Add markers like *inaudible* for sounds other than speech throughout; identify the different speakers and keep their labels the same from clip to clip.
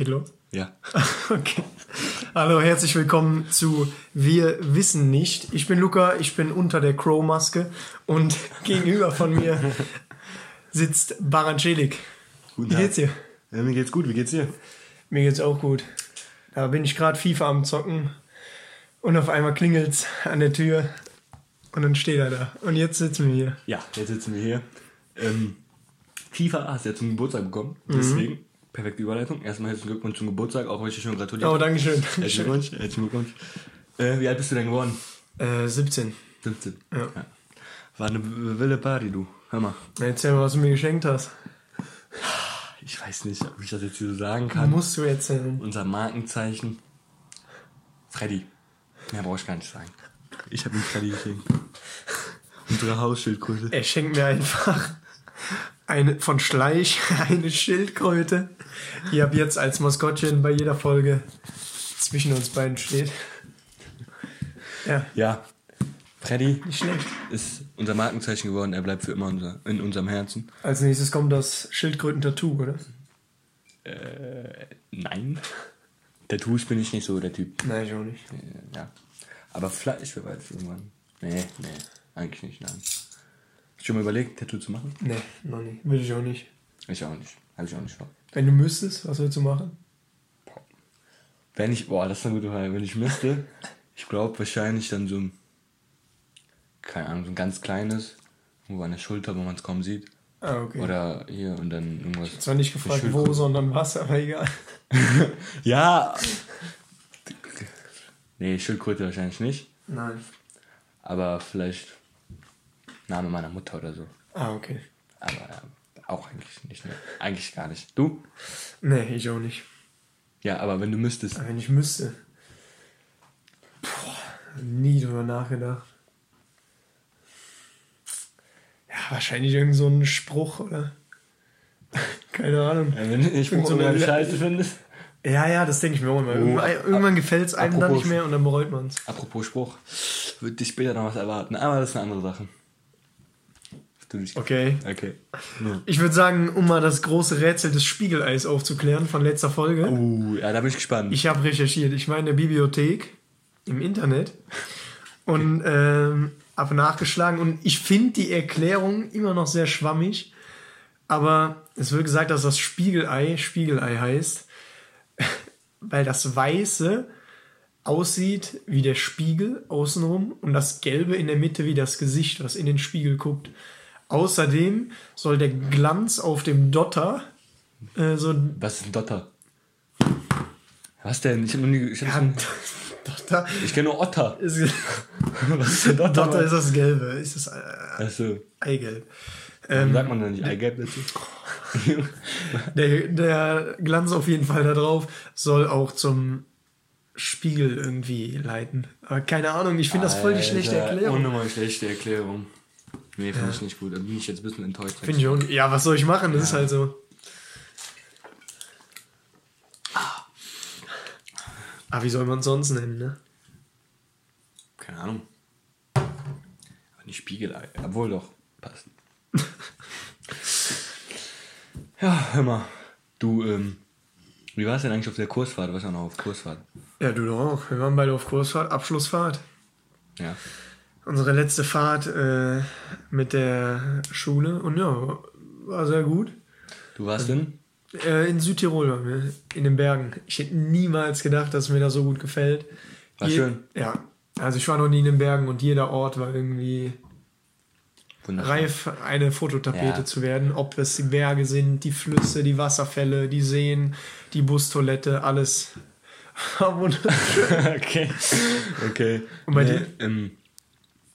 Speaker 1: Geht los?
Speaker 2: Ja. *laughs*
Speaker 1: Okay. Hallo, herzlich willkommen zu Wir wissen nicht. Ich bin Luca, ich bin unter der Crow-Maske und *laughs* gegenüber von mir sitzt Barancelik.
Speaker 2: Guten
Speaker 1: Wie
Speaker 2: Tag.
Speaker 1: geht's dir?
Speaker 2: Ja, mir geht's gut. Wie geht's dir?
Speaker 1: Mir geht's auch gut. Da bin ich gerade FIFA am Zocken und auf einmal klingelt's an der Tür und dann steht er da. Und jetzt sitzen wir hier.
Speaker 2: Ja, jetzt sitzen wir hier. Ähm, FIFA hast du ja zum Geburtstag bekommen. Deswegen, perfekte Überleitung. Erstmal herzlichen Glückwunsch zum Geburtstag, auch wenn ich dir schon gratuliere.
Speaker 1: Oh, Dankeschön.
Speaker 2: Herzlichen. Glückwunsch. Herzlichen Glückwunsch. Äh, wie alt bist du denn geworden?
Speaker 1: Äh, 17.
Speaker 2: 15.
Speaker 1: Ja.
Speaker 2: War eine wilde Party, du. Hör mal.
Speaker 1: Erzähl mal, was du mir geschenkt hast.
Speaker 2: Ich weiß nicht, ob ich das jetzt hier so sagen kann.
Speaker 1: Musst du erzählen.
Speaker 2: Unser Markenzeichen. Freddy. Mehr brauche ich gar nicht sagen. Ich habe ihm Freddy geschenkt. Unsere Hausschildkröte.
Speaker 1: Er schenkt mir einfach eine von Schleich *laughs* eine Schildkröte, die ab jetzt als Maskottchen bei jeder Folge zwischen uns beiden steht. Ja,
Speaker 2: Ja, Freddy
Speaker 1: nicht schlecht.
Speaker 2: ist unser Markenzeichen geworden. Er bleibt für immer unser, in unserem Herzen.
Speaker 1: Als nächstes kommt das Schildkröten-Tattoo, oder?
Speaker 2: Nein. Tattoos bin ich nicht so der Typ.
Speaker 1: Nein, ich auch nicht.
Speaker 2: Äh, Ja. Aber vielleicht wer weiß irgendwann. Nee, nee, eigentlich nicht, nein. Hast du schon mal überlegt, Tattoo zu machen?
Speaker 1: Nee, noch nicht. Will ich auch nicht.
Speaker 2: Ich auch nicht. Habe ich auch nicht vor.
Speaker 1: Wenn du müsstest, was würdest du machen?
Speaker 2: Wenn ich, boah, das ist eine gute Frage. Wenn ich müsste, ich glaube wahrscheinlich dann so ein, keine Ahnung, so ein ganz kleines, irgendwo an der Schulter, wo man es kaum sieht.
Speaker 1: Ah, okay.
Speaker 2: Oder hier und dann irgendwas.
Speaker 1: Zwar nicht gefragt, wo, sondern was, aber egal. *laughs*
Speaker 2: Ja! Nee, Schildkröte wahrscheinlich nicht.
Speaker 1: Nein.
Speaker 2: Aber vielleicht Name meiner Mutter oder so.
Speaker 1: Ah, okay.
Speaker 2: Aber ja, auch eigentlich nicht. Ne? Eigentlich gar nicht. Du?
Speaker 1: Nee, ich auch nicht.
Speaker 2: Ja, aber wenn du müsstest.
Speaker 1: Aber wenn ich müsste. Boah, nie drüber nachgedacht. Ja, wahrscheinlich irgend so ein Spruch, oder? *laughs* Keine Ahnung.
Speaker 2: Ja, wenn du
Speaker 1: Irgend so eine-
Speaker 2: scheiße findest.
Speaker 1: Ja, ja, das denke ich mir auch immer. Irgendwann, irgendwann gefällt es einem dann nicht mehr und dann bereut man es.
Speaker 2: Apropos Spruch, wird dich später noch was erwarten. Aber das ist eine andere Sache.
Speaker 1: Okay.
Speaker 2: Okay. Ja.
Speaker 1: Ich würde sagen, um mal das große Rätsel des Spiegeleis aufzuklären von letzter Folge.
Speaker 2: Uh, ja, da bin ich gespannt.
Speaker 1: Ich habe recherchiert. Ich war in der Bibliothek im Internet und *laughs* ähm, habe nachgeschlagen und ich finde die Erklärung immer noch sehr schwammig. Aber es wird gesagt, dass das Spiegelei Spiegelei heißt, *laughs* weil das Weiße aussieht wie der Spiegel außenrum und das Gelbe in der Mitte wie das Gesicht, was in den Spiegel guckt. Außerdem soll der Glanz auf dem Dotter äh, so
Speaker 2: Was ist ein Dotter? Was denn? Ich, hab noch nie, ich,
Speaker 1: ja, *laughs* Dotter
Speaker 2: ich kenne nur Otter. *laughs*
Speaker 1: ist,
Speaker 2: Was ist ein Dotter?
Speaker 1: Dotter ist das Gelbe, ist das äh,
Speaker 2: Achso.
Speaker 1: Eigelb. Ähm,
Speaker 2: sagt man denn nicht Eigelb dazu? *laughs*
Speaker 1: der, der Glanz auf jeden Fall da drauf soll auch zum Spiegel irgendwie leiten. Aber keine Ahnung, ich finde das voll die schlechte Erklärung.
Speaker 2: Ohne mal schlechte Erklärung. Nee, finde ich nicht gut. Da bin ich jetzt ein bisschen enttäuscht.
Speaker 1: Finde ich auch, ja, was soll ich machen? Das ist halt so. Ah, wie soll man es sonst nennen, ne?
Speaker 2: Keine Ahnung. Aber nicht Spiegelei. Obwohl doch. Passt. *laughs* ja, hör mal. Du, ähm, wie war es denn eigentlich auf der Kursfahrt? Du warst ja noch auf Kursfahrt.
Speaker 1: Ja, du doch auch. Wir waren beide auf Kursfahrt, Abschlussfahrt.
Speaker 2: Ja.
Speaker 1: Unsere letzte Fahrt äh, mit der Schule und ja, war sehr gut.
Speaker 2: Du warst denn?
Speaker 1: Äh, in Südtirol waren wir, in den Bergen. Ich hätte niemals gedacht, dass mir das so gut gefällt.
Speaker 2: War schön.
Speaker 1: Ja, also ich war noch nie in den Bergen und jeder Ort war irgendwie reif, eine Fototapete
Speaker 2: Ja.
Speaker 1: zu werden. Ob es die Berge sind, die Flüsse, die Wasserfälle, die Seen, die Bustoilette, alles. *laughs* Wunderschön. *laughs*
Speaker 2: okay. Okay.
Speaker 1: Und bei
Speaker 2: Nee,
Speaker 1: dir?
Speaker 2: Ähm,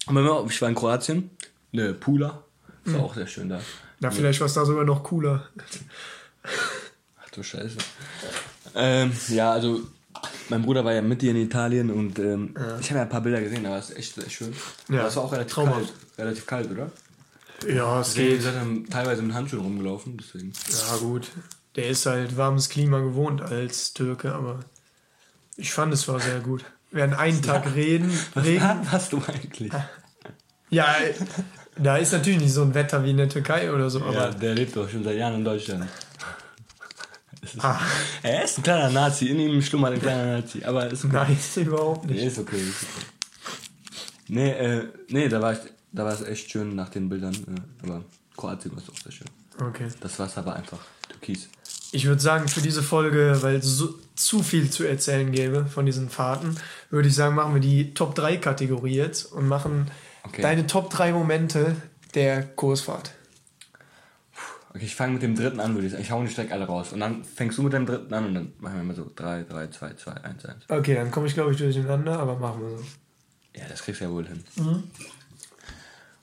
Speaker 2: aber ich war in Kroatien. Ne, Pula. Das
Speaker 1: Hm.
Speaker 2: war auch sehr schön da.
Speaker 1: Na, vielleicht war es da sogar noch cooler.
Speaker 2: Ach du Scheiße. Ähm, ja, also mein Bruder war ja mit dir in Italien und ähm, ich habe ja ein paar Bilder gesehen, aber es ist echt, echt schön.
Speaker 1: Ja,
Speaker 2: aber es war auch relativ
Speaker 1: traumhaft.
Speaker 2: kalt. Relativ kalt, oder?
Speaker 1: Ja, es
Speaker 2: Wir
Speaker 1: geht.
Speaker 2: sind dann teilweise mit Handschuhen rumgelaufen, deswegen.
Speaker 1: Ja, gut. Der ist halt warmes Klima gewohnt als Türke, aber ich fand es war sehr gut. Wir werden einen Tag reden, Regen.
Speaker 2: Was hast du eigentlich?
Speaker 1: Ja, da ist natürlich nicht so ein Wetter wie in der Türkei oder so,
Speaker 2: Ja,
Speaker 1: aber
Speaker 2: der lebt doch schon seit Jahren in Deutschland. Ist, er ist ein kleiner Nazi, in ihm schlummert ein kleiner Nazi, aber ist okay.
Speaker 1: Nein, *laughs* überhaupt nicht.
Speaker 2: Nee, ist okay. Ist okay. Nee, äh, nee, da war ich, da war es echt schön nach den Bildern, äh, aber Kroatien war es auch sehr schön.
Speaker 1: Okay.
Speaker 2: Das Wasser war einfach türkis.
Speaker 1: Ich würde sagen, für diese Folge, weil es so, zu viel zu erzählen gäbe von diesen Fahrten, würde ich sagen, machen wir die Top 3 Kategorie jetzt und machen
Speaker 2: Okay.
Speaker 1: deine Top 3 Momente der Kursfahrt.
Speaker 2: Okay, ich fange mit dem dritten an, würde ich sagen. Ich hau nicht direkt alle raus. Und dann fängst du mit dem dritten an und dann machen wir immer so 3, 3, 2, 2, 1, 1.
Speaker 1: Okay, dann komme ich, glaube ich, durcheinander, aber machen wir so.
Speaker 2: Ja, das kriegst du ja wohl hin.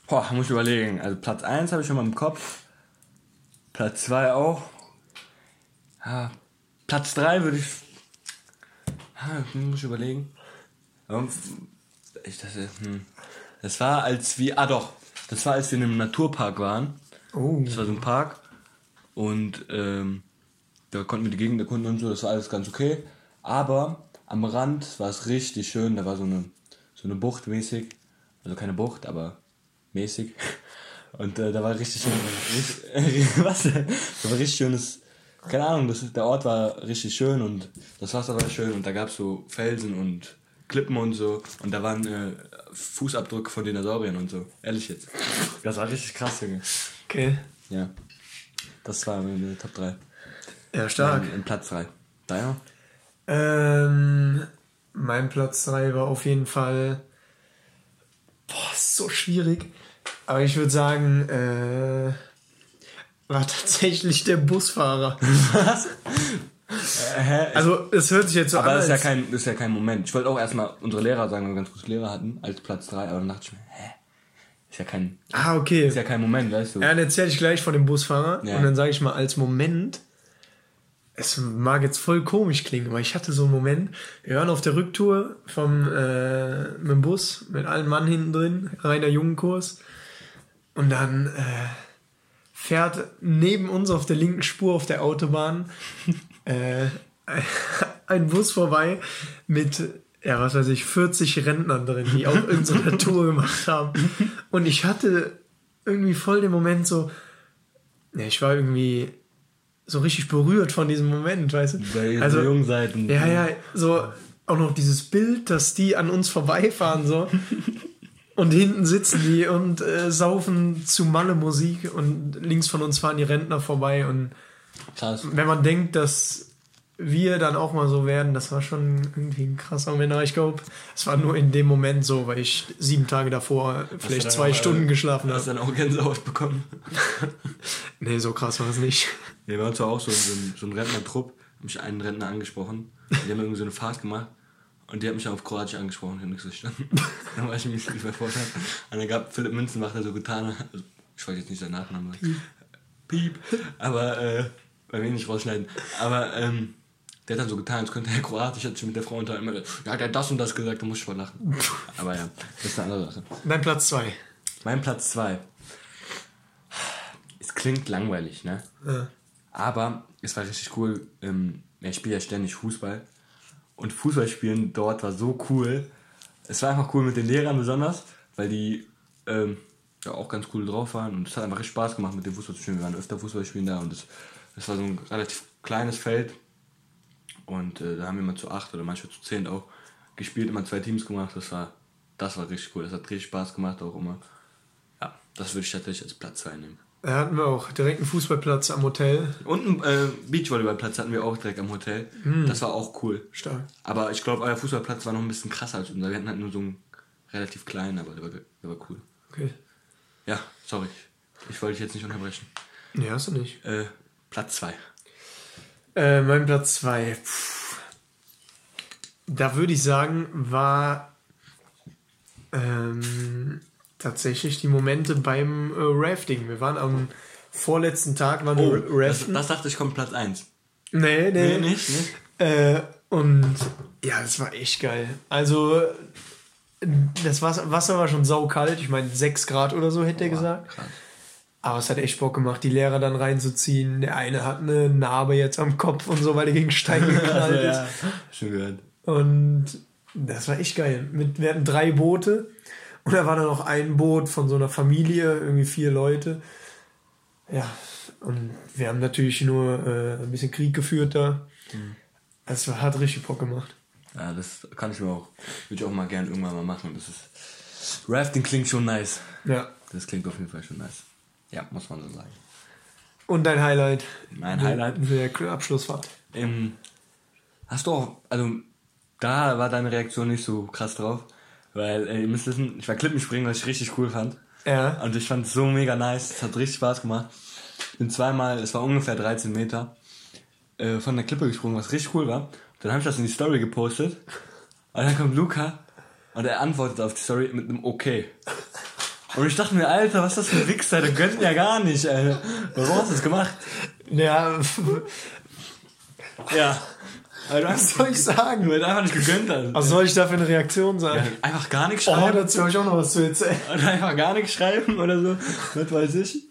Speaker 2: Boah, muss ich überlegen. Also Platz 1 habe ich schon mal im Kopf. Platz 2 auch. Ja, Platz 3 würde ich. Ja, muss ich überlegen. Aber ich das, hm. das war als wir. Ah doch. Das war als wir in einem Naturpark waren.
Speaker 1: Oh,
Speaker 2: Das war so ein Park. Und ähm, da konnten wir die Gegend erkunden und so, das war alles ganz okay. Aber am Rand war es richtig schön, da war so eine, so eine Bucht mäßig. Also keine Bucht, aber mäßig. *laughs* Und äh, da war richtig schön. Richtig, *laughs* was? Da war richtig schönes. Keine Ahnung, das, der Ort war richtig schön und das Wasser war schön und da gab es so Felsen und Klippen und so. Und da waren äh, Fußabdrücke von Dinosauriern und so. Ehrlich jetzt. Das war richtig krass, Junge.
Speaker 1: okay.
Speaker 2: Ja. Das war meine Top 3.
Speaker 1: Ja, stark.
Speaker 2: In, in Platz 3. Deiner?
Speaker 1: Ähm, mein Platz 3 war auf jeden Fall. Boah, ist so schwierig. Aber ich würde sagen, äh, war tatsächlich der Busfahrer.
Speaker 2: Äh, hä?
Speaker 1: Also, es hört sich jetzt so
Speaker 2: aber
Speaker 1: an.
Speaker 2: das ist, ja kein, das ist ja kein Moment. Ich wollte auch erstmal unsere Lehrer sagen, weil wir ganz gute Lehrer hatten, als Platz 3, aber dann dachte ich mir, hä? Ist ja kein,
Speaker 1: ah, okay.
Speaker 2: ist ja kein Moment, weißt du?
Speaker 1: Ja, dann erzähle ich gleich von dem Busfahrer
Speaker 2: Ja.
Speaker 1: und dann sage ich mal als Moment, es mag jetzt voll komisch klingen, aber ich hatte so einen Moment, wir waren auf der Rücktour vom äh, mit dem Bus mit allen Mann hinten drin, reiner Jungenkurs und dann äh, fährt neben uns auf der linken Spur auf der Autobahn *laughs* äh, ein Bus vorbei mit ja, was weiß ich, 40 Rentnern drin, die auch irgendeine *laughs* Tour gemacht haben. Und ich hatte irgendwie voll den Moment so, ja, ich war irgendwie so richtig berührt von diesem Moment, weißt du?
Speaker 2: Weil ihr so jung seid.
Speaker 1: Ja, ja, so auch noch dieses Bild, dass die an uns vorbeifahren so *laughs* und hinten sitzen die und äh, saufen zu Malle Musik und links von uns fahren die Rentner vorbei und
Speaker 2: Krass.
Speaker 1: wenn man denkt, dass wir dann auch mal so werden, das war schon irgendwie ein krasser Moment. Aber ich glaube, es war nur in dem Moment so, weil ich sieben Tage davor vielleicht zwei
Speaker 2: auch, äh,
Speaker 1: Stunden geschlafen
Speaker 2: Hast
Speaker 1: habe.
Speaker 2: dann auch Gänsehaut bekommen. *laughs*
Speaker 1: Nee, so krass war es nicht.
Speaker 2: Ja, wir waren zwar auch so, so ein, so ein Rentnertrupp, hab mich einen Rentner angesprochen. Die haben irgendwie so eine Fahrt gemacht. Und die hat mich dann auf Kroatisch angesprochen, ich hab nichts verstanden. *laughs* dann war ich ein bisschen überfordert. Und dann gab Philipp Münzenmacher so getan, also, ich wollte jetzt nicht seinen Nachnamen sagen. Piep. Aber, äh, bei mir nicht rausschneiden. Aber, ähm, der hat dann so getan, als könnte er Kroatisch, hat sich mit der Frau unterhalten. Ja, der hat das und das gesagt, da muss ich voll lachen. *laughs* Aber ja, das ist eine andere Sache.
Speaker 1: Dein Platz zwei.
Speaker 2: Mein Platz 2. Es klingt langweilig, ne?
Speaker 1: Ja.
Speaker 2: Aber es war richtig cool. Ähm, ich spiele ja ständig Fußball. Und Fußballspielen dort war so cool. Es war einfach cool mit den Lehrern besonders, weil die ähm, ja auch ganz cool drauf waren. Und es hat einfach richtig Spaß gemacht mit dem Fußball zu spielen. Wir waren öfter Fußball spielen da und es, es war so ein relativ kleines Feld. Und äh, da haben wir immer zu acht oder manchmal zu zehn auch gespielt, immer zwei Teams gemacht. Das war, das war richtig cool. Das hat richtig Spaß gemacht auch immer. Ja, das würde ich tatsächlich als Platz 2 nehmen.
Speaker 1: Da hatten wir auch direkt einen Fußballplatz am Hotel.
Speaker 2: Und einen äh, Beachvolleyballplatz hatten wir auch direkt am Hotel. Das war auch cool.
Speaker 1: Stark.
Speaker 2: Aber ich glaube, euer Fußballplatz war noch ein bisschen krasser als unser. Wir hatten halt nur so einen relativ kleinen, aber der war, der war cool.
Speaker 1: Okay.
Speaker 2: Ja, sorry. Ich wollte dich jetzt nicht unterbrechen.
Speaker 1: Nee, hast du nicht.
Speaker 2: Äh, Platz 2.
Speaker 1: Äh, mein Platz zwei. Puh. Da würde ich sagen, war ähm, tatsächlich die Momente beim äh, Rafting. Wir waren am vorletzten Tag waren wir
Speaker 2: Oh, das,
Speaker 1: Raften.
Speaker 2: das dachte ich kommt Platz 1.
Speaker 1: nee, nee,
Speaker 2: Nee, nicht, nicht?
Speaker 1: Äh, und ja, das war echt geil. Also, das Wasser, Wasser war schon saukalt. Ich meine, 6 Grad oder so hätte er gesagt.
Speaker 2: Krass.
Speaker 1: Aber es hat echt Bock gemacht, die Lehrer dann reinzuziehen. Der eine hat eine Narbe jetzt am Kopf und so, weil er gegen Stein *laughs* geknallt ist.
Speaker 2: ja, schon gehört.
Speaker 1: Und das war echt geil. Mit, wir hatten drei Boote und da war dann noch ein Boot von so einer Familie, irgendwie vier Leute. Ja, Und wir haben natürlich nur äh, ein bisschen Krieg geführt da. Es hat richtig Bock gemacht.
Speaker 2: Ja, das kann ich mir auch, würde ich auch mal gern irgendwann mal machen. Das ist, Rafting klingt schon nice.
Speaker 1: Ja.
Speaker 2: Das klingt auf jeden Fall schon nice. Ja, muss man so sagen.
Speaker 1: Und dein Highlight?
Speaker 2: Mein Highlight?
Speaker 1: Der Abschlussfahrt.
Speaker 2: Ähm, hast du auch, also da war deine Reaktion nicht so krass drauf, weil äh, ihr müsst wissen, ich war Klippenspringen, was ich richtig cool fand.
Speaker 1: Ja.
Speaker 2: Und ich fand es so mega nice, es hat richtig Spaß gemacht. Bin zweimal, es war ungefähr 13 Meter, äh, von der Klippe gesprungen, was richtig cool war. Dann habe ich das in die Story gepostet. Und dann kommt Luca und er antwortet auf die Story mit einem Okay. Und ich dachte mir, Alter, was ist das für ein Wichser? Der gönnt ja gar nicht, Alter. Warum hast du das gemacht?
Speaker 1: Ja,
Speaker 2: Ja. Also,
Speaker 1: was soll ich sagen?
Speaker 2: Weil du einfach nicht gegönnt hast.
Speaker 1: Was soll ich da für eine Reaktion sagen?
Speaker 2: Einfach gar nichts
Speaker 1: Oh,
Speaker 2: schreiben.
Speaker 1: dazu habe ich auch noch was zu erzählen. *laughs*
Speaker 2: Oder einfach gar nichts schreiben oder so. Was weiß ich.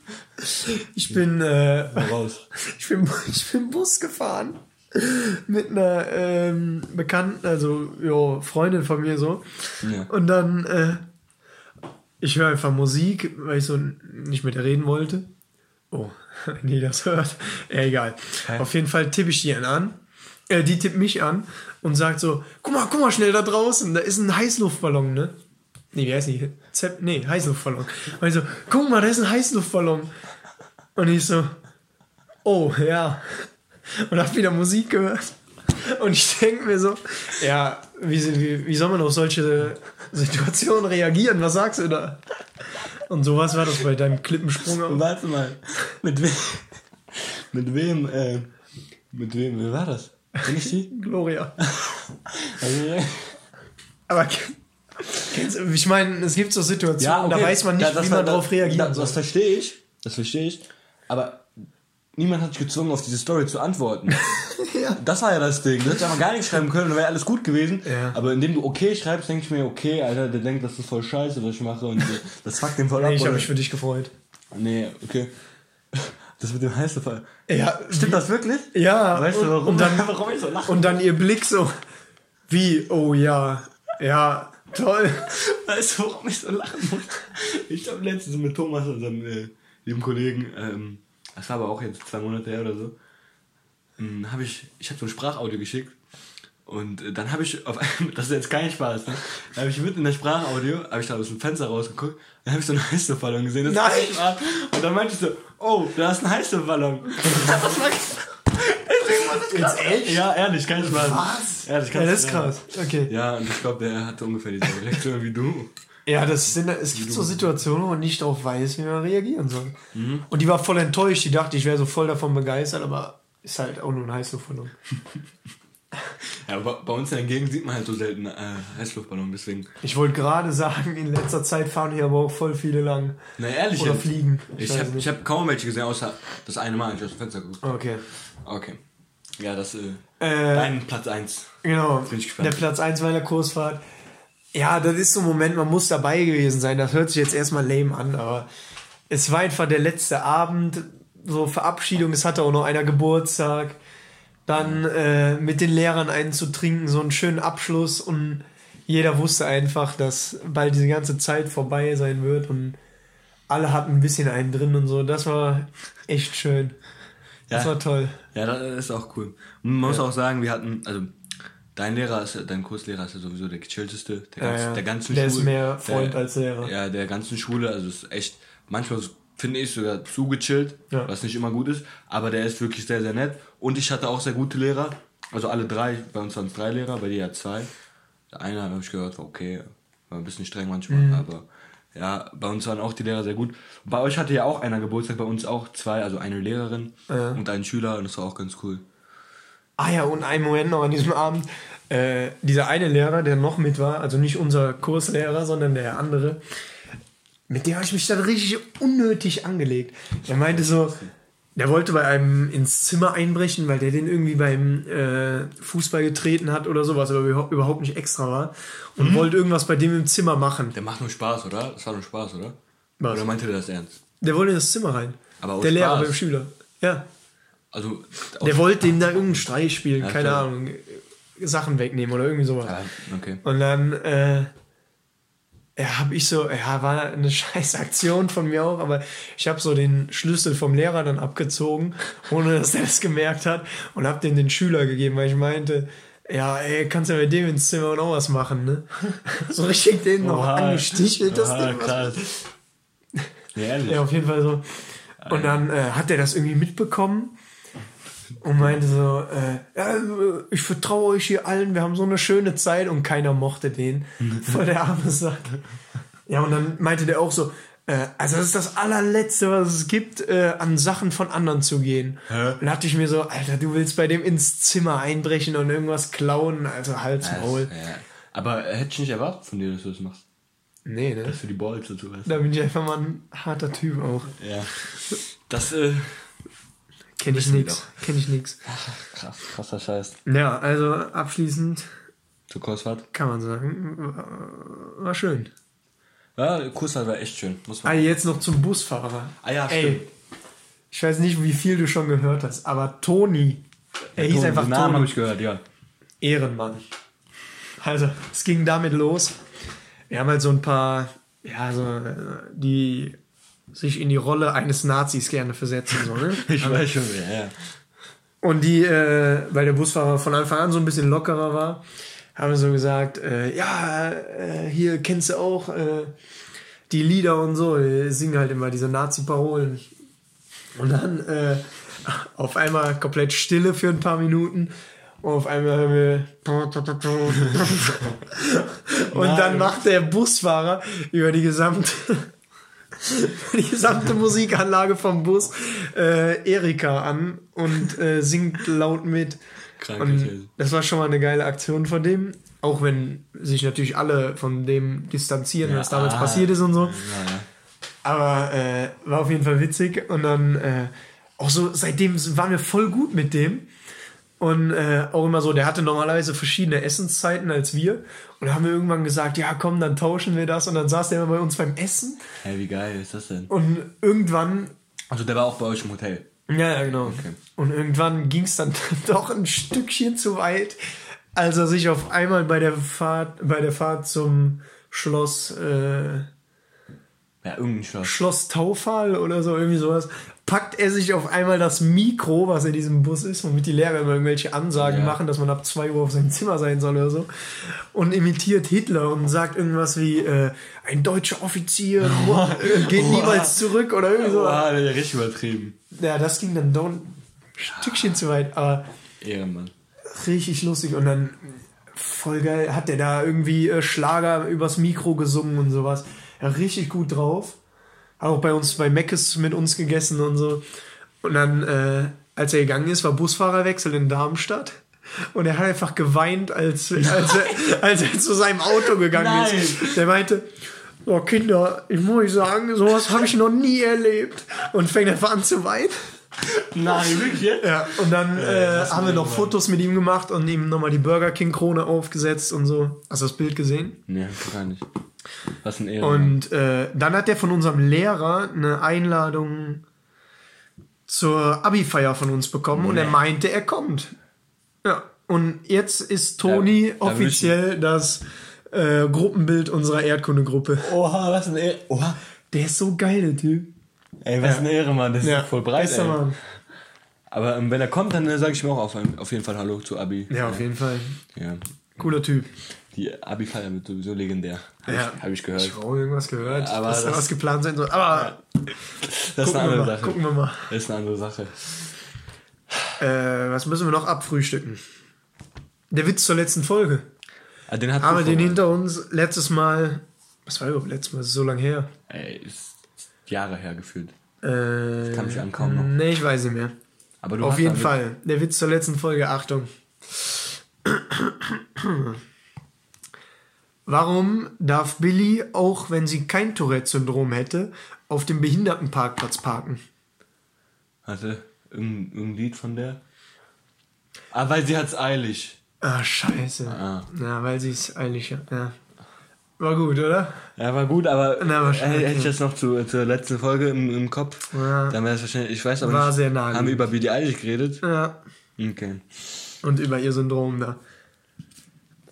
Speaker 1: Ich bin, äh,
Speaker 2: Raus. *laughs*
Speaker 1: ich bin, ich bin Bus gefahren mit einer ähm, Bekannten, also jo, Freundin von mir so.
Speaker 2: Ja.
Speaker 1: Und dann, äh, ich höre einfach Musik, weil ich so nicht mit ihr reden wollte. Oh, *laughs* wenn ihr das hört. Ja, egal.
Speaker 2: Hä?
Speaker 1: Auf jeden Fall tippe ich die an. Äh, die tippt mich an und sagt so, guck mal, guck mal schnell da draußen, da ist ein Heißluftballon, ne? Nee, wie heißt die? Zepp, nee, Heißluftballon. Und ich so, guck mal, da ist ein Heißluftballon. Und ich so, oh, ja. Und hab wieder Musik gehört. Und ich denke mir so, ja, wie, wie, wie soll man auf solche Situationen reagieren? Was sagst du da? Und sowas war das bei deinem Klippensprung auch.
Speaker 2: Warte mal. Mit wem? *laughs* Mit wem, äh, mit wem, wer war das? Bin ich die?
Speaker 1: Gloria. *laughs*
Speaker 2: Also,
Speaker 1: Aber kennst ich meine, es gibt so Situationen, da weiß man nicht,
Speaker 2: Ja, das
Speaker 1: wie man darauf reagieren
Speaker 2: das. Das verstehe ich. Das verstehe ich. Aber niemand hat dich gezwungen, auf diese Story zu antworten. *laughs*
Speaker 1: Ja.
Speaker 2: Das war ja das Ding. Du hättest einfach gar nichts schreiben können, dann wäre alles gut gewesen.
Speaker 1: Ja.
Speaker 2: Aber indem du okay schreibst, denke ich mir, okay, Alter, der denkt, das ist voll scheiße, was ich mache. Und äh, das fuckt den voll ab.
Speaker 1: Nee, ich habe mich für dich gefreut.
Speaker 2: Nee, okay. Das mit dem heißen Fall.
Speaker 1: Ja,
Speaker 2: Stimmt das wirklich?
Speaker 1: Ja,
Speaker 2: Weißt du, warum,
Speaker 1: und dann- *laughs*
Speaker 2: warum ich so lache?
Speaker 1: Und dann ihr Blick so, wie, oh ja, ja, toll.
Speaker 2: Weißt du, warum ich so lachen muss? Ich habe letztens mit Thomas, unserem äh, lieben Kollegen, ähm, das war aber auch jetzt zwei Monate her oder so, ähm, habe ich, ich habe so ein Sprachaudio geschickt und äh, dann habe ich auf einmal, *laughs* das ist jetzt kein Spaß, ne? Da habe ich mitten in der Sprachaudio, habe ich da aus dem Fenster rausgeguckt, dann habe ich so einen Heißluftballon gesehen. Das ist
Speaker 1: Nein!
Speaker 2: kein Spaß. Und dann meinte ich so, oh, da ist ein Heißluftballon. *laughs* das war
Speaker 1: Jetzt
Speaker 2: krass.
Speaker 1: echt?
Speaker 2: Ja, ehrlich, kein Spaß.
Speaker 1: Was?
Speaker 2: Ehrlich,
Speaker 1: Ja, das ist krass. Okay.
Speaker 2: Ja, und ich glaube, der hatte ungefähr diese Reaktion wie du.
Speaker 1: Ja, das sind, es gibt so Situationen, wo man nicht darauf weiß, wie man reagieren soll. Und die war voll enttäuscht. Die dachte, ich wäre so voll davon begeistert, aber ist halt auch nur ein Heißluftballon. *laughs* *laughs*
Speaker 2: Ja, aber bei uns in der Gegend sieht man halt so selten äh, Heißluftballon, deswegen.
Speaker 1: Ich wollte gerade sagen, in letzter Zeit fahren hier aber auch voll viele lang.
Speaker 2: Na ehrlich,
Speaker 1: Oder
Speaker 2: jetzt.
Speaker 1: fliegen.
Speaker 2: Ich,
Speaker 1: weiß
Speaker 2: habe ich hab kaum welche gesehen, außer das eine Mal, als ich aus dem Fenster geguckt
Speaker 1: Okay.
Speaker 2: Okay. Ja, das äh,
Speaker 1: Äh,
Speaker 2: dein Platz 1.
Speaker 1: Genau.
Speaker 2: bin ich gespannt.
Speaker 1: Der Platz 1 meiner Kursfahrt. Ja, das ist so ein Moment, man muss dabei gewesen sein. Das hört sich jetzt erstmal lame an, aber es war einfach der letzte Abend, so Verabschiedung, es hatte auch noch einer Geburtstag. Dann äh, mit den Lehrern einen zu trinken, so einen schönen Abschluss und jeder wusste einfach, dass bald diese ganze Zeit vorbei sein wird und alle hatten ein bisschen einen drin und so. Das war echt schön. Das
Speaker 2: Ja.
Speaker 1: war toll.
Speaker 2: Ja, das ist auch cool. Man muss auch sagen, wir hatten, also dein Lehrer ist, dein Kurslehrer ist ja sowieso der gechillteste der,
Speaker 1: Ja,
Speaker 2: ganzen,
Speaker 1: ja.
Speaker 2: der ganzen
Speaker 1: Der
Speaker 2: Schule.
Speaker 1: ist mehr Freund
Speaker 2: der,
Speaker 1: als Lehrer.
Speaker 2: Ja, der ganzen Schule, also ist echt, manchmal finde ich sogar zu gechillt,
Speaker 1: Ja.
Speaker 2: was nicht immer gut ist, aber der ist wirklich sehr, sehr nett. Und ich hatte auch sehr gute Lehrer, also alle drei, bei uns waren es drei Lehrer, bei dir ja zwei. Der eine, habe ich gehört, war okay, war ein bisschen streng manchmal,
Speaker 1: Mhm.
Speaker 2: aber ja, bei uns waren auch die Lehrer sehr gut. Bei euch hatte ja auch einer Geburtstag, bei uns auch zwei, also eine Lehrerin
Speaker 1: Ja.
Speaker 2: und ein Schüler und das war auch ganz cool.
Speaker 1: Ah ja, und einen Moment noch an diesem Abend. Äh, dieser eine Lehrer, der noch mit war, also nicht unser Kurslehrer, sondern der andere, mit dem habe ich mich dann richtig unnötig angelegt. Er meinte so, der wollte bei einem ins Zimmer einbrechen, weil der den irgendwie beim äh, Fußball getreten hat oder sowas, aber überhaupt- nicht extra war. Und wollte irgendwas bei dem im Zimmer machen.
Speaker 2: Der macht nur Spaß, oder? Das war nur Spaß, oder?
Speaker 1: Was?
Speaker 2: Oder meinte der das ernst?
Speaker 1: Der wollte in das Zimmer rein.
Speaker 2: Aber aus
Speaker 1: der Lehrer
Speaker 2: Spaß.
Speaker 1: beim Schüler. Ja.
Speaker 2: Also,
Speaker 1: Der wollte dem da irgendeinen Streich spielen,
Speaker 2: Ja,
Speaker 1: keine
Speaker 2: klar.
Speaker 1: Ahnung, Sachen wegnehmen oder irgendwie sowas.
Speaker 2: Ja, okay.
Speaker 1: Und dann, äh, ja, habe ich so, ja, war eine *laughs* scheiß Aktion von mir auch, aber ich habe so den Schlüssel vom Lehrer dann abgezogen, ohne dass er das gemerkt hat und habe den den Schüler gegeben, weil ich meinte, ja, ey, kannst du ja mit dem ins Zimmer und auch was machen, ne? *laughs* So richtig den noch
Speaker 2: Oha.
Speaker 1: angestichelt, das
Speaker 2: Oha,
Speaker 1: Ding.
Speaker 2: krass. *laughs* Ja.
Speaker 1: Ja, auf jeden Fall so. Und dann äh, hat er das irgendwie mitbekommen und meinte so, äh, ja, äh, ich vertraue euch hier allen, wir haben so eine schöne Zeit und keiner mochte den. *laughs* Voll der arme Sack. Ja, und dann meinte der auch so, äh, also das ist das allerletzte, was es gibt, äh, an Sachen von anderen zu gehen.
Speaker 2: Hä?
Speaker 1: Und da dachte ich mir so, Alter, du willst bei dem ins Zimmer einbrechen und irgendwas klauen, also Hals, Maul.
Speaker 2: Ja. Aber hätte ich nicht erwartet von dir, dass du das machst.
Speaker 1: Nee, ne?
Speaker 2: Dass du die Balls dazu hast.
Speaker 1: Da bin ich einfach mal ein harter Typ auch.
Speaker 2: Ja. Das, äh,
Speaker 1: Kenn ich
Speaker 2: Wissen wir
Speaker 1: nix. Kenn ich nix.
Speaker 2: krass, krasser Scheiß.
Speaker 1: Ja, also abschließend
Speaker 2: Zur Kursfahrt.
Speaker 1: kann man sagen, war, war schön.
Speaker 2: Ja, Kursfahrt war echt schön. Muss man.
Speaker 1: Ah, jetzt noch zum Busfahrer.
Speaker 2: Ah ja,
Speaker 1: Ey,
Speaker 2: stimmt.
Speaker 1: ich weiß nicht, wie viel du schon gehört hast, aber Toni, er hieß
Speaker 2: Ton-
Speaker 1: einfach
Speaker 2: den Namen habe
Speaker 1: Toni,
Speaker 2: ich gehört, ja.
Speaker 1: Ehrenmann. Also, es ging damit los. Wir haben halt so ein paar, ja, so, die sich in die Rolle eines Nazis gerne versetzen sollen. *laughs*
Speaker 2: Ich weiß schon, ja, ja.
Speaker 1: Und die, äh, weil der Busfahrer von Anfang an so ein bisschen lockerer war, haben so gesagt, äh, ja, äh, hier kennst du auch äh, die Lieder und so, die singen halt immer diese Nazi-Parolen. Und dann äh, auf einmal komplett Stille für ein paar Minuten. Und auf einmal hören wir. *laughs* Und dann macht der Busfahrer über die gesamte *laughs* die gesamte Musikanlage vom Bus äh, Erika an und äh, singt laut mit. Und das war schon mal eine geile Aktion von dem. Auch wenn sich natürlich alle von dem distanzieren, was damals
Speaker 2: ah.
Speaker 1: passiert ist und so.
Speaker 2: Ja, ja.
Speaker 1: Aber äh, war auf jeden Fall witzig. Und dann äh, auch so, seitdem waren wir voll gut mit dem. Und äh, auch immer so, der hatte normalerweise verschiedene Essenszeiten als wir. Und da haben wir irgendwann gesagt, ja komm, dann tauschen wir das. Und dann saß der immer bei uns beim Essen.
Speaker 2: Hey, wie geil ist das denn?
Speaker 1: Und irgendwann
Speaker 2: Also der war auch bei euch im Hotel.
Speaker 1: Ja, ja, genau.
Speaker 2: Okay.
Speaker 1: Und irgendwann ging es dann *laughs* doch ein Stückchen zu weit, als er sich auf einmal bei der Fahrt, bei der Fahrt zum Schloss, äh,
Speaker 2: Ja, irgendein Schloss.
Speaker 1: Schloss Taufal oder so, irgendwie sowas, packt er sich auf einmal das Mikro, was in diesem Bus ist, womit die Lehrer immer irgendwelche Ansagen
Speaker 2: Ja.
Speaker 1: machen, dass man ab 2 Uhr auf seinem Zimmer sein soll oder so, und imitiert Hitler und sagt irgendwas wie, äh, ein deutscher Offizier *laughs* äh, geht niemals zurück oder irgendwie so.
Speaker 2: Boah, der hat richtig übertrieben.
Speaker 1: Ja, das ging dann doch ein Stückchen zu weit, aber
Speaker 2: Ehrenmann.
Speaker 1: richtig lustig und dann voll geil hat der da irgendwie äh, Schlager übers Mikro gesungen und sowas. Ja, richtig gut drauf. Auch bei uns bei Meckes mit uns gegessen und so. Und dann, äh, als er gegangen ist, war Busfahrerwechsel in Darmstadt. Und er hat einfach geweint, als, als, er, *laughs* als er zu seinem Auto gegangen
Speaker 2: Nein.
Speaker 1: ist. Der meinte, oh Kinder, ich muss euch sagen, sowas habe ich noch nie erlebt. Und fängt einfach an zu weinen.
Speaker 2: Nein, wirklich jetzt?
Speaker 1: Ja, und dann äh,
Speaker 2: was
Speaker 1: haben wir noch
Speaker 2: Ehrenmann.
Speaker 1: Fotos mit ihm gemacht und ihm nochmal die Burger King Krone aufgesetzt und so. Hast du das Bild gesehen?
Speaker 2: Nee, gar nicht. Was ein Ehrenmann.
Speaker 1: Und äh, dann hat er von unserem Lehrer eine Einladung zur Abi-Feier von uns bekommen und er
Speaker 2: Nee.
Speaker 1: meinte, er kommt. Ja, und jetzt ist Toni
Speaker 2: Ja, da
Speaker 1: offiziell das äh, Gruppenbild unserer Erdkundegruppe.
Speaker 2: Oha, was ein Ehre. Oha.
Speaker 1: Der ist so geil, der Typ.
Speaker 2: Ey, was
Speaker 1: Ja.
Speaker 2: ein Ehrenmann. Das ist voll breit,
Speaker 1: bester
Speaker 2: ey.
Speaker 1: Mann.
Speaker 2: Aber ähm, wenn er kommt, dann äh, sage ich mir auch auf, auf jeden Fall Hallo zu Abi.
Speaker 1: Ja, auf jeden Fall.
Speaker 2: Ja.
Speaker 1: Cooler Typ.
Speaker 2: Die Abi-Feier wird sowieso legendär. Hab,
Speaker 1: Ja.
Speaker 2: ich, hab ich gehört.
Speaker 1: Ich habe auch irgendwas gehört,
Speaker 2: Aber
Speaker 1: dass da
Speaker 2: das-
Speaker 1: was geplant sein soll. Aber
Speaker 2: Das ist eine andere Sache.
Speaker 1: gucken wir mal.
Speaker 2: Das ist eine andere Sache.
Speaker 1: Äh, was müssen wir noch abfrühstücken? Der Witz zur letzten Folge.
Speaker 2: Ah, den hat
Speaker 1: Haben wir
Speaker 2: Kuh
Speaker 1: den hinter uns letztes Mal. Was war überhaupt letztes Mal? Das ist so lange her.
Speaker 2: Ey, ist Jahre her gefühlt.
Speaker 1: Äh,
Speaker 2: kann mich an kaum noch.
Speaker 1: Nee, ich weiß nicht mehr.
Speaker 2: Aber du
Speaker 1: Auf jeden Fall. Der Witz zur letzten Folge. Achtung. Warum darf Billy, auch wenn sie kein Tourette-Syndrom hätte, auf dem Behindertenparkplatz parken?
Speaker 2: Hatte irgendein, irgendein Lied von der? Ah, weil sie hat's eilig.
Speaker 1: Ah, scheiße.
Speaker 2: Ah.
Speaker 1: Ja, weil sie es eilig hat. Ja. War gut, oder?
Speaker 2: Ja, war gut, aber
Speaker 1: Na,
Speaker 2: äh, hätte ich das noch zu, zur letzten Folge im, im Kopf,
Speaker 1: Ja.
Speaker 2: dann wäre es wahrscheinlich, ich weiß aber
Speaker 1: War
Speaker 2: nicht,
Speaker 1: sehr naheliegend.
Speaker 2: haben wir über Billie Eilish geredet?
Speaker 1: Ja.
Speaker 2: Okay.
Speaker 1: Und über ihr Syndrom da.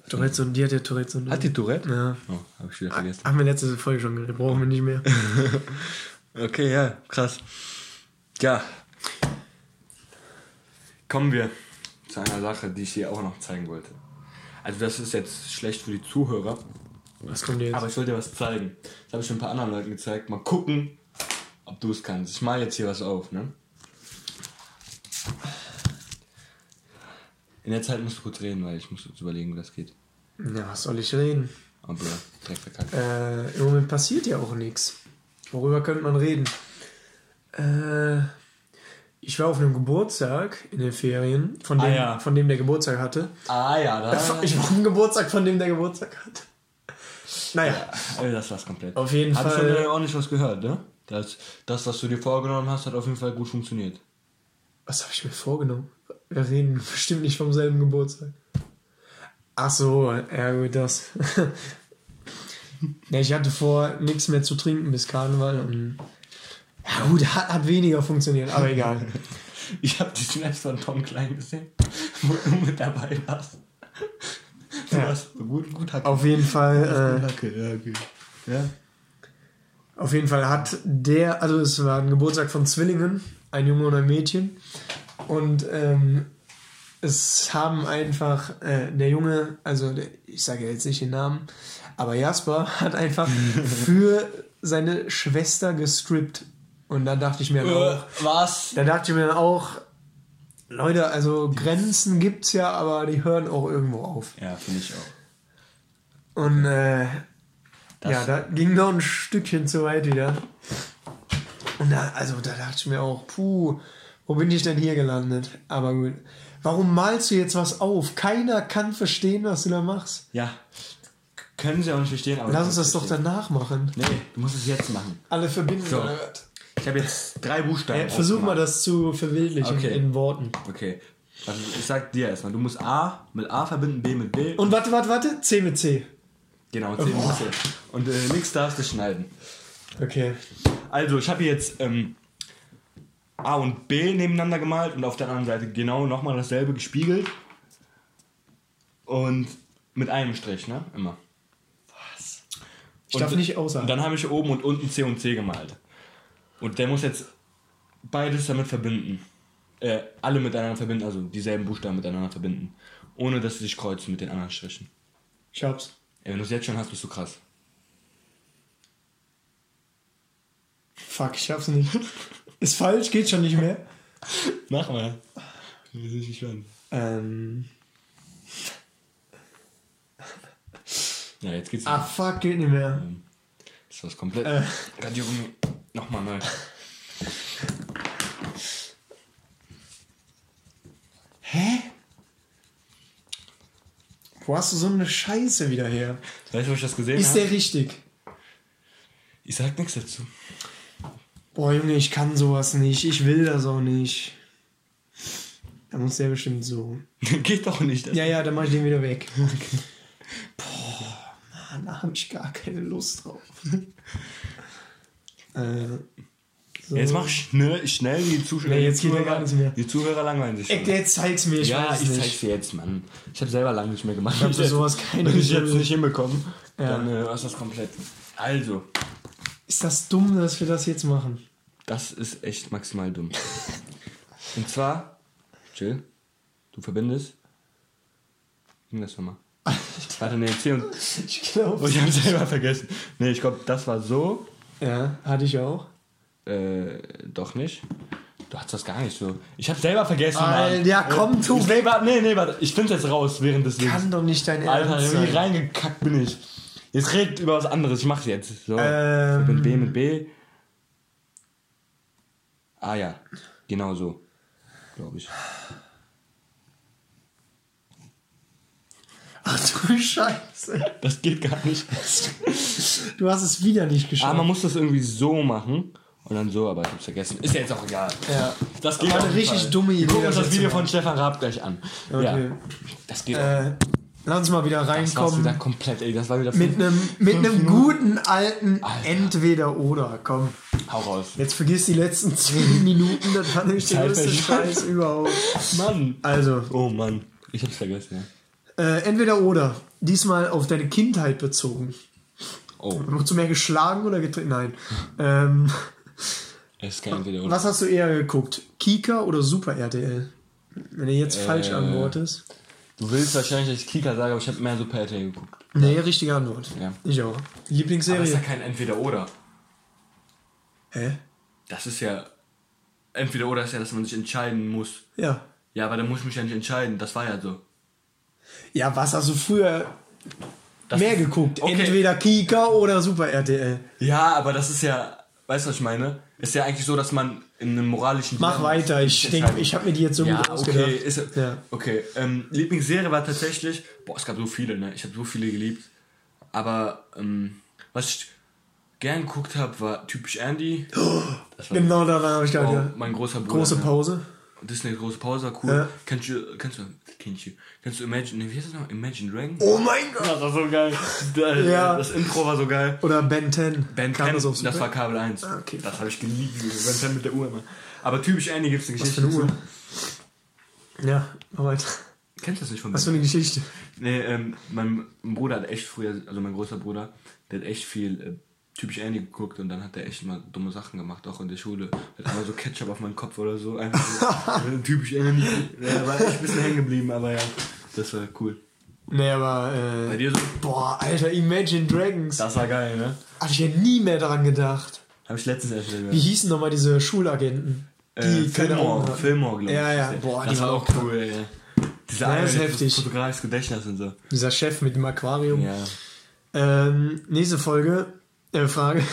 Speaker 1: Tourette und die hat ja Tourette und
Speaker 2: Hat die Tourette?
Speaker 1: Ja.
Speaker 2: Oh, hab ich wieder vergessen.
Speaker 1: Haben wir letzte Folge schon geredet, brauchen wir nicht mehr. *laughs*
Speaker 2: Okay, ja, krass. Ja. Kommen wir zu einer Sache, die ich dir auch noch zeigen wollte. Also das ist jetzt schlecht für die Zuhörer,
Speaker 1: Was kommt jetzt?
Speaker 2: aber ich wollte dir was zeigen. Das habe ich schon ein paar anderen Leuten gezeigt. Mal gucken, ob du es kannst. Ich mal jetzt hier was auf, ne? In der Zeit musst du kurz reden, weil ich muss jetzt überlegen, wie das geht.
Speaker 1: ja, was soll ich reden?
Speaker 2: Aber ja, direkt verkackt.
Speaker 1: Äh, Im Moment passiert ja auch nichts. Worüber könnte man reden? Äh, ich war auf einem Geburtstag in den Ferien, von dem,
Speaker 2: Ah, ja.
Speaker 1: von dem der Geburtstag hatte.
Speaker 2: Ah ja, da.
Speaker 1: Ich war auf einem Geburtstag, von dem der Geburtstag hatte. Naja,
Speaker 2: Also das war's komplett.
Speaker 1: Auf jeden
Speaker 2: Hab
Speaker 1: Fall-
Speaker 2: ich von dir auch nicht was gehört, ne? Das, das, was du dir vorgenommen hast, hat auf jeden Fall gut funktioniert.
Speaker 1: was habe ich mir vorgenommen? Wir reden *laughs* bestimmt nicht vom selben Geburtstag. Ach so, ja gut, das. *laughs* ja, ich hatte vor, nichts mehr zu trinken bis Karneval und ja gut, hat, hat weniger funktioniert, aber egal. *laughs*
Speaker 2: Ich habe die Snaps von Tom Klein gesehen, wo du mit dabei warst. Du
Speaker 1: Ja.
Speaker 2: warst so gut, gut Hacke.
Speaker 1: Auf jeden Fall, äh,
Speaker 2: Hacke, ja, okay. Ja.
Speaker 1: Auf jeden Fall hat der, also es war ein Geburtstag von Zwillingen, ein Junge und ein Mädchen. Und ähm, es haben einfach äh, der Junge, also der, ich sage jetzt nicht den Namen, aber Jasper hat einfach *laughs* für seine Schwester gestrippt. Und da dachte ich mir dann auch,
Speaker 2: was?
Speaker 1: da dachte ich mir dann auch, Leute, also Grenzen gibt's ja, aber die hören auch irgendwo auf.
Speaker 2: Ja, finde ich auch.
Speaker 1: Und äh,
Speaker 2: Das-
Speaker 1: ja, da ging noch ein Stückchen zu weit wieder. Und da, also da dachte ich mir auch, puh, wo bin ich denn hier gelandet? Aber gut. Warum malst du jetzt was auf? Keiner kann verstehen, was du da machst.
Speaker 2: Ja. Können sie auch nicht verstehen, aber.
Speaker 1: Lass uns das doch
Speaker 2: verstehen.
Speaker 1: danach machen.
Speaker 2: Nee, du musst es jetzt machen.
Speaker 1: Alle verbinden.
Speaker 2: So. Ich habe jetzt drei Buchstaben.
Speaker 1: Äh, versuch mal das zu verwildlichen
Speaker 2: Okay.
Speaker 1: in Worten.
Speaker 2: Okay. Also ich sag dir erstmal, du musst A mit A verbinden, B mit B.
Speaker 1: Und warte, warte, warte. C mit C.
Speaker 2: genau, C mit C. Und äh, nichts darfst du schneiden.
Speaker 1: Okay.
Speaker 2: Also, ich habe jetzt ähm, A und B nebeneinander gemalt und auf der anderen Seite genau nochmal dasselbe gespiegelt. Und mit einem Strich, ne? Immer.
Speaker 1: Ich
Speaker 2: Und-
Speaker 1: darf nicht
Speaker 2: Und
Speaker 1: aussagen.
Speaker 2: dann habe ich oben und unten C und C gemalt. Und der muss jetzt beides damit verbinden. Äh, alle miteinander verbinden, also dieselben Buchstaben miteinander verbinden. Ohne dass sie sich kreuzen mit den anderen Strichen.
Speaker 1: Ich hab's.
Speaker 2: Ey, wenn du es jetzt schon hast, bist du krass.
Speaker 1: Fuck, ich schaff's nicht. *laughs* Ist falsch, geht schon nicht mehr.
Speaker 2: Mach mal. Bin nicht gespannt.
Speaker 1: Ähm.
Speaker 2: Ja, jetzt geht's.
Speaker 1: Ah, fuck, geht nicht mehr.
Speaker 2: Das ist was komplett.
Speaker 1: Äh.
Speaker 2: Radiergummi. Nochmal neu.
Speaker 1: Hä? Wo hast du so eine Scheiße wieder her?
Speaker 2: Weißt du, wo ich das gesehen
Speaker 1: Ist
Speaker 2: habe?
Speaker 1: der richtig?
Speaker 2: Ich sag nichts dazu.
Speaker 1: Boah, Junge, ich kann sowas nicht. Ich will das auch nicht. Da muss der bestimmt so. *laughs*
Speaker 2: Geht doch nicht.
Speaker 1: Ja, ja, dann mach ich den wieder weg. *laughs* Boah, Mann, da hab ich gar keine Lust drauf. *laughs* äh, so.
Speaker 2: Jetzt mach schnell, schnell die Zuschauer.
Speaker 1: Nee, jetzt
Speaker 2: die
Speaker 1: geht
Speaker 2: Zuhörer-
Speaker 1: gar nichts mehr.
Speaker 2: Die Zuhörer langweilen sich.
Speaker 1: Ey,
Speaker 2: schon.
Speaker 1: jetzt zeig's mir, ich
Speaker 2: ja, ich
Speaker 1: nicht.
Speaker 2: zeig's dir jetzt, Mann. Ich habe selber lange nicht mehr gemacht.
Speaker 1: Ich hab für sowas keine
Speaker 2: Wenn ich jetzt nicht hinbekommen,
Speaker 1: Ja.
Speaker 2: dann äh, war's das komplett. Also,
Speaker 1: Ist das dumm, dass wir das jetzt machen?
Speaker 2: das ist echt maximal dumm. *laughs* Und zwar, chill, du verbindest. Ging das nochmal? *laughs* Warte, nee, C und.
Speaker 1: Ich
Speaker 2: Oh,
Speaker 1: glaube.
Speaker 2: ich hab's selber vergessen. Nee, ich glaube, das war so.
Speaker 1: Ja, hatte ich auch.
Speaker 2: Äh, doch nicht. Du hast das gar nicht so. Ich hab's selber vergessen,
Speaker 1: Alter, ja, komm, tu
Speaker 2: ich, nee, warte, nee, nee, warte. Ich find's jetzt raus während des Lebens.
Speaker 1: Kann doch nicht dein
Speaker 2: Alter,
Speaker 1: Ernst
Speaker 2: wie
Speaker 1: sein.
Speaker 2: reingekackt bin ich. Jetzt redet über was anderes. Ich mach's jetzt. So.
Speaker 1: Ähm.
Speaker 2: Mit B mit B. Ah ja, genau so. Glaube ich.
Speaker 1: Ach du Scheiße.
Speaker 2: Das geht gar nicht.
Speaker 1: Du hast es wieder nicht
Speaker 2: Ah,
Speaker 1: geschafft.
Speaker 2: man muss das irgendwie so machen. Und dann so, aber ich hab's vergessen. Ist ja jetzt auch egal.
Speaker 1: ja.
Speaker 2: Das
Speaker 1: Aber
Speaker 2: auf
Speaker 1: eine richtig
Speaker 2: Fall.
Speaker 1: dumme
Speaker 2: Wir
Speaker 1: Idee,
Speaker 2: gucken
Speaker 1: das
Speaker 2: uns das Video von Stefan Raab gleich an.
Speaker 1: Okay.
Speaker 2: Ja, das geht auch.
Speaker 1: Äh, lass uns mal wieder
Speaker 2: Das
Speaker 1: reinkommen.
Speaker 2: wieder komplett, ey. Das war wieder
Speaker 1: Mit einem mit einem guten alten. Entweder-Oder. Komm,
Speaker 2: Hau raus.
Speaker 1: jetzt vergiss die letzten 10 *laughs* Minuten, das fand ich der größte. Scheiß überhaupt.
Speaker 2: Mann.
Speaker 1: Also,
Speaker 2: Oh Mann. Ich hab's vergessen,
Speaker 1: Äh, entweder oder. Diesmal auf deine Kindheit bezogen.
Speaker 2: Oh,
Speaker 1: Wurdest du mehr geschlagen oder getreten? Nein. *laughs* Ähm,
Speaker 2: es ist kein Entweder oder.
Speaker 1: was hast du eher geguckt? Kika oder Super RTL? Wenn du jetzt falsch
Speaker 2: Äh.
Speaker 1: antwortest.
Speaker 2: Du willst wahrscheinlich, dass ich Kika sage, aber ich habe mehr Super RTL geguckt.
Speaker 1: Nee, richtige Antwort.
Speaker 2: Ja.
Speaker 1: Ich auch.
Speaker 2: Aber das
Speaker 1: Lieblingsserie?
Speaker 2: ist ja kein Entweder oder.
Speaker 1: Hä?
Speaker 2: Das ist ja. Entweder oder ist ja, dass man sich entscheiden muss.
Speaker 1: Ja.
Speaker 2: Ja, aber dann muss ich mich ja nicht entscheiden. Das war ja so.
Speaker 1: Ja, was hast du früher
Speaker 2: Das
Speaker 1: mehr geguckt?
Speaker 2: Okay.
Speaker 1: Entweder Kika oder Super RTL.
Speaker 2: Ja, aber das ist ja. Weißt du, was ich meine? Ist ja eigentlich so, dass man in einem moralischen.
Speaker 1: Mach
Speaker 2: Dilemma-
Speaker 1: weiter. Ich denke, ich habe mir die jetzt so
Speaker 2: ja,
Speaker 1: gut ausgedacht.
Speaker 2: okay, ist,
Speaker 1: Ja.
Speaker 2: okay. Ähm, Lieblingsserie war tatsächlich, boah, es gab so viele, ne? Ich habe so viele geliebt. Aber ähm, was ich gern geguckt habe, war typisch Andy.
Speaker 1: Genau daran habe ich gedacht,
Speaker 2: oh,
Speaker 1: ja.
Speaker 2: mein großer Bruder.
Speaker 1: Große
Speaker 2: ne?
Speaker 1: Pause.
Speaker 2: Disney große Pause war cool.
Speaker 1: Ja.
Speaker 2: Kennst du, kennst du, kennst du, kennst du Imagine, ne, wie heißt das noch? Imagine Dragon?
Speaker 1: Oh mein Gott.
Speaker 2: Das war so geil. *laughs* Das,
Speaker 1: Ja.
Speaker 2: das Intro war so geil.
Speaker 1: Oder Ben 10.
Speaker 2: Ben
Speaker 1: Kam
Speaker 2: 10,
Speaker 1: das
Speaker 2: das, war Kabel 1.
Speaker 1: Ah, okay.
Speaker 2: Das habe ich geliebt. Ben 10 mit der Uhr immer. Aber typisch Andy gibt es eine
Speaker 1: Was
Speaker 2: Geschichte.
Speaker 1: für eine Uhr? Ja, mach weiter.
Speaker 2: Kennst du das nicht von
Speaker 1: Was
Speaker 2: Ben?
Speaker 1: für eine Geschichte?
Speaker 2: Nee, ähm, mein Bruder hat echt früher, also mein großer Bruder, der hat echt viel äh, typisch Andy geguckt und dann hat er echt mal dumme Sachen gemacht, auch in der Schule. Hat einmal so Ketchup auf meinen Kopf oder so. Einfach so, *laughs* typisch Andy. Ja, war echt ein bisschen hängen geblieben, aber ja, das war cool.
Speaker 1: Nee, aber,
Speaker 2: Bei
Speaker 1: äh,
Speaker 2: dir so?
Speaker 1: boah, Alter, Imagine Dragons.
Speaker 2: Das war geil, ne?
Speaker 1: Hatte ich ja nie mehr daran gedacht.
Speaker 2: Habe ich letztens erst wieder
Speaker 1: Wie hießen nochmal diese Schulagenten? Die
Speaker 2: Äh, Fillmore. Fillmore, glaube ich.
Speaker 1: Ja, ja, boah,
Speaker 2: das
Speaker 1: die
Speaker 2: war auch cool, ey. Dieser
Speaker 1: Ja,
Speaker 2: eine,
Speaker 1: heftig.
Speaker 2: fotografisches Gedächtnis und so.
Speaker 1: Dieser Chef mit dem Aquarium.
Speaker 2: Ja.
Speaker 1: Ähm, nächste Folge, äh, Frage.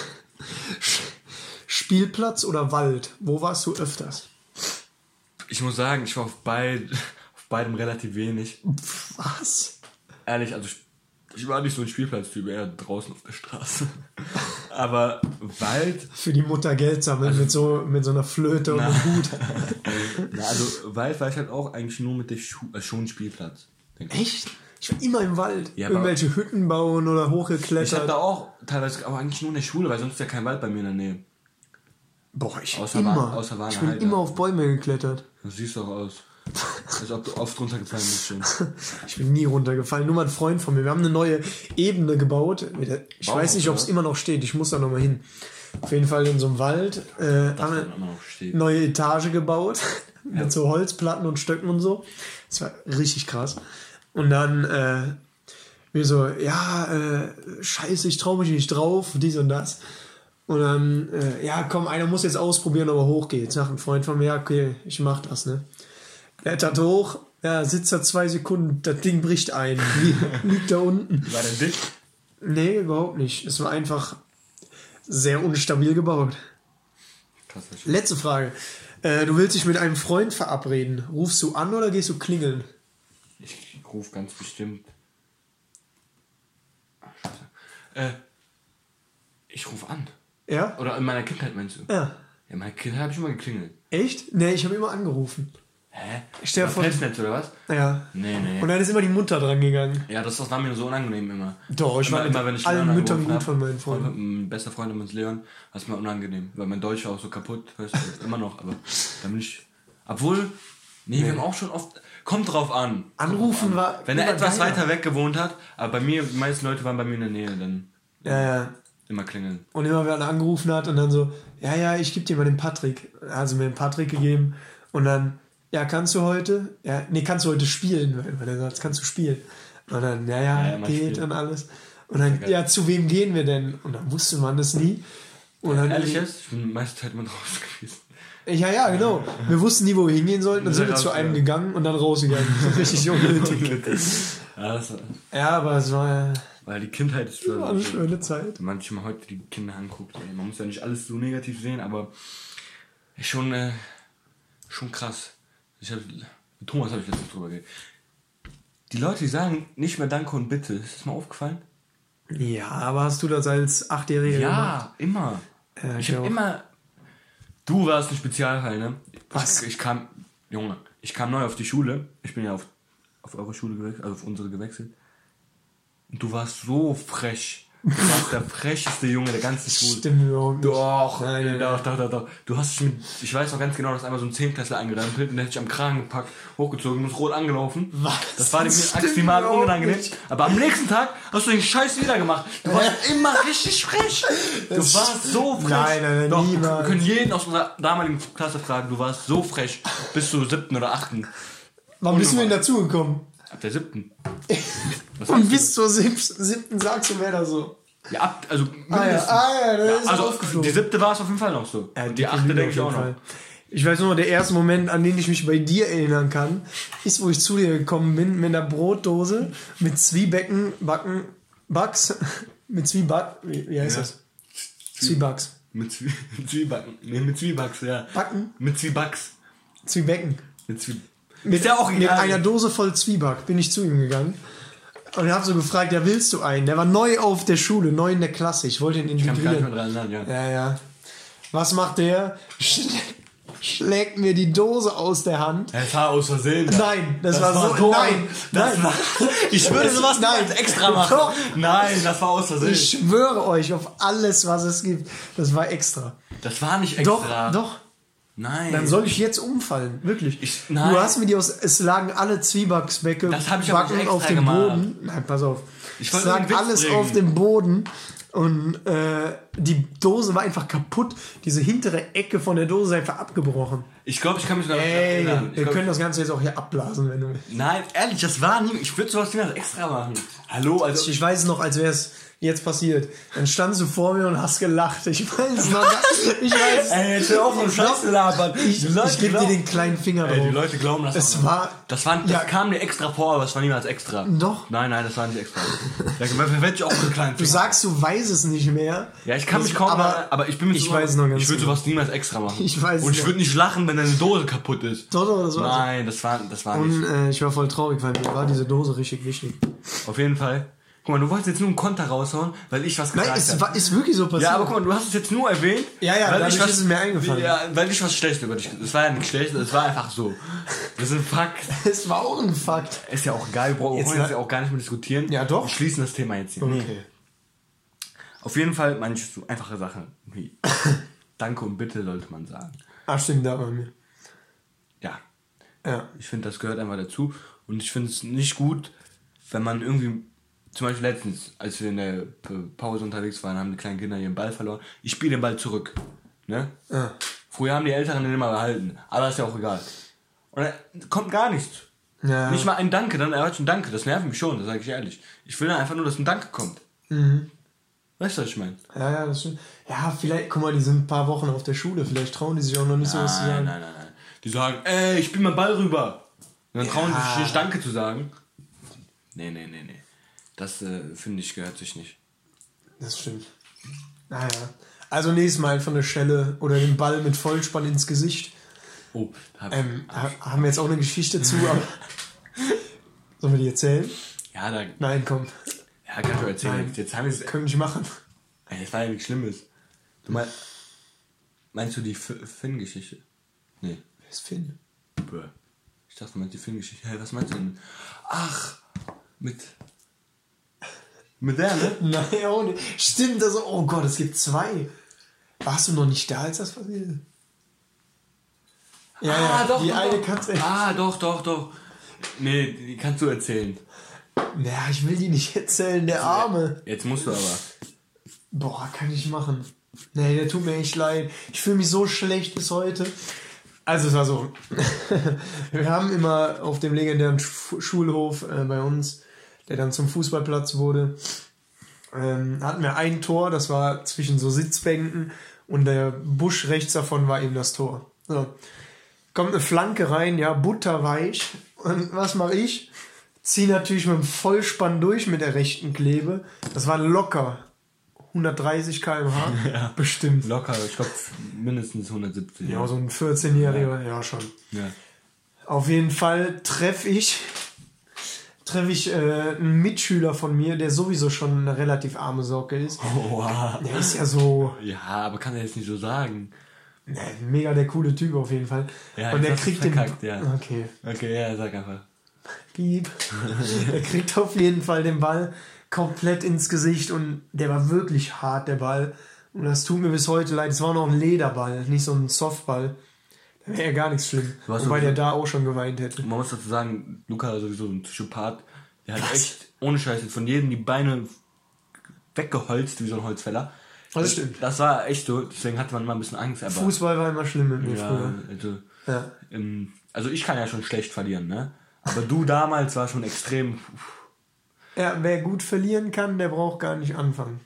Speaker 1: Spielplatz oder Wald? Wo warst du öfters?
Speaker 2: Ich muss sagen, ich war auf, beid, auf beidem relativ wenig.
Speaker 1: Was?
Speaker 2: Ehrlich, also ich, ich war nicht so ein Spielplatztyp, eher draußen auf der Straße. Aber Wald,
Speaker 1: Für die Mutter Geld sammeln mit so, mit so einer Flöte und
Speaker 2: Na.
Speaker 1: einem Hut. *laughs*
Speaker 2: na, also Wald war ich halt auch eigentlich nur mit der Schu äh, schon Spielplatz.
Speaker 1: Echt? Ich war immer im Wald.
Speaker 2: Ja,
Speaker 1: Irgendwelche Hütten bauen oder
Speaker 2: Ich habe
Speaker 1: hochgeklettert.
Speaker 2: da auch teilweise, aber eigentlich nur in der Schule, weil sonst ist ja kein Wald bei mir in der Nähe.
Speaker 1: Boah, ich
Speaker 2: Außer
Speaker 1: immer.
Speaker 2: Wa- außer
Speaker 1: ich bin
Speaker 2: Heide.
Speaker 1: immer auf Bäume geklettert.
Speaker 2: Das siehst du auch aus. Als ob du oft runtergefallen bist schon. *laughs*
Speaker 1: Ich bin nie runtergefallen. Nur mal ein Freund von mir. Wir haben eine neue Ebene gebaut. Ich
Speaker 2: Bauhof,
Speaker 1: weiß nicht, ob es immer noch steht. Ich muss da nochmal hin. Auf jeden Fall in so einem Wald. Äh, haben wir
Speaker 2: steht.
Speaker 1: neue Etage gebaut. *laughs* mit so Holzplatten und Stöcken und so. Das war richtig krass. Und dann, äh, wir so, ja, äh, scheiße, ich traue mich nicht drauf, dies und das. Und dann, äh, ja, komm, einer muss jetzt ausprobieren, ob er hochgeht. Sagt ein Freund von mir, ja, okay, ich mach das, ne? Klettert hoch, ja, sitzt da zwei Sekunden, das Ding bricht ein, *laughs* li- liegt da unten.
Speaker 2: War der dick?
Speaker 1: Nee, überhaupt nicht. Es war einfach sehr unstabil gebaut. Letzte Frage. Äh, du willst dich mit einem Freund verabreden. Rufst du an oder gehst du klingeln?
Speaker 2: Ich rufe ganz bestimmt. Ach, scheiße. Äh, ich rufe an.
Speaker 1: Ja?
Speaker 2: Oder in meiner Kindheit meinst du?
Speaker 1: Ja.
Speaker 2: Ja, in meiner Kindheit habe ich immer geklingelt.
Speaker 1: Echt? Nee, ich habe immer angerufen.
Speaker 2: Hä?
Speaker 1: Ich stell vor-
Speaker 2: Festnetz oder was?
Speaker 1: Ja.
Speaker 2: Nee, nee.
Speaker 1: Und dann ist immer die Mutter dran gegangen.
Speaker 2: ja, das, das war mir so unangenehm immer.
Speaker 1: Doch, ich
Speaker 2: immer,
Speaker 1: war
Speaker 2: immer, wenn ich
Speaker 1: allen Müttern gut
Speaker 2: hab,
Speaker 1: von meinen Freunden.
Speaker 2: Mein bester Freund namens Leon, das ist mir unangenehm, weil mein Deutsch war auch so kaputt, weißt du, immer noch, aber dann bin ich. Obwohl, nee, wir haben auch schon oft. Kommt drauf an.
Speaker 1: Anrufen war.
Speaker 2: Wenn er etwas
Speaker 1: geiler.
Speaker 2: weiter weg gewohnt hat, aber bei mir, die meisten Leute waren bei mir in der Nähe, dann
Speaker 1: Ja, ja.
Speaker 2: immer klingeln.
Speaker 1: Und immer, wenn er angerufen hat und dann so, ja, ja, ich gebe dir mal den Patrick. Also mir den Patrick gegeben. Und dann, ja, kannst du heute? Ja, nee, kannst du heute spielen? Weil, er sagt, kannst du spielen? Und dann, ja, ja,
Speaker 2: Ja, ja, mal
Speaker 1: geht und alles. Und dann,
Speaker 2: geil.
Speaker 1: ja, zu wem gehen wir denn? Und dann wusste man das nie. Und dann
Speaker 2: Ehrlich jetzt? Ich bin meiste Zeit immer draußen *laughs* gewesen.
Speaker 1: Ja, ja, genau. Wir wussten nie, wo wir hingehen sollten. Dann sind wir zu einem gegangen und dann rausgegangen. Das ist richtig unnötig. *laughs*
Speaker 2: Ja,
Speaker 1: Ja, aber es war,
Speaker 2: weil die Kindheit ist schon.
Speaker 1: war eine schöne Zeit.
Speaker 2: Wenn man sich mal heute die Kinder anguckt, ey, man muss ja nicht alles so negativ sehen, aber schon, äh, schon krass. Ich hab, mit Thomas habe ich letztens drüber geredet. Die Leute, die sagen nicht mehr Danke und Bitte, ist das mal aufgefallen?
Speaker 1: Ja, aber hast du das als Achtjähriger gemacht?
Speaker 2: Ja, immer.
Speaker 1: Ja,
Speaker 2: ich habe immer. Du warst ein Spezialfall, ne?
Speaker 1: Was?
Speaker 2: Ich, ich kam, Junge, ich kam neu auf die Schule. Ich bin ja auf, auf eure Schule gewechselt, also auf unsere gewechselt. Und du warst so frech. Du warst der frecheste Junge der ganzen Schule.
Speaker 1: Stimmt überhaupt nicht.
Speaker 2: Doch,
Speaker 1: Nein, nein,
Speaker 2: doch, doch, doch, doch. Du hast dich mit, ich weiß noch ganz genau, dass einmal so ein Zehntklässler eingerempelt und der hat dich am Kragen gepackt, hochgezogen und ist rot angelaufen.
Speaker 1: Was?
Speaker 2: Das war dem maximal unangenehm.
Speaker 1: nicht.
Speaker 2: Aber am nächsten Tag hast du den Scheiß wieder gemacht. Du warst *laughs* immer richtig frech. Du warst so frech.
Speaker 1: Nein, nein, nein,
Speaker 2: doch,
Speaker 1: niemals.
Speaker 2: Wir können jeden aus unserer damaligen Klasse fragen, du warst so frech bis zur siebten oder achten.
Speaker 1: Wann bist du denn dazugekommen?
Speaker 2: Ab der siebten. Was
Speaker 1: Und bis zur sieb siebten sagst du mir da so.
Speaker 2: Ja, ab, also
Speaker 1: Ah ja, ah, ja das ist
Speaker 2: also
Speaker 1: aufgeflogen.
Speaker 2: die siebte war es auf jeden Fall noch so. Und die
Speaker 1: dicke
Speaker 2: achte denke
Speaker 1: auf
Speaker 2: ich auch
Speaker 1: jeden
Speaker 2: noch.
Speaker 1: Fall. Ich weiß nur, der erste Moment, an den ich mich bei dir erinnern kann, ist, wo ich zu dir gekommen bin mit einer Brotdose mit Zwiebecken, Backen, Bugs, *laughs* mit Zwieback, wie, wie heißt
Speaker 2: Ja.
Speaker 1: das? Zwiebacks.
Speaker 2: Mit Zwie *laughs* Zwiebacken. Nee, mit Zwiebacks, ja.
Speaker 1: Backen?
Speaker 2: Mit Zwiebacks.
Speaker 1: Zwiebecken.
Speaker 2: Mit Zwie
Speaker 1: Mit,
Speaker 2: ja auch
Speaker 1: mit einer Dose voll Zwieback bin ich zu ihm gegangen. Und habe so gefragt, ja, willst du einen? Der war neu auf der Schule, neu in der Klasse. Ich wollte ihn
Speaker 2: Ich kann
Speaker 1: integrieren.
Speaker 2: dran erinnern, ja.
Speaker 1: Ja, ja. Was macht der? Sch schlägt mir die Dose aus der Hand.
Speaker 2: Es war aus Versehen.
Speaker 1: Nein, das, war, so.
Speaker 2: dumm.
Speaker 1: Nein,
Speaker 2: Das
Speaker 1: nein.
Speaker 2: war, *laughs* ich würde sowas
Speaker 1: Nein.
Speaker 2: extra machen.
Speaker 1: Doch.
Speaker 2: Nein, das war aus Versehen.
Speaker 1: Ich schwöre euch auf alles, was es gibt. Das war extra.
Speaker 2: das war nicht
Speaker 1: Doch,
Speaker 2: extra.
Speaker 1: doch.
Speaker 2: Nein.
Speaker 1: Dann soll ich jetzt umfallen, wirklich.
Speaker 2: Ich- nein.
Speaker 1: Du hast mir die aus, es lagen alle Zwiebacksbäcke,
Speaker 2: Das hab ich nicht
Speaker 1: Backen auf dem
Speaker 2: gemacht.
Speaker 1: Boden. Nein, pass auf.
Speaker 2: Ich
Speaker 1: es lag alles
Speaker 2: bringen.
Speaker 1: auf dem Boden und äh, die Dose war einfach kaputt. Diese hintere Ecke von der Dose ist einfach abgebrochen.
Speaker 2: ich glaube, ich kann mich noch
Speaker 1: Ey,
Speaker 2: erinnern. Ich
Speaker 1: wir
Speaker 2: glaub,
Speaker 1: können das Ganze jetzt auch hier abblasen, wenn du willst.
Speaker 2: Nein, ehrlich, das war nie. Ich würde sowas niemals extra machen. Hallo, also.
Speaker 1: Ich weiß noch, als wäre es jetzt passiert. Dann standst du vor mir und hast gelacht. Ich weiß noch. *laughs* Ich weiß.
Speaker 2: Ey, jetzt hör auf, so Scheiße labern.
Speaker 1: Ich, ich gebe dir den kleinen Finger
Speaker 2: Ey,
Speaker 1: drauf.
Speaker 2: die Leute glauben das.
Speaker 1: Es war-
Speaker 2: Das, war, das
Speaker 1: Ja.
Speaker 2: kam mir extra vor, aber es war niemals extra.
Speaker 1: Doch.
Speaker 2: Nein, nein, das war nicht extra. Da verwende ich auch einen kleinen
Speaker 1: Du sagst, du weißt es nicht mehr.
Speaker 2: Ja, ich kann
Speaker 1: Das-
Speaker 2: mich kaum,
Speaker 1: aber,
Speaker 2: aber, ich bin mir
Speaker 1: ich
Speaker 2: so-
Speaker 1: weiß noch ganz
Speaker 2: Ich würde
Speaker 1: genau.
Speaker 2: sowas niemals extra machen.
Speaker 1: Ich weiß
Speaker 2: Und ich würde nicht lachen, wenn deine Dose kaputt ist.
Speaker 1: Doch, doch, das war so.
Speaker 2: Nein, das war, das war
Speaker 1: Und
Speaker 2: nicht.
Speaker 1: äh, ich war voll traurig, weil mir war diese Dose richtig wichtig.
Speaker 2: Auf jeden Fall. Guck mal, du wolltest jetzt nur einen Konter raushauen, weil ich was gesagt
Speaker 1: Nein, es
Speaker 2: habe.
Speaker 1: war, ist wirklich so passiert.
Speaker 2: Ja, aber guck mal, du hast es jetzt nur erwähnt.
Speaker 1: Ja, ja,
Speaker 2: weil ich was,
Speaker 1: ist es mir eingefallen.
Speaker 2: Ja, weil ich was Schlechtes über dich. Es war ja nicht schlecht, es war einfach so. Das ist ein Fakt. *laughs*
Speaker 1: es war auch ein Fakt.
Speaker 2: Ist ja auch egal, wir brauchen
Speaker 1: Jetzt
Speaker 2: jetzt, ja auch gar nicht mehr diskutieren.
Speaker 1: Ja, doch.
Speaker 2: Wir schließen das Thema jetzt hier. Nee.
Speaker 1: Okay.
Speaker 2: Auf jeden Fall manche so einfache Sachen wie *laughs* Danke und Bitte sollte man sagen.
Speaker 1: Ah, stimmt, da bei mir.
Speaker 2: Ja,
Speaker 1: Ja.
Speaker 2: ich finde, das gehört einfach dazu. Und ich finde es nicht gut, wenn man irgendwie, zum Beispiel letztens, als wir in der Pause unterwegs waren, haben die kleinen Kinder ihren Ball verloren. Ich spiele den Ball zurück. Ne?
Speaker 1: Ja.
Speaker 2: Früher haben die Älteren den immer behalten. Aber ist ja auch egal. Und dann kommt gar nichts.
Speaker 1: Ja.
Speaker 2: Nicht mal ein Danke, dann erhört ein Danke. Das nervt mich schon, das sage ich ehrlich. Ich will einfach nur, dass ein Danke kommt.
Speaker 1: Mhm.
Speaker 2: Weißt du, was ich meine?
Speaker 1: Ja, ja, das stimmt. Ja, vielleicht, guck mal, die sind ein paar Wochen auf der Schule. Vielleicht trauen die sich auch noch nicht so was zu
Speaker 2: Nein,
Speaker 1: sagen.
Speaker 2: nein, nein, nein. Die sagen, ey, ich spiel meinen Ball rüber. Und dann trauen
Speaker 1: Ja.
Speaker 2: sie sich nicht Danke zu sagen. Nee, nee, nee, nee. Das, äh, finde ich, gehört sich nicht.
Speaker 1: Das stimmt. Naja. Also nächstes Mal von der Stelle oder den Ball mit Vollspann ins Gesicht.
Speaker 2: Oh, hab,
Speaker 1: Ähm, ha haben wir jetzt auch eine Geschichte zu, aber. *laughs* Sollen wir die erzählen?
Speaker 2: ja, da,
Speaker 1: Nein, komm.
Speaker 2: ja, kann ich erzählen.
Speaker 1: Nein.
Speaker 2: Jetzt haben wir es.
Speaker 1: Können wir nicht machen.
Speaker 2: Ey, Das war ja nichts Schlimmes. Du mein, meinst du die Finn-Geschichte? Nee.
Speaker 1: Wer ist Finn?
Speaker 2: Bäh. Ich dachte, du meinst die Finn-Geschichte. Hey, was meinst du denn? Ach, mit. Mit der, ne? *laughs*
Speaker 1: Nein, auch nicht. Stimmt, also, oh Gott, es gibt zwei. Warst du noch nicht da, als das passiert ist? Ja,
Speaker 2: ah,
Speaker 1: ja,
Speaker 2: doch,
Speaker 1: die
Speaker 2: doch,
Speaker 1: eine
Speaker 2: doch.
Speaker 1: kannst du.
Speaker 2: Ah, doch, doch, doch. Nee, die kannst du erzählen.
Speaker 1: Naja, ich will die nicht erzählen, der Arme.
Speaker 2: Jetzt musst du aber.
Speaker 1: Boah, kann ich machen. Nee, der tut mir echt leid. Ich fühle mich so schlecht bis heute. Also es war so. *laughs* Wir haben immer auf dem legendären Sch Schulhof äh, bei uns, der dann zum Fußballplatz wurde, ähm, hatten wir ein Tor, das war zwischen so Sitzbänken und der Busch rechts davon war eben das Tor. So. Kommt eine Flanke rein, ja, butterweich. Und was mache ich? Zieh natürlich mit dem Vollspann durch mit der rechten Klebe. Das war locker 130 km/h. *laughs* Bestimmt.
Speaker 2: Locker, ich glaube mindestens 170.
Speaker 1: Ja, so ein 14-Jähriger, ja. schon.
Speaker 2: ja.
Speaker 1: Auf jeden Fall treffe ich, treffe ich äh, einen Mitschüler von mir, der sowieso schon eine relativ arme Socke ist.
Speaker 2: Oh, wow.
Speaker 1: Der ist ja so *laughs*
Speaker 2: Ja, aber kann er jetzt nicht so sagen.
Speaker 1: ne, mega der coole Typ auf jeden Fall.
Speaker 2: Ja,
Speaker 1: Und der kriegt den.
Speaker 2: verkackt, ja.
Speaker 1: Okay.
Speaker 2: Okay, ja, sag einfach.
Speaker 1: Piep. *laughs* er kriegt auf jeden Fall den Ball komplett ins Gesicht und der war wirklich hart, der Ball. Und das tut mir bis heute leid. Es war noch ein Lederball, nicht so ein Softball. Wäre ja gar nichts schlimm.
Speaker 2: Was
Speaker 1: Wobei der da auch schon geweint hätte.
Speaker 2: Man muss dazu sagen, Luca ist sowieso ein Psychopath. Der hat echt, ohne Scheiß, jetzt von jedem die Beine weggeholzt wie so ein Holzfäller.
Speaker 1: Das stimmt.
Speaker 2: Das war echt so, deswegen hatte man mal ein bisschen Angst. Aber
Speaker 1: Fußball war immer schlimm mit mir
Speaker 2: ja,
Speaker 1: früher.
Speaker 2: also,
Speaker 1: Ja.
Speaker 2: ähm, also ich kann ja schon schlecht verlieren, ne? Aber du damals war schon extrem.
Speaker 1: ja, wer gut verlieren kann, der braucht gar nicht anfangen.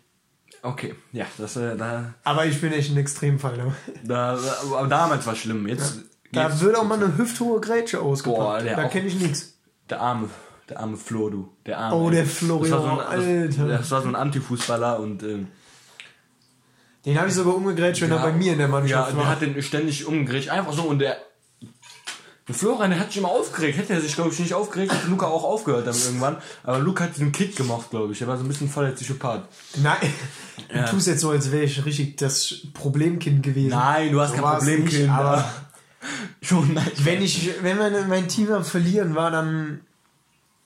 Speaker 2: Okay, ja, das äh, da,
Speaker 1: Aber ich bin echt ein Extremfall.
Speaker 2: da, aber damals war schlimm. Jetzt,
Speaker 1: Da
Speaker 2: jetzt
Speaker 1: wird auch mal eine hüfthohe Grätsche ausgepackt.
Speaker 2: Boah, der
Speaker 1: da kenne ich nichts.
Speaker 2: der arme, der arme Flo, du, der arme.
Speaker 1: Oh, der
Speaker 2: Das
Speaker 1: Florian,
Speaker 2: war so ein,
Speaker 1: Alter.
Speaker 2: Das, das war so ein Antifußballer und ähm,
Speaker 1: Den habe ich sogar umgegrätscht, wenn er bei mir in der
Speaker 2: Ja,
Speaker 1: Mannschaft
Speaker 2: der
Speaker 1: war.
Speaker 2: hat den ständig umgegrätscht. Einfach so und der. Florian, der hat sich immer aufgeregt. Hätte er sich, glaube ich, nicht aufgeregt, hätte Luca auch aufgehört damit irgendwann. Aber Luca hat diesen Kick gemacht, glaube ich. Er war so ein bisschen voll der Psychopath.
Speaker 1: Nein,
Speaker 2: Ja.
Speaker 1: du tust jetzt so, als wäre ich richtig das Problemkind gewesen.
Speaker 2: Nein, du hast
Speaker 1: So
Speaker 2: kein
Speaker 1: war's
Speaker 2: Problem,
Speaker 1: nicht, aber
Speaker 2: Schon, nein.
Speaker 1: wenn ich, wenn mein, mein Team am Verlieren war, dann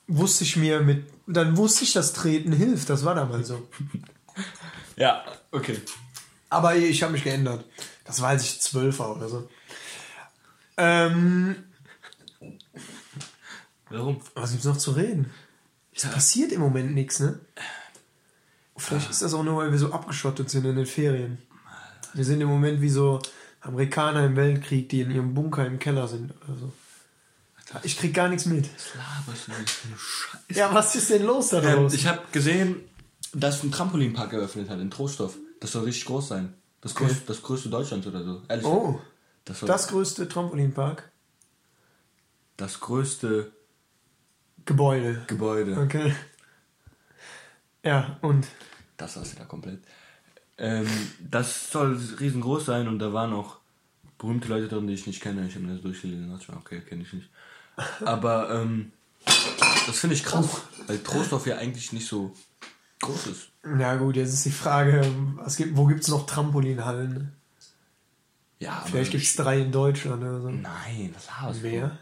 Speaker 1: wusste ich mir mit, dann wusste ich, dass Treten hilft. Das war damals so. *laughs*
Speaker 2: Ja, okay.
Speaker 1: Aber ich habe mich geändert. Das war, als ich zwölf war oder so. Ähm,
Speaker 2: Warum?
Speaker 1: was gibt's noch zu reden? Es passiert im Moment nichts, ne? Vielleicht ist das auch nur, weil wir so abgeschottet sind in den Ferien. Wir sind im Moment wie so Amerikaner im Weltkrieg, die in ihrem Bunker im Keller sind oder so. Ich krieg gar nichts mit.
Speaker 2: Was laberst du denn für eine Scheiße?
Speaker 1: Ja, was ist denn los da
Speaker 2: Ähm,
Speaker 1: draußen?
Speaker 2: ich habe gesehen, dass ein Trampolinpark eröffnet hat in Trostorf. Das soll richtig groß sein. Das,
Speaker 1: Okay.
Speaker 2: größte, das größte Deutschlands oder so. Ehrlich.
Speaker 1: oh,
Speaker 2: das, soll
Speaker 1: das größte Trampolinpark.
Speaker 2: das größte
Speaker 1: Gebäude.
Speaker 2: Gebäude.
Speaker 1: Okay. Ja, und
Speaker 2: Das war's wieder komplett. Ähm, das soll riesengroß sein und da waren auch berühmte Leute drin, die ich nicht kenne. Ich habe mir das durchgelesen und dachte mir, okay, kenne ich nicht. Aber ähm, das finde ich krass, weil Trostorf ja eigentlich nicht so groß ist.
Speaker 1: na gut, jetzt ist die Frage, was gibt, wo gibt's noch Trampolinhallen?
Speaker 2: Ja,
Speaker 1: Vielleicht gibt's drei in Deutschland oder so.
Speaker 2: Nein, was laberst?
Speaker 1: Mehr?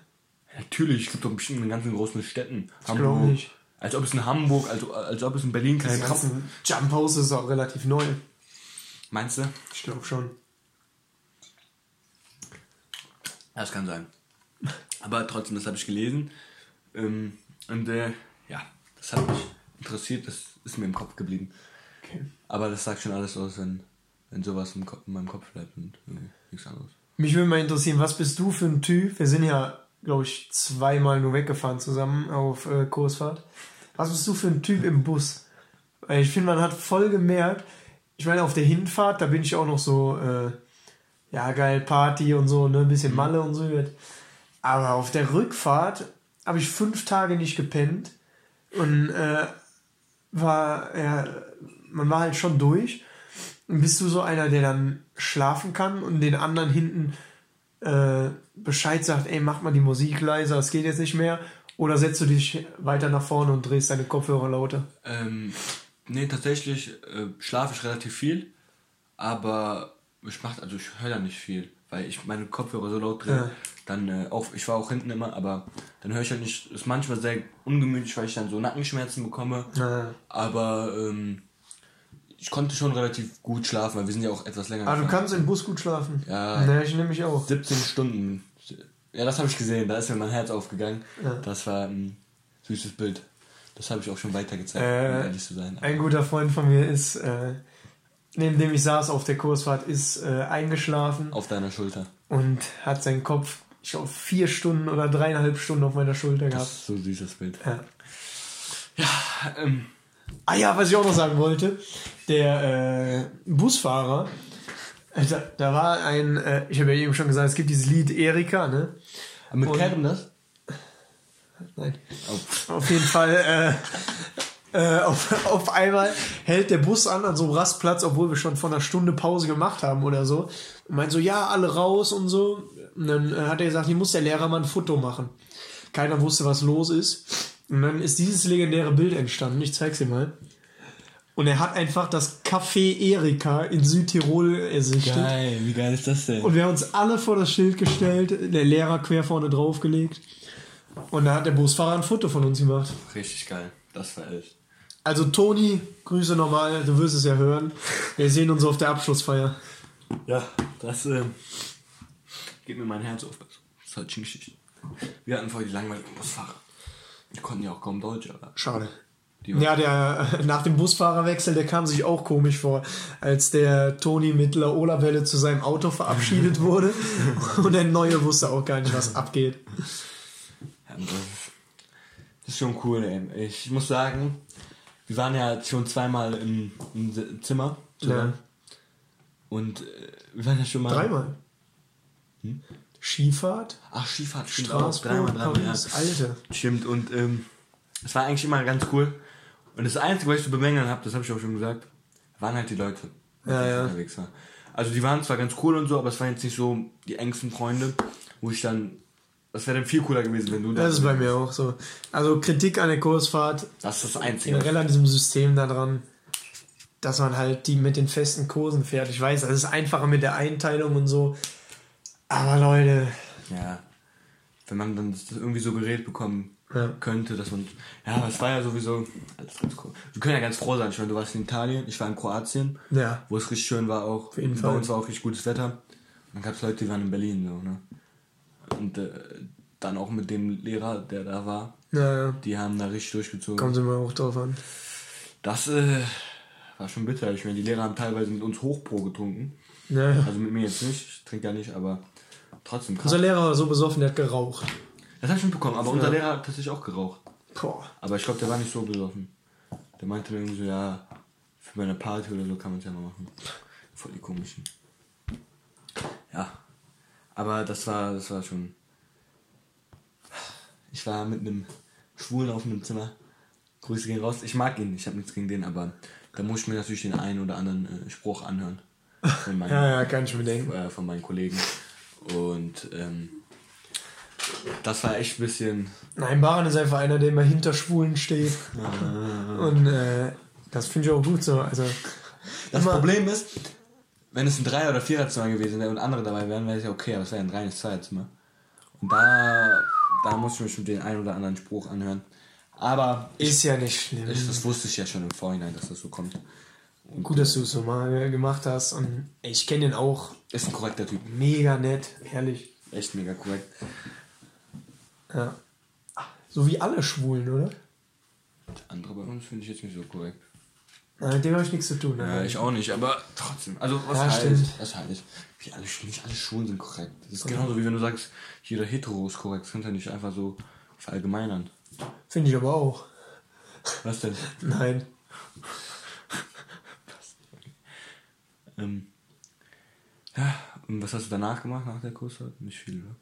Speaker 2: Natürlich, es gibt doch bestimmt in ganzen großen Städten.
Speaker 1: Ich glaube nicht.
Speaker 2: Als ob es in Hamburg, als, als ob es in Berlin
Speaker 1: Die
Speaker 2: keinen Tram...
Speaker 1: Jump House ist auch relativ neu.
Speaker 2: Meinst du?
Speaker 1: Ich glaube schon.
Speaker 2: Das kann sein. Aber trotzdem, das habe ich gelesen. Ähm, und äh, ja, das hat mich interessiert, das ist mir im Kopf geblieben.
Speaker 1: Okay.
Speaker 2: Aber das sagt schon alles aus, wenn, wenn sowas im Kopf, in meinem Kopf bleibt und irgendwie nichts anderes.
Speaker 1: Mich würde mal interessieren, was bist du für ein Typ? Wir sind ja, glaube ich, zweimal nur weggefahren zusammen auf äh, Kursfahrt. Was bist du für ein Typ im Bus? Weil ich finde, man hat voll gemerkt, ich meine, auf der Hinfahrt, da bin ich auch noch so, äh, ja, geil, Party und so, ne, ein bisschen Malle und so. Aber auf der Rückfahrt habe ich fünf Tage nicht gepennt und äh, war, ja, man war halt schon durch. Und bist du so einer, der dann schlafen kann und den anderen hinten äh, Bescheid sagt, ey, mach mal die Musik leiser, es geht jetzt nicht mehr? Oder setzt du dich weiter nach vorne und drehst deine Kopfhörer lauter?
Speaker 2: Ähm, nee, tatsächlich äh, schlafe ich relativ viel, aber ich mach, also ich höre da nicht viel, weil ich meine Kopfhörer so laut drehe.
Speaker 1: Ja.
Speaker 2: Dann äh, auch, ich war auch hinten immer, aber dann höre ich halt nicht, ist manchmal sehr ungemütlich, weil ich dann so Nackenschmerzen bekomme.
Speaker 1: Ja.
Speaker 2: Aber ähm, ich konnte schon relativ gut schlafen, weil wir sind ja auch etwas länger
Speaker 1: Ah, du kannst im Bus gut schlafen.
Speaker 2: Ja.
Speaker 1: Ne, ich nämlich auch.
Speaker 2: 17 Stunden. Ja, das habe ich gesehen, da ist mir mein Herz aufgegangen.
Speaker 1: Ja.
Speaker 2: Das war ein süßes Bild. Das habe ich auch schon weitergezeigt,
Speaker 1: Äh,
Speaker 2: um ehrlich zu sein.
Speaker 1: Ein guter Freund von mir ist, äh, neben dem ich saß auf der Kursfahrt, ist äh, eingeschlafen
Speaker 2: Auf deiner Schulter.
Speaker 1: und hat seinen Kopf, ich glaube, vier Stunden oder dreieinhalb Stunden auf meiner Schulter
Speaker 2: Das
Speaker 1: gehabt.
Speaker 2: ist so ein süßes Bild.
Speaker 1: Ja.
Speaker 2: Ähm,
Speaker 1: Ah ja, was ich auch noch sagen wollte, der äh, Busfahrer, da, da war ein, äh, ich habe ja eben schon gesagt, es gibt dieses Lied Erika, ne?
Speaker 2: mit
Speaker 1: Und-
Speaker 2: Kevin das?
Speaker 1: Nein.
Speaker 2: Oh.
Speaker 1: Auf jeden Fall, äh, äh, auf, auf einmal hält der Bus an an so einem Rastplatz, obwohl wir schon vor einer Stunde Pause gemacht haben oder so. Und meint so, ja, alle raus und so. Und dann äh, hat er gesagt, hier muss der Lehrer mal ein Foto machen. Keiner wusste, was los ist. Und dann ist dieses legendäre Bild entstanden. Ich zeig's dir mal. Und er hat einfach das Café Erika in Südtirol ersichtet.
Speaker 2: Geil, wie geil ist das denn?
Speaker 1: Und wir haben uns alle vor das Schild gestellt, der Lehrer quer vorne draufgelegt. Und da hat der Busfahrer ein Foto von uns gemacht.
Speaker 2: Richtig geil. Das war echt.
Speaker 1: Also Toni, Grüße nochmal, du wirst es ja hören. Wir sehen uns auf der Abschlussfeier.
Speaker 2: Ja, das äh, geht mir mein Herz auf. Das ist halt Geschichte. Wir hatten vorher die langweiligen Busfahrer. Die konnten ja auch kaum Deutsch, aber
Speaker 1: Schade. Ja, der *laughs* nach dem Busfahrerwechsel, der kam sich auch komisch vor, als der Toni mit Laola-Welle zu seinem Auto verabschiedet *laughs* wurde und der Neue wusste auch gar nicht, was abgeht.
Speaker 2: Ja, das, ist schon cool, ey. Ich muss sagen, wir waren ja schon zweimal im, im Zimmer zusammen. Und äh, wir waren ja schon mal.
Speaker 1: Dreimal. Skifahrt,
Speaker 2: Ach, Skifahrt, stimmt auch.
Speaker 1: Straßburg,
Speaker 2: Dreimal, dreimal,
Speaker 1: Paris,
Speaker 2: ja.
Speaker 1: Alter.
Speaker 2: Stimmt, und ähm, es war eigentlich immer ganz cool. Und das Einzige, was ich zu bemängeln habe, das habe ich auch schon gesagt, waren halt die Leute, mit
Speaker 1: Ja, ja.
Speaker 2: unterwegs war. Also die waren zwar ganz cool und so, aber es waren jetzt nicht so die engsten Freunde, wo ich dann. Das wäre dann viel cooler gewesen, wenn du
Speaker 1: Das ist bei mir auch so. Also Kritik an der Kursfahrt,
Speaker 2: Das ist das Einzige.
Speaker 1: generell an diesem System da dran, dass man halt die mit den festen Kursen fährt. Ich weiß, es ist einfacher mit der Einteilung und so. Aber Leute,
Speaker 2: Ja. Wenn man dann irgendwie so geredet bekommen
Speaker 1: Ja.
Speaker 2: könnte, dass man. Ja, es war ja sowieso alles ganz cool. Wir können ja ganz froh sein. Ich meine, du warst in Italien, ich war in Kroatien,
Speaker 1: ja,
Speaker 2: wo es richtig schön war auch.
Speaker 1: jeden
Speaker 2: Bei
Speaker 1: Fall.
Speaker 2: uns war auch richtig gutes Wetter. Und dann gab es Leute, die waren in Berlin so, ne? Und äh, dann auch mit dem Lehrer, der da war,
Speaker 1: ja, ja.
Speaker 2: die haben da richtig durchgezogen.
Speaker 1: Kommt immer auch drauf an.
Speaker 2: Das äh, war schon bitter. Ich meine, die Lehrer haben teilweise mit uns Hochpro getrunken.
Speaker 1: Ja, ja.
Speaker 2: Also mit mir jetzt nicht, ich trinke ja nicht, aber trotzdem krass.
Speaker 1: Unser Lehrer war so besoffen, der hat geraucht.
Speaker 2: Das habe ich mitbekommen, aber unser Lehrer hat tatsächlich auch geraucht.
Speaker 1: Boah.
Speaker 2: Aber ich glaube, der war nicht so besoffen. Der meinte irgendwie so, ja, für meine Party oder so kann man es ja mal machen. Voll die komischen. Ja. Aber das war, das war schon. Ich war mit einem Schwulen auf einem Zimmer. Grüße gehen raus. Ich mag ihn, ich habe nichts gegen den, aber da muss ich mir natürlich den einen oder anderen äh, Spruch anhören. Von meinen, *laughs*
Speaker 1: Ja, ja, kann ich mir denken.
Speaker 2: äh, von meinen Kollegen. Und ähm, das war echt ein bisschen.
Speaker 1: Nein, Baran ist einfach einer, der immer hinter Schwulen steht. Und äh, das finde ich auch gut so. Also,
Speaker 2: Das Problem ist, wenn es ein Dreier- oder Viererzimmer gewesen wäre und andere dabei wären, wäre es ja okay, aber es wäre ein reines Zweierzimmer. Und da, da muss ich mir schon den einen oder anderen Spruch anhören. Aber ich,
Speaker 1: ist ja nicht schlimm.
Speaker 2: ich, das wusste ich ja schon im Vorhinein, dass das so kommt.
Speaker 1: Gut, dass du es so mal gemacht hast. Und ich kenne ihn auch
Speaker 2: Ist ein korrekter Typ.
Speaker 1: mega nett, ehrlich.
Speaker 2: Echt mega korrekt.
Speaker 1: Ja. So wie alle Schwulen, oder?
Speaker 2: Der andere bei uns finde ich jetzt nicht so korrekt.
Speaker 1: Nein, mit dem habe ich nichts zu tun.
Speaker 2: Ja,
Speaker 1: ne?
Speaker 2: ich auch nicht, aber trotzdem. Also, was
Speaker 1: Ja,
Speaker 2: heißt,
Speaker 1: stimmt.
Speaker 2: was heißt, wie alle, nicht alle Schulen sind korrekt. Das ist genauso wie wenn du sagst, jeder Hetero ist korrekt. Das kannst du ja nicht einfach so verallgemeinern.
Speaker 1: Finde ich aber auch.
Speaker 2: Was denn?
Speaker 1: Nein.
Speaker 2: Ähm, ja, und was hast du danach gemacht, nach der Kursfahrt? Nicht viel, oder?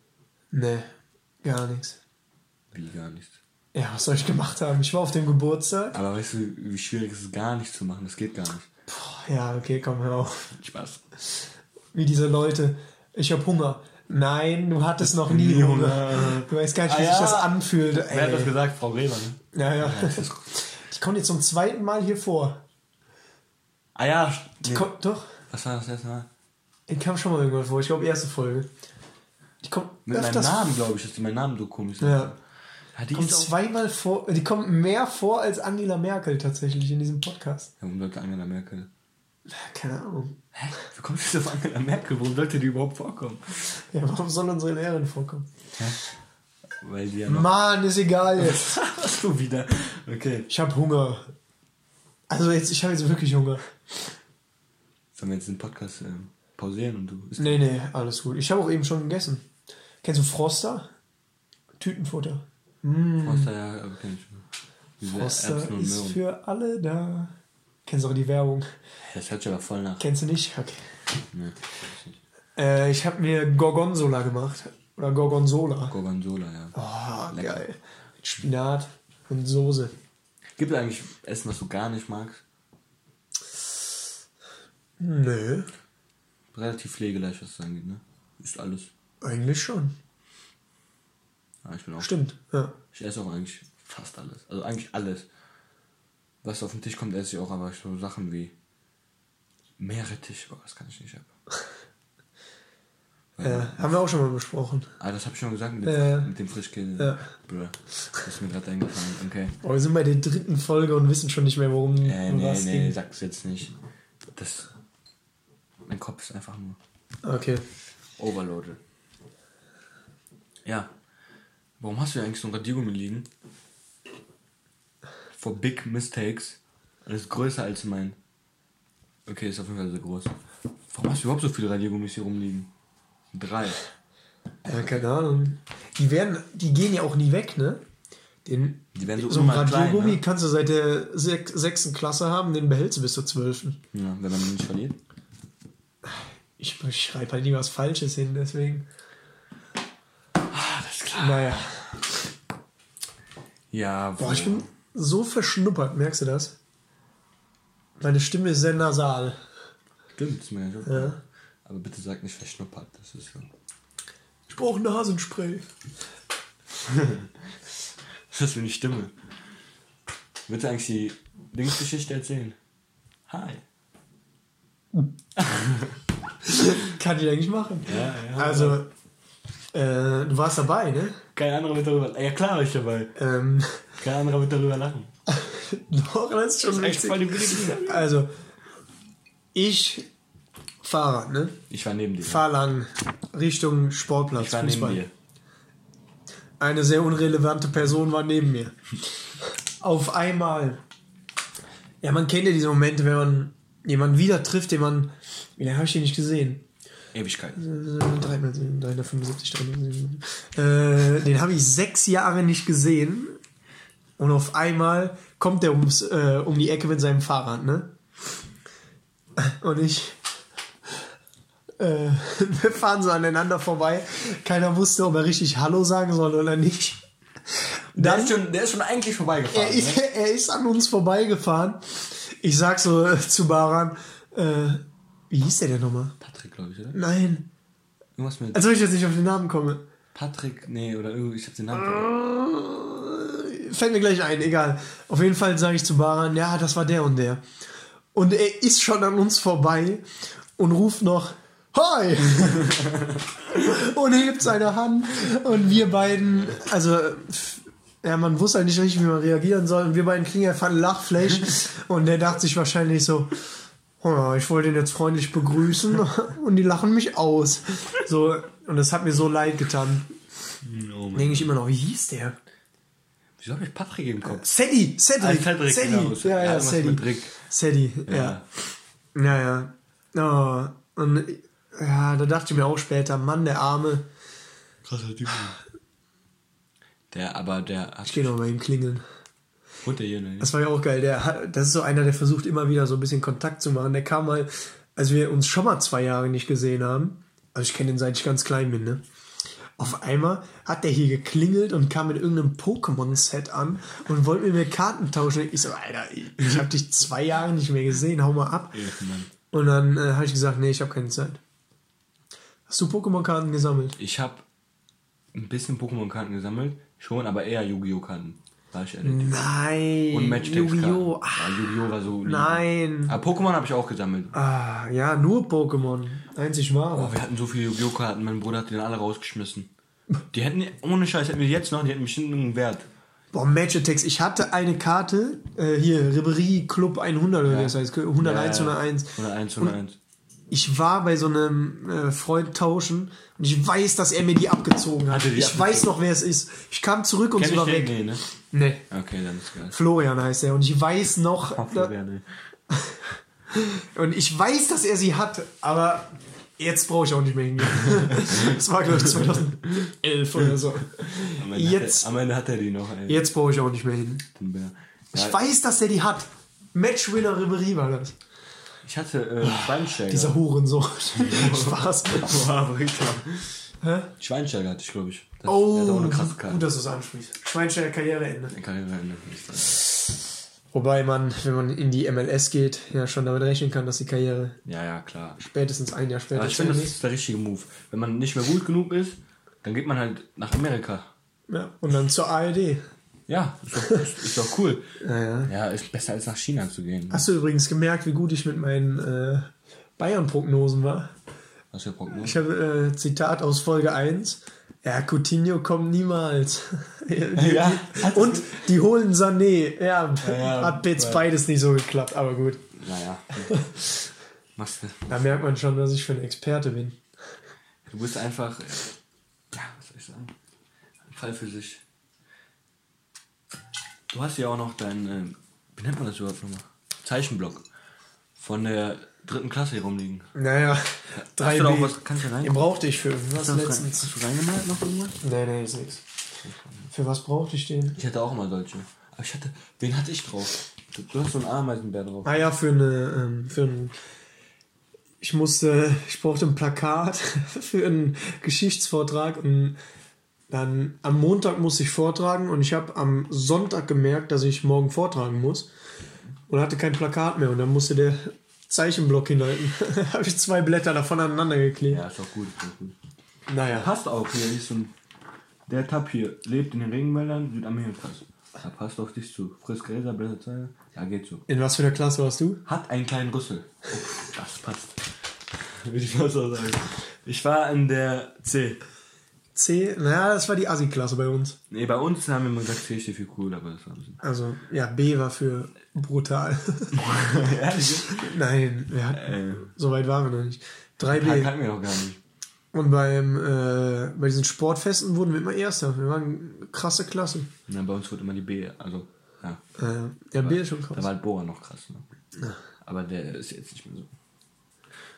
Speaker 1: Nee, gar nichts.
Speaker 2: Wie gar nichts.
Speaker 1: Ja, was soll ich gemacht haben? Ich war auf dem Geburtstag.
Speaker 2: Aber weißt du, wie schwierig es ist, gar nichts zu machen? Das geht gar nicht.
Speaker 1: Boah, ja, okay, komm, hör auf.
Speaker 2: Spaß.
Speaker 1: Wie diese Leute. Ich hab Hunger. Nein, du hattest noch nie
Speaker 2: Nie
Speaker 1: Hunger.
Speaker 2: Hunger.
Speaker 1: Du weißt gar nicht, wie
Speaker 2: Ah,
Speaker 1: sich
Speaker 2: ja.
Speaker 1: das anfühlt.
Speaker 2: Wer hat das
Speaker 1: Ey.
Speaker 2: gesagt? Frau ne?
Speaker 1: Ja, ja. Ich komme jetzt zum zweiten Mal hier vor.
Speaker 2: Ah ja,
Speaker 1: Die
Speaker 2: nee.
Speaker 1: kommt, doch,
Speaker 2: was war das erste Mal?
Speaker 1: ich kam schon mal irgendwann vor. Ich glaube, erste Folge. Die kommt
Speaker 2: Mit meinem Namen, glaube ich, dass die meinen Namen so komisch sind.
Speaker 1: Ja.
Speaker 2: ja die
Speaker 1: kommt zweimal vor. Die kommt mehr vor als Angela Merkel tatsächlich in diesem Podcast.
Speaker 2: Ja, sollte Angela Merkel...
Speaker 1: Keine Ahnung.
Speaker 2: Hä? Wie kommst du auf Angela Merkel? Warum sollte die überhaupt vorkommen?
Speaker 1: Ja, warum soll unsere Lehrerin vorkommen?
Speaker 2: Weil die ja noch...
Speaker 1: Mann, ist egal jetzt. *laughs*
Speaker 2: hast du wieder? Okay.
Speaker 1: Ich habe Hunger. Also jetzt, ich habe jetzt wirklich Hunger.
Speaker 2: Sollen wir jetzt den Podcast ähm, pausieren und du... isst?
Speaker 1: Nee, nee, alles gut. Ich habe auch eben schon gegessen. Kennst du Froster? Tütenfutter.
Speaker 2: Froster, ja, aber kenn ich schon. Diese
Speaker 1: Froster
Speaker 2: Erbsen und
Speaker 1: ist
Speaker 2: Möhren.
Speaker 1: für alle da. Kennst du auch die Werbung?
Speaker 2: Das hört sich aber voll nach.
Speaker 1: Kennst du nicht? Okay.
Speaker 2: Nee, ich.
Speaker 1: Äh, ich habe mir Gorgonzola gemacht. Oder Gorgonzola.
Speaker 2: Gorgonzola, ja.
Speaker 1: Oh,
Speaker 2: Lecker.
Speaker 1: geil. Mit Spinat und Soße.
Speaker 2: Gibt es eigentlich Essen, was du gar nicht magst?
Speaker 1: Nö,
Speaker 2: Relativ pflegeleicht, was es angeht, ne? Ist alles.
Speaker 1: eigentlich schon.
Speaker 2: Ja, ich bin auch.
Speaker 1: Stimmt, ja.
Speaker 2: Ich esse auch eigentlich fast alles. Also eigentlich alles. Was auf den Tisch kommt, esse ich auch, aber so Sachen wie Meerrettich, oh, das kann ich nicht ab. *laughs*
Speaker 1: Ja, haben wir auch schon mal besprochen.
Speaker 2: Ah, das habe ich schon gesagt mit,
Speaker 1: Ja.
Speaker 2: dem- mit dem Frischkäse.
Speaker 1: Ja.
Speaker 2: Bruh. Das ist mir gerade eingefallen. Okay.
Speaker 1: Oh, wir sind bei der dritten Folge und wissen schon nicht mehr, worum
Speaker 2: Äh, nee,
Speaker 1: was
Speaker 2: nee,
Speaker 1: ging.
Speaker 2: sag's jetzt nicht. Das. Mein Kopf ist einfach nur
Speaker 1: Okay.
Speaker 2: overloaded. Ja. Warum hast du ja eigentlich so ein Radiergummi liegen? For big mistakes. Das ist größer als mein. Okay, ist auf jeden Fall sehr groß. Warum hast du überhaupt so viele Radiergummis hier rumliegen? Drei.
Speaker 1: Ja, keine Ahnung. Die werden, die gehen ja auch nie weg, ne? Den,
Speaker 2: Die werden so
Speaker 1: so ein
Speaker 2: immer klein,
Speaker 1: Radiergummi
Speaker 2: ne?
Speaker 1: kannst du seit der sech, sechsten Klasse haben, den behältst du bis zur zwölften.
Speaker 2: Ja, wenn man ihn nicht verliert.
Speaker 1: Ich, ich schreibe halt nie was Falsches hin, deswegen.
Speaker 2: Alles klar.
Speaker 1: Naja.
Speaker 2: Ja,
Speaker 1: Boah, ich bin so verschnuppert, merkst du das? Meine Stimme ist sehr nasal.
Speaker 2: Stimmt, ist mir nicht
Speaker 1: Ja.
Speaker 2: Aber bitte sag nicht verschnuppert. Das ist so.
Speaker 1: Ich brauche Nasenspray. *laughs*
Speaker 2: Was ist das für eine Stimme? Willst du eigentlich die Linksgeschichte erzählen? Hi. *laughs*
Speaker 1: Kann ich eigentlich machen.
Speaker 2: Ja, ja.
Speaker 1: Also, äh, du warst dabei, ne?
Speaker 2: Kein anderer wird darüber. Ja klar, ich dabei.
Speaker 1: Ähm,
Speaker 2: Kein anderer wird darüber lachen. *laughs*
Speaker 1: doch, das ist schon
Speaker 2: echt
Speaker 1: witzig.
Speaker 2: voll die billige
Speaker 1: Also, ich Fahrrad, ne?
Speaker 2: Ich war neben dir.
Speaker 1: Fahr lang Richtung Sportplatz,
Speaker 2: ich war neben dir.
Speaker 1: Eine sehr unrelevante Person war neben mir. Auf einmal. Ja, man kennt ja diese Momente, wenn man jemanden wieder trifft, den man. Wie lange habe ich den nicht gesehen?
Speaker 2: Ewigkeit.
Speaker 1: 300, 375, 377. Äh, den habe ich sechs Jahre nicht gesehen. Und auf einmal kommt er ums, äh, um die Ecke mit seinem Fahrrad, ne? Und ich. Äh, *laughs* wir fahren so aneinander vorbei. Keiner wusste, ob er richtig Hallo sagen soll oder nicht.
Speaker 2: Der
Speaker 1: Dann,
Speaker 2: ist, schon, der ist schon eigentlich vorbeigefahren.
Speaker 1: er, ist, *laughs*
Speaker 2: ne?
Speaker 1: er ist an uns vorbeigefahren. Ich sag so äh, zu Baran, äh, wie hieß der denn nochmal?
Speaker 2: Patrick, glaube ich, oder?
Speaker 1: Nein.
Speaker 2: Irgendwas mit
Speaker 1: Als ob ich jetzt nicht auf den Namen komme.
Speaker 2: Patrick, nee, oder irgendwie, ich hab den Namen vergessen.
Speaker 1: Fällt mir gleich ein, egal. Auf jeden Fall sage ich zu Baran, ja, das war der und der. Und er ist schon an uns vorbei und ruft noch Hi! *laughs* und hebt seine Hand und wir beiden, also ja, man wusste halt nicht richtig, wie man reagieren soll. Und wir beiden kriegen einfach einen Lachflash *laughs* und der dachte sich wahrscheinlich so, oh, ich wollte ihn jetzt freundlich begrüßen *laughs* und die lachen mich aus. So, und das hat mir so leid getan.
Speaker 2: Oh
Speaker 1: Denke ich immer noch, wie hieß der?
Speaker 2: Wieso hab ich Patrick im Kopf?
Speaker 1: Sadie, Cedric.
Speaker 2: Ah, Cedric,
Speaker 1: Sadie.
Speaker 2: genau.
Speaker 1: Ja,
Speaker 2: Ja,
Speaker 1: ja,
Speaker 2: Rick.
Speaker 1: Sadie, ja. Ja, ja. Oh, und ja, da dachte ich mir auch später, Mann, der Arme.
Speaker 2: Krasser Typ. Der, aber der hat.
Speaker 1: Ich gehe noch mal ihm klingeln.
Speaker 2: Und der hier, ne?
Speaker 1: Das war ja auch geil. Der hat, das ist so einer, der versucht immer wieder so ein bisschen Kontakt zu machen. Der kam mal, als wir uns schon mal zwei Jahre nicht gesehen haben. Also ich kenne den seit ich ganz klein bin, ne? Auf einmal hat der hier geklingelt und kam mit irgendeinem Pokémon-Set an und wollte mit mir Karten tauschen. Ich so, Alter, ich habe dich zwei Jahre nicht mehr gesehen, hau mal ab. Und dann äh, habe ich gesagt, nee, ich habe keine Zeit. Hast du Pokémon-Karten gesammelt?
Speaker 2: Ich hab ein bisschen Pokémon-Karten gesammelt. Schon, aber eher Yu-Gi-Oh! Karten. Ich ehrlich.
Speaker 1: Nein.
Speaker 2: Und Matchsticks.
Speaker 1: Yu-Gi-Oh!
Speaker 2: Ja, Yu-Gi-Oh! war so.
Speaker 1: Nein.
Speaker 2: Aber Pokémon habe ich auch gesammelt.
Speaker 1: Ah, ja, nur Pokémon. Einzig wahr.
Speaker 2: Oh, wir hatten so viele Yu-Gi-Oh! Karten, mein Bruder hat die dann alle rausgeschmissen. *laughs* Die hätten, ohne Scheiß, hätten wir jetzt noch, die hätten bestimmt einen Wert.
Speaker 1: Boah, Match Attacks. Ich hatte eine Karte, äh, hier, Ribery Club 100 oder wie das heißt, 101,
Speaker 2: Ja, ja.
Speaker 1: 101.
Speaker 2: 101, 101.
Speaker 1: Ich war bei so einem äh, Freund tauschen und ich weiß, dass er mir die abgezogen hat.
Speaker 2: Die
Speaker 1: ich
Speaker 2: abgezogen?
Speaker 1: weiß noch, wer es ist. Ich kam zurück und
Speaker 2: Kenn
Speaker 1: sie war weg.
Speaker 2: Nee, ne?
Speaker 1: Nee.
Speaker 2: Okay, dann ist geil.
Speaker 1: Florian heißt er und ich weiß noch, da,
Speaker 2: Florian, *laughs*
Speaker 1: und ich weiß, dass er sie hat, aber jetzt brauche ich auch nicht mehr hingehen. *laughs* das war, glaube ich, *laughs* 2011 oder so.
Speaker 2: Am Ende,
Speaker 1: Jetzt-
Speaker 2: Hat er, am Ende hat er die noch, ey.
Speaker 1: Jetzt brauche ich auch nicht mehr hin. Ich weiß, dass er die hat. Matchwinner Ribery war das.
Speaker 2: Ich hatte äh, Schweinsteiger.
Speaker 1: Dieser Hurensohn. *laughs* Spaß.
Speaker 2: Boah.
Speaker 1: Hä?
Speaker 2: Schweinsteiger hatte ich, glaube ich. Das,
Speaker 1: Oh,
Speaker 2: hat auch eine krasse Karte.
Speaker 1: gut, dass du es ansprichst. Schweinsteiger Karriereende.
Speaker 2: Karriereende.
Speaker 1: Wobei man, wenn man in die MLS geht, ja schon damit rechnen kann, dass die Karriere
Speaker 2: Ja, ja, klar.
Speaker 1: spätestens ein Jahr später
Speaker 2: Aber ich finde, das
Speaker 1: ist
Speaker 2: der richtige Move. Wenn man nicht mehr gut genug ist, dann geht man halt nach Amerika.
Speaker 1: Ja, und dann zur ARD.
Speaker 2: Ja, ist doch, ist, doch cool.
Speaker 1: Ja, ja.
Speaker 2: Ist besser als nach China zu gehen.
Speaker 1: Hast du übrigens gemerkt, wie gut ich mit meinen äh, Bayern-Prognosen war?
Speaker 2: Was ist der Prognose?
Speaker 1: Ich habe äh, Zitat aus Folge 1. Ja, Coutinho kommt niemals. *laughs*
Speaker 2: Ja, *laughs*
Speaker 1: Und die holen Sané. Ja,
Speaker 2: ja,
Speaker 1: hat jetzt
Speaker 2: ja.
Speaker 1: beides nicht so geklappt, aber gut.
Speaker 2: Naja. Machst du.
Speaker 1: Da merkt man schon, dass ich für ein Experte bin.
Speaker 2: Du bist einfach, ja, was soll ich sagen? Ein Fall für sich. Du hast ja auch noch dein, äh, wie nennt man das überhaupt nochmal? Zeichenblock. Von der dritten Klasse hier rumliegen.
Speaker 1: Naja,
Speaker 2: Hast *laughs* du da auch
Speaker 1: 3B.
Speaker 2: was, kannst du rein?
Speaker 1: Den brauchte ich für irgendwas
Speaker 2: Hast
Speaker 1: letztens.
Speaker 2: hast du reingemalt noch irgendwas?
Speaker 1: Nee, nee, ist nix. Für was brauchte ich den?
Speaker 2: Ich hatte auch immer solche. Aber ich hatte, wen hatte ich drauf? Du, du hast so einen Ameisenbär drauf.
Speaker 1: Ah ja, für eine, ähm, für ein, ich musste, ich brauchte ein Plakat *laughs* für einen Geschichtsvortrag und dann am Montag musste ich vortragen und ich habe am Sonntag gemerkt, dass ich morgen vortragen muss und hatte kein Plakat mehr und dann musste der Zeichenblock hinhalten. *laughs* habe ich zwei Blätter davon aneinander geklebt.
Speaker 2: Ja, ist doch gut, ist doch gut.
Speaker 1: Naja.
Speaker 2: Passt auch hier, hier ist so ein, der Tab hier, lebt in den Regenwäldern Südamerikas. Da passt auf dich zu. Frisst Gräser, blätter Zeile. Ja, geht so.
Speaker 1: In was für einer Klasse warst du?
Speaker 2: Hat einen kleinen Rüssel. Oh, das passt. *laughs* Würde ich mal so sagen. Ich war in der C.
Speaker 1: C? Naja, das war die Assi-Klasse bei uns.
Speaker 2: Nee, bei uns haben wir immer gesagt, C steht für cool, aber das war ein.
Speaker 1: Also, ja, B war für brutal. *laughs*
Speaker 2: Ehrlich? *laughs*
Speaker 1: Nein, wir hatten,
Speaker 2: Äh,
Speaker 1: so weit waren wir noch nicht. 3B.
Speaker 2: kannten wir noch gar nicht.
Speaker 1: Und beim, äh, bei diesen Sportfesten wurden wir immer Erster. Wir waren eine krasse Klasse.
Speaker 2: Na, bei uns wurde immer die B, also, ja.
Speaker 1: Äh, ja, B ist schon
Speaker 2: Da
Speaker 1: krass.
Speaker 2: war halt Bohrer noch krass, ne? Aber der ist jetzt nicht mehr so.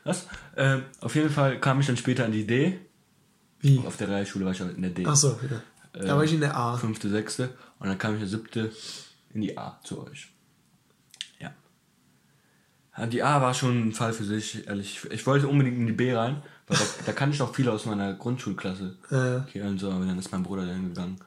Speaker 2: Was? Ähm, auf jeden Fall kam ich dann später an die D.
Speaker 1: Wie?
Speaker 2: Auf der Realschule war ich halt in der D.
Speaker 1: Achso, ja. Da war ich in der A.
Speaker 2: Fünfte, sechste. Und dann kam ich der siebte in die A zu euch. Ja. Die A war schon ein Fall für sich, ehrlich. Ich wollte unbedingt in die B rein, weil da, da kannte ich auch viele aus meiner Grundschulklasse.
Speaker 1: Äh,
Speaker 2: Okay, und so, aber dann ist mein Bruder dahin gegangen.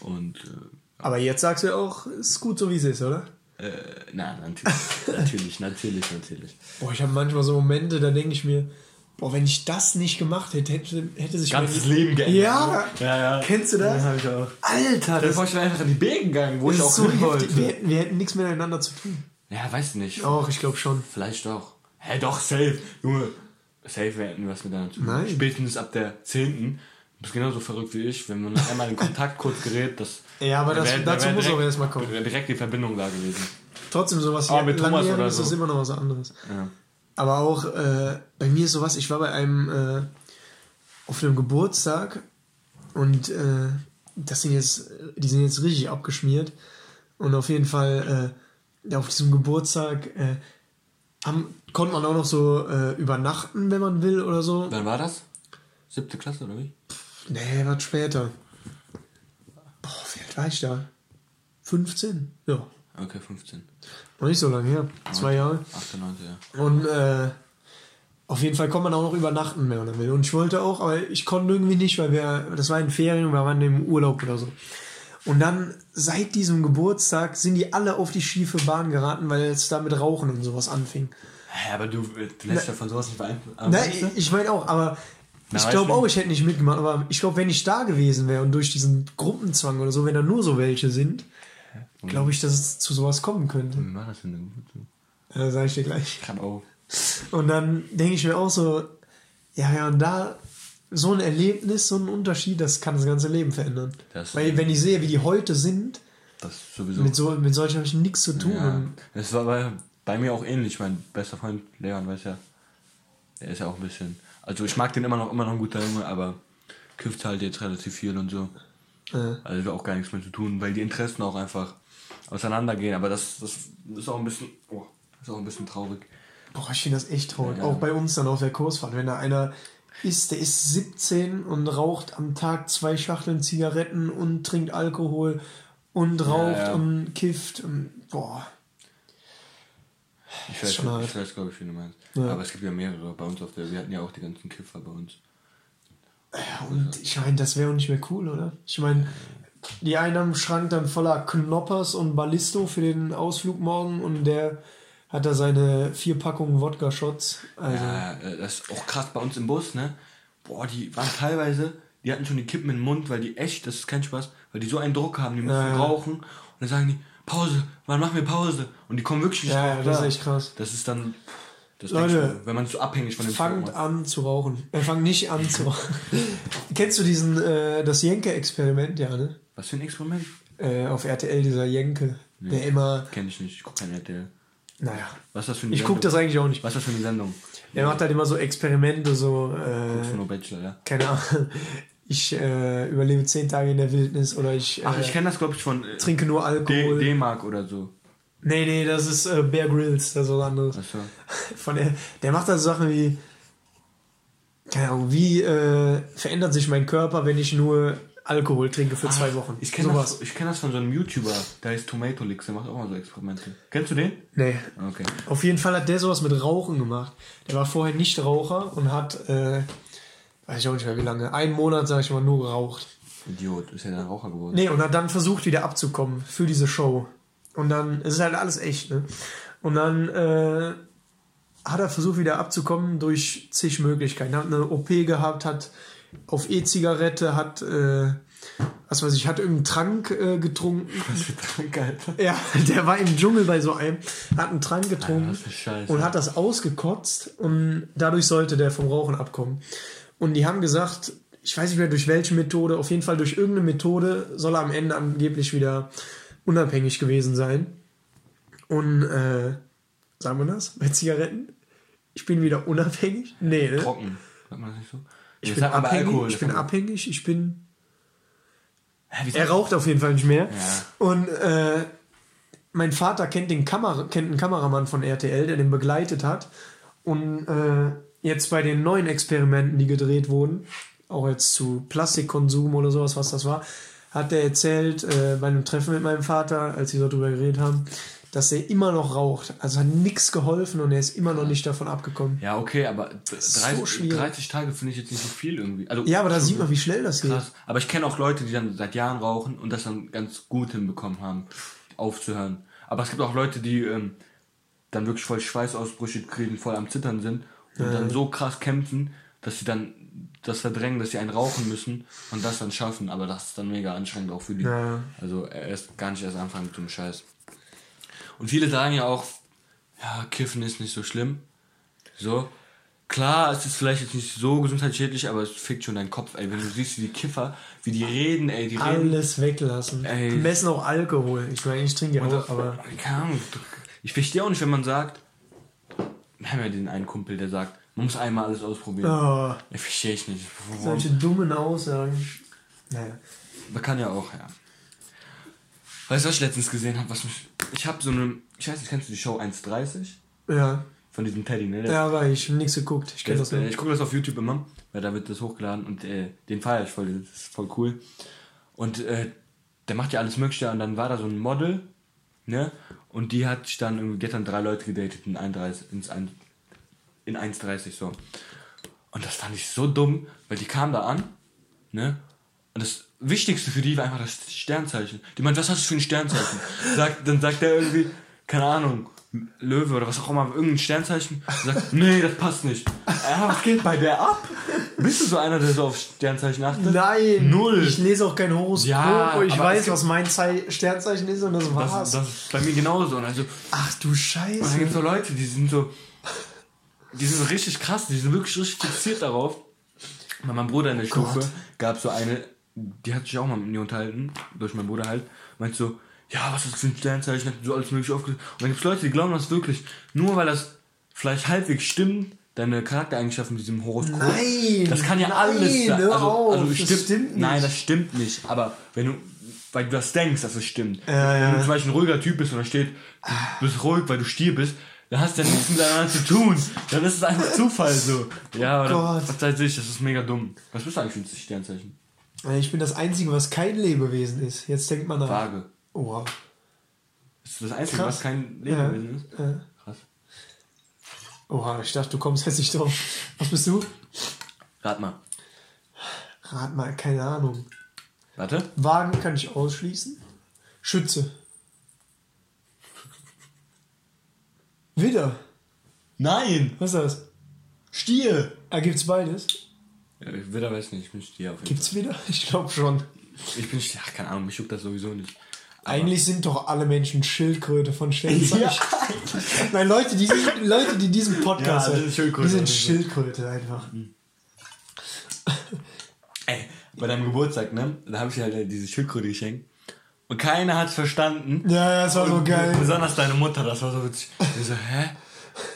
Speaker 2: Und, äh,
Speaker 1: aber jetzt sagst du ja auch, ist gut so wie es ist, oder?
Speaker 2: äh, na, natürlich, *laughs* natürlich, natürlich, natürlich.
Speaker 1: Boah, ich habe manchmal so Momente, da denke ich mir, boah, wenn ich das nicht gemacht hätte, hätte, hätte sich
Speaker 2: Ganzes
Speaker 1: mein
Speaker 2: Leben geändert.
Speaker 1: Ja,
Speaker 2: ne? ja, ja.
Speaker 1: Kennst du das?
Speaker 2: Ja, hab ich auch.
Speaker 1: Alter,
Speaker 2: Dann
Speaker 1: das,
Speaker 2: war ich einfach in die B gegangen, wo
Speaker 1: das
Speaker 2: ich auch
Speaker 1: so
Speaker 2: hin wollte.
Speaker 1: Wir, hätten- wir hätten nichts miteinander zu tun.
Speaker 2: Ja, weiß nicht.
Speaker 1: Auch, ich glaube schon.
Speaker 2: Vielleicht doch. Hä, doch, safe. Junge, safe wir hätten was miteinander zu tun.
Speaker 1: Nein.
Speaker 2: Spätestens ab der 10. Du bist genauso verrückt wie ich, wenn man einmal in Kontakt kurz gerät, das. *laughs*
Speaker 1: Ja, aber das-
Speaker 2: wär-
Speaker 1: dazu muss
Speaker 2: direkt-
Speaker 1: auch erst mal kommen.
Speaker 2: wär direkt die Verbindung da gewesen.
Speaker 1: Trotzdem sowas
Speaker 2: Aber mit Thomas oder so.
Speaker 1: ist immer noch was anderes.
Speaker 2: Ja.
Speaker 1: Aber auch äh, bei mir ist sowas, ich war bei einem äh, auf einem Geburtstag und äh, das sind jetzt, die sind jetzt richtig abgeschmiert. Und auf jeden Fall äh, auf diesem Geburtstag äh, haben, konnte man auch noch so äh, übernachten, wenn man will oder so.
Speaker 2: Wann war das? Siebte Klasse oder wie?
Speaker 1: Nee, was später. Boah, wie alt war ich da? 15? Ja,
Speaker 2: Okay, 15.
Speaker 1: noch nicht so lange her. Zwei Jahre.
Speaker 2: 8, 9, ja.
Speaker 1: Und äh, auf jeden Fall konnte man auch noch übernachten, wenn man will. Und ich wollte auch, aber ich konnte irgendwie nicht, weil wir, das war in Ferien, wir waren im Urlaub oder so. Und dann seit diesem Geburtstag sind die alle auf die schiefe Bahn geraten, weil es da mit Rauchen und sowas anfing.
Speaker 2: Hä, aber du, äh, du lässt ja von sowas nicht beeinflussen.
Speaker 1: Nein, ich, meine auch, aber
Speaker 2: Na,
Speaker 1: ich glaube auch, ich hätte nicht mitgemacht, aber ich glaube, wenn ich da gewesen wäre und durch diesen Gruppenzwang oder so, wenn da nur so welche sind, glaube ich, dass es zu sowas kommen könnte.
Speaker 2: Wie war das denn?
Speaker 1: Ja, sag ich dir gleich.
Speaker 2: Ich hab auch.
Speaker 1: Und dann denke ich mir auch so, ja, ja, und da so ein Erlebnis, so ein Unterschied, das kann das ganze Leben verändern.
Speaker 2: Das-
Speaker 1: Weil wenn ich sehe, wie die heute sind, mit, so, mit solchen habe ich nichts zu tun.
Speaker 2: Ja, das war bei, bei mir auch ähnlich. Mein bester Freund Leon weiß ja, der ist ja auch ein bisschen. Also ich mag den immer noch, immer noch ein guter Junge, aber kifft halt jetzt relativ viel und so.
Speaker 1: Äh,
Speaker 2: Also auch gar nichts mehr zu tun, weil die Interessen auch einfach auseinandergehen. Aber das, das ist auch ein bisschen, oh, ist auch ein bisschen traurig.
Speaker 1: boah, ich finde das echt traurig.
Speaker 2: Ja.
Speaker 1: Auch bei uns dann auf der Kursfahrt, wenn da einer ist, der ist 17 und raucht am Tag zwei Schachteln Zigaretten und trinkt Alkohol und raucht
Speaker 2: ja.
Speaker 1: und kifft. Und, boah,
Speaker 2: Ich weiß, ich weiß glaube ich, wie du meinst.
Speaker 1: Ja.
Speaker 2: Aber es gibt ja mehrere bei uns auf der. Wir hatten ja auch die ganzen Kiffer bei uns.
Speaker 1: Und ich meine, das wäre auch nicht mehr cool, oder? Ich meine, die einen haben Schrank dann voller Knoppers und Ballisto für den Ausflug morgen und der hat da seine vier Packungen Wodka-Shots. Also,
Speaker 2: Ja, äh, das ist auch krass bei uns im Bus, ne? Boah, die waren teilweise, die hatten schon die Kippen im Mund, weil die echt, das ist kein Spaß, weil die so einen Druck haben, die müssen
Speaker 1: Ja, ja.
Speaker 2: rauchen und dann sagen die, Pause, wann machen wir Pause? Und die kommen wirklich nicht
Speaker 1: Ja, ja, das ist echt krass.
Speaker 2: Das ist dann, Das
Speaker 1: Leute,
Speaker 2: du, wenn man so abhängig von dem
Speaker 1: Fangt an zu rauchen. Äh, fangt nicht an zu *laughs* rauchen. Kennst du diesen, äh, das Jenke-Experiment, ja, ne?
Speaker 2: Was für ein Experiment?
Speaker 1: Äh, auf RTL, dieser Jenke, der immer,
Speaker 2: Kenn ich nicht, ich guck kein RTL.
Speaker 1: naja,
Speaker 2: Was das für eine
Speaker 1: ich
Speaker 2: Sendung?
Speaker 1: guck das eigentlich auch nicht.
Speaker 2: Was ist das für eine Sendung?
Speaker 1: Er macht halt immer so Experimente, so, äh,
Speaker 2: No Bachelor, ja.
Speaker 1: keine Ahnung, *laughs* ich äh, überlebe zehn Tage in der Wildnis oder ich, äh,
Speaker 2: Ach, ich kenne das, glaube ich, von äh,
Speaker 1: trinke nur Alkohol.
Speaker 2: D-Mark oder so.
Speaker 1: Nee, nee, das ist äh, Bear Grylls, das ist was anderes.
Speaker 2: Achso. *laughs*
Speaker 1: Von der, der macht also Sachen wie, keine Ahnung, wie äh, verändert sich mein Körper, wenn ich nur Alkohol trinke für zwei Wochen.
Speaker 2: Ich kenne
Speaker 1: Sowas.
Speaker 2: das, ich kenn das von so einem YouTuber, der heißt Tomato Licks, der macht auch mal so Experimente. Kennst du den?
Speaker 1: Nee.
Speaker 2: Okay.
Speaker 1: Auf jeden Fall hat der sowas mit Rauchen gemacht. Der war vorher nicht Raucher und hat, äh, weiß ich auch nicht mehr wie lange, einen Monat, sag ich mal, nur geraucht.
Speaker 2: Idiot, ist ja dann Raucher geworden.
Speaker 1: Nee, und hat dann versucht, wieder abzukommen für diese Show. Und dann, es ist halt alles echt, ne? Und dann äh, hat er versucht, wieder abzukommen durch zig Möglichkeiten. Hat eine OP gehabt, hat auf E-Zigarette, hat, äh, was weiß ich, hat irgendeinen Trank äh, getrunken.
Speaker 2: Was für Trank, Alter.
Speaker 1: Ja, *laughs* der war im Dschungel bei so einem, hat einen Trank getrunken
Speaker 2: Scheiße.
Speaker 1: und hat das ausgekotzt und dadurch sollte der vom Rauchen abkommen. Und die haben gesagt, ich weiß nicht mehr durch welche Methode, auf jeden Fall durch irgendeine Methode soll er am Ende angeblich wieder unabhängig gewesen sein. Und äh, sagen wir das bei Zigaretten? Ich bin wieder unabhängig? Nee, ne?
Speaker 2: Trocken. Sagt man das nicht so?
Speaker 1: Ich
Speaker 2: Ja,
Speaker 1: bin abhängig,
Speaker 2: Alkohol,
Speaker 1: ich bin abhängig, ich bin
Speaker 2: Hä,
Speaker 1: Er raucht auf jeden Fall nicht mehr.
Speaker 2: Ja.
Speaker 1: Und äh, mein Vater kennt den Kamera kennt einen Kameramann von RTL, der den begleitet hat. Und äh, jetzt bei den neuen Experimenten, die gedreht wurden, auch jetzt zu Plastikkonsum oder sowas, was das war, hat er erzählt äh, bei einem Treffen mit meinem Vater, als sie so drüber geredet haben, dass er immer noch raucht. Also hat nichts geholfen und er ist immer noch nicht davon abgekommen.
Speaker 2: Ja, okay, aber
Speaker 1: ist
Speaker 2: 30,
Speaker 1: so schwierig.
Speaker 2: 30 Tage finde ich jetzt nicht so viel irgendwie. Also,
Speaker 1: Ja, aber da sieht man, wie schnell das geht.
Speaker 2: krass. Aber ich kenne auch Leute, die dann seit Jahren rauchen und das dann ganz gut hinbekommen haben, aufzuhören. Aber es gibt auch Leute, die ähm, dann wirklich voll Schweißausbrüche kriegen, voll am Zittern sind und dann so krass kämpfen, dass sie dann das verdrängen, dass sie einen rauchen müssen und das dann schaffen. Aber das ist dann mega anstrengend auch für die.
Speaker 1: Ja.
Speaker 2: Also erst gar nicht erst anfangen mit dem Scheiß. Und viele sagen ja auch, ja, Kiffen ist nicht so schlimm. So. Klar, es ist vielleicht jetzt nicht so gesundheitsschädlich, aber es fickt schon deinen Kopf, ey. Wenn du siehst, wie die Kiffer, wie die reden, ey, die reden.
Speaker 1: Alles weglassen.
Speaker 2: Ey.
Speaker 1: Die messen auch Alkohol. Ich meine, ich trinke ja auch, aber.
Speaker 2: Keine Ahnung. Ich verstehe auch nicht, wenn man sagt, wir haben ja den einen Kumpel, der sagt, man muss einmal alles ausprobieren.
Speaker 1: Oh,
Speaker 2: Ich verstehe ich nicht. Warum?
Speaker 1: solche dummen Aussagen. Naja.
Speaker 2: Man kann ja auch, ja. Weißt du, was ich letztens gesehen habe? Was mich, ich habe so eine, ich weiß nicht, kennst du die Show 1.30?
Speaker 1: Ja,
Speaker 2: Von diesem Teddy, ne? Der-
Speaker 1: ja, aber ich hab nichts geguckt. Ich kenne
Speaker 2: Das, äh,
Speaker 1: nicht.
Speaker 2: ich gucke das auf YouTube immer, weil da wird das hochgeladen und äh, den feiere ich voll, das ist voll cool. Und äh, der macht ja alles Mögliche und dann war da so ein Model, ne? Und die hat dann irgendwie gestern drei Leute gedatet in 31, ins in 1,30 so. Und das fand ich so dumm, weil die kam da an, ne? Und das Wichtigste für die war einfach das Sternzeichen. Die meint, was hast du für ein Sternzeichen? *laughs* sagt, dann sagt er irgendwie, keine Ahnung, Löwe oder was auch immer, irgendein Sternzeichen. Sagt, nee, das passt nicht. Ja, was geht bei der ab? Bist du so einer, der so auf Sternzeichen achtet?
Speaker 1: Nein,
Speaker 2: Null.
Speaker 1: Ich lese auch kein Horoskop.
Speaker 2: Ja,
Speaker 1: ich weiß, was mein Zei Sternzeichen ist und das war's.
Speaker 2: Das, das ist bei mir genauso. Und also,
Speaker 1: Ach du
Speaker 2: Und dann
Speaker 1: Scheiße.
Speaker 2: gibt es so Leute, die sind so, die sind richtig krass, die sind wirklich richtig fixiert darauf. Bei meinem Bruder in der Stufe gab es so eine, die hat sich auch mal mit mir unterhalten, durch meinen Bruder halt, meint so, ja, was ist das für ein Sternzeichen, hat so alles mögliche aufgeschrieben. Und dann gibt es Leute, die glauben das wirklich, nur weil das vielleicht halbwegs stimmt, deine Charaktereigenschaften in diesem Horoskop.
Speaker 1: Nein,
Speaker 2: Das kann ja
Speaker 1: nein,
Speaker 2: alles sein.
Speaker 1: hör
Speaker 2: Also,
Speaker 1: auf,
Speaker 2: also
Speaker 1: das
Speaker 2: stimmt,
Speaker 1: stimmt nicht.
Speaker 2: Nein, das stimmt nicht. Aber wenn du, weil du das denkst, dass es stimmt.
Speaker 1: Ja, ja.
Speaker 2: Wenn du zum Beispiel ein ruhiger Typ bist und da steht, du bist ruhig, weil du Stier bist, dann hast du ja nichts miteinander zu tun. Dann ist es einfach Zufall so. Ja, aber
Speaker 1: Gott.
Speaker 2: ich, das ist mega dumm. Was bist du eigentlich für ein Sternzeichen?
Speaker 1: Ich bin das Einzige, was kein Lebewesen ist. Jetzt denkt man nach.
Speaker 2: Waage.
Speaker 1: Oha.
Speaker 2: Ist das Einzige,
Speaker 1: Krass.
Speaker 2: was kein
Speaker 1: Ja.
Speaker 2: Lebewesen ist?
Speaker 1: Ja.
Speaker 2: Krass.
Speaker 1: Oha, ich dachte, du kommst jetzt nicht drauf. Was bist du?
Speaker 2: Rat mal.
Speaker 1: Rat mal, keine Ahnung.
Speaker 2: Warte.
Speaker 1: Wagen kann ich ausschließen. Schütze. Widder.
Speaker 2: Nein!
Speaker 1: Was ist das?
Speaker 2: Stier!
Speaker 1: Ah, gibt's beides?
Speaker 2: Ja, ich will weiß nicht, ich bin Stier auf jeden
Speaker 1: Gibt's Widder? *laughs* Ich glaube schon.
Speaker 2: Fall. Ich bin Stier, ach, keine Ahnung, mich juckt das sowieso nicht.
Speaker 1: Eigentlich sind doch alle Menschen Schildkröte von Sternzeichen. *laughs* *laughs* Nein, Leute, die, Leute, die diesen Podcast
Speaker 2: Ja, die
Speaker 1: hören,
Speaker 2: sind Schildkröte.
Speaker 1: die sind Schildkröte einfach.
Speaker 2: Ey, bei deinem Geburtstag, ne? Da habe ich dir halt diese Schildkröte geschenkt. Und keiner hat's verstanden.
Speaker 1: Ja, ja, das war so
Speaker 2: Und
Speaker 1: geil.
Speaker 2: Besonders deine Mutter, das war so witzig. Ich so, hä?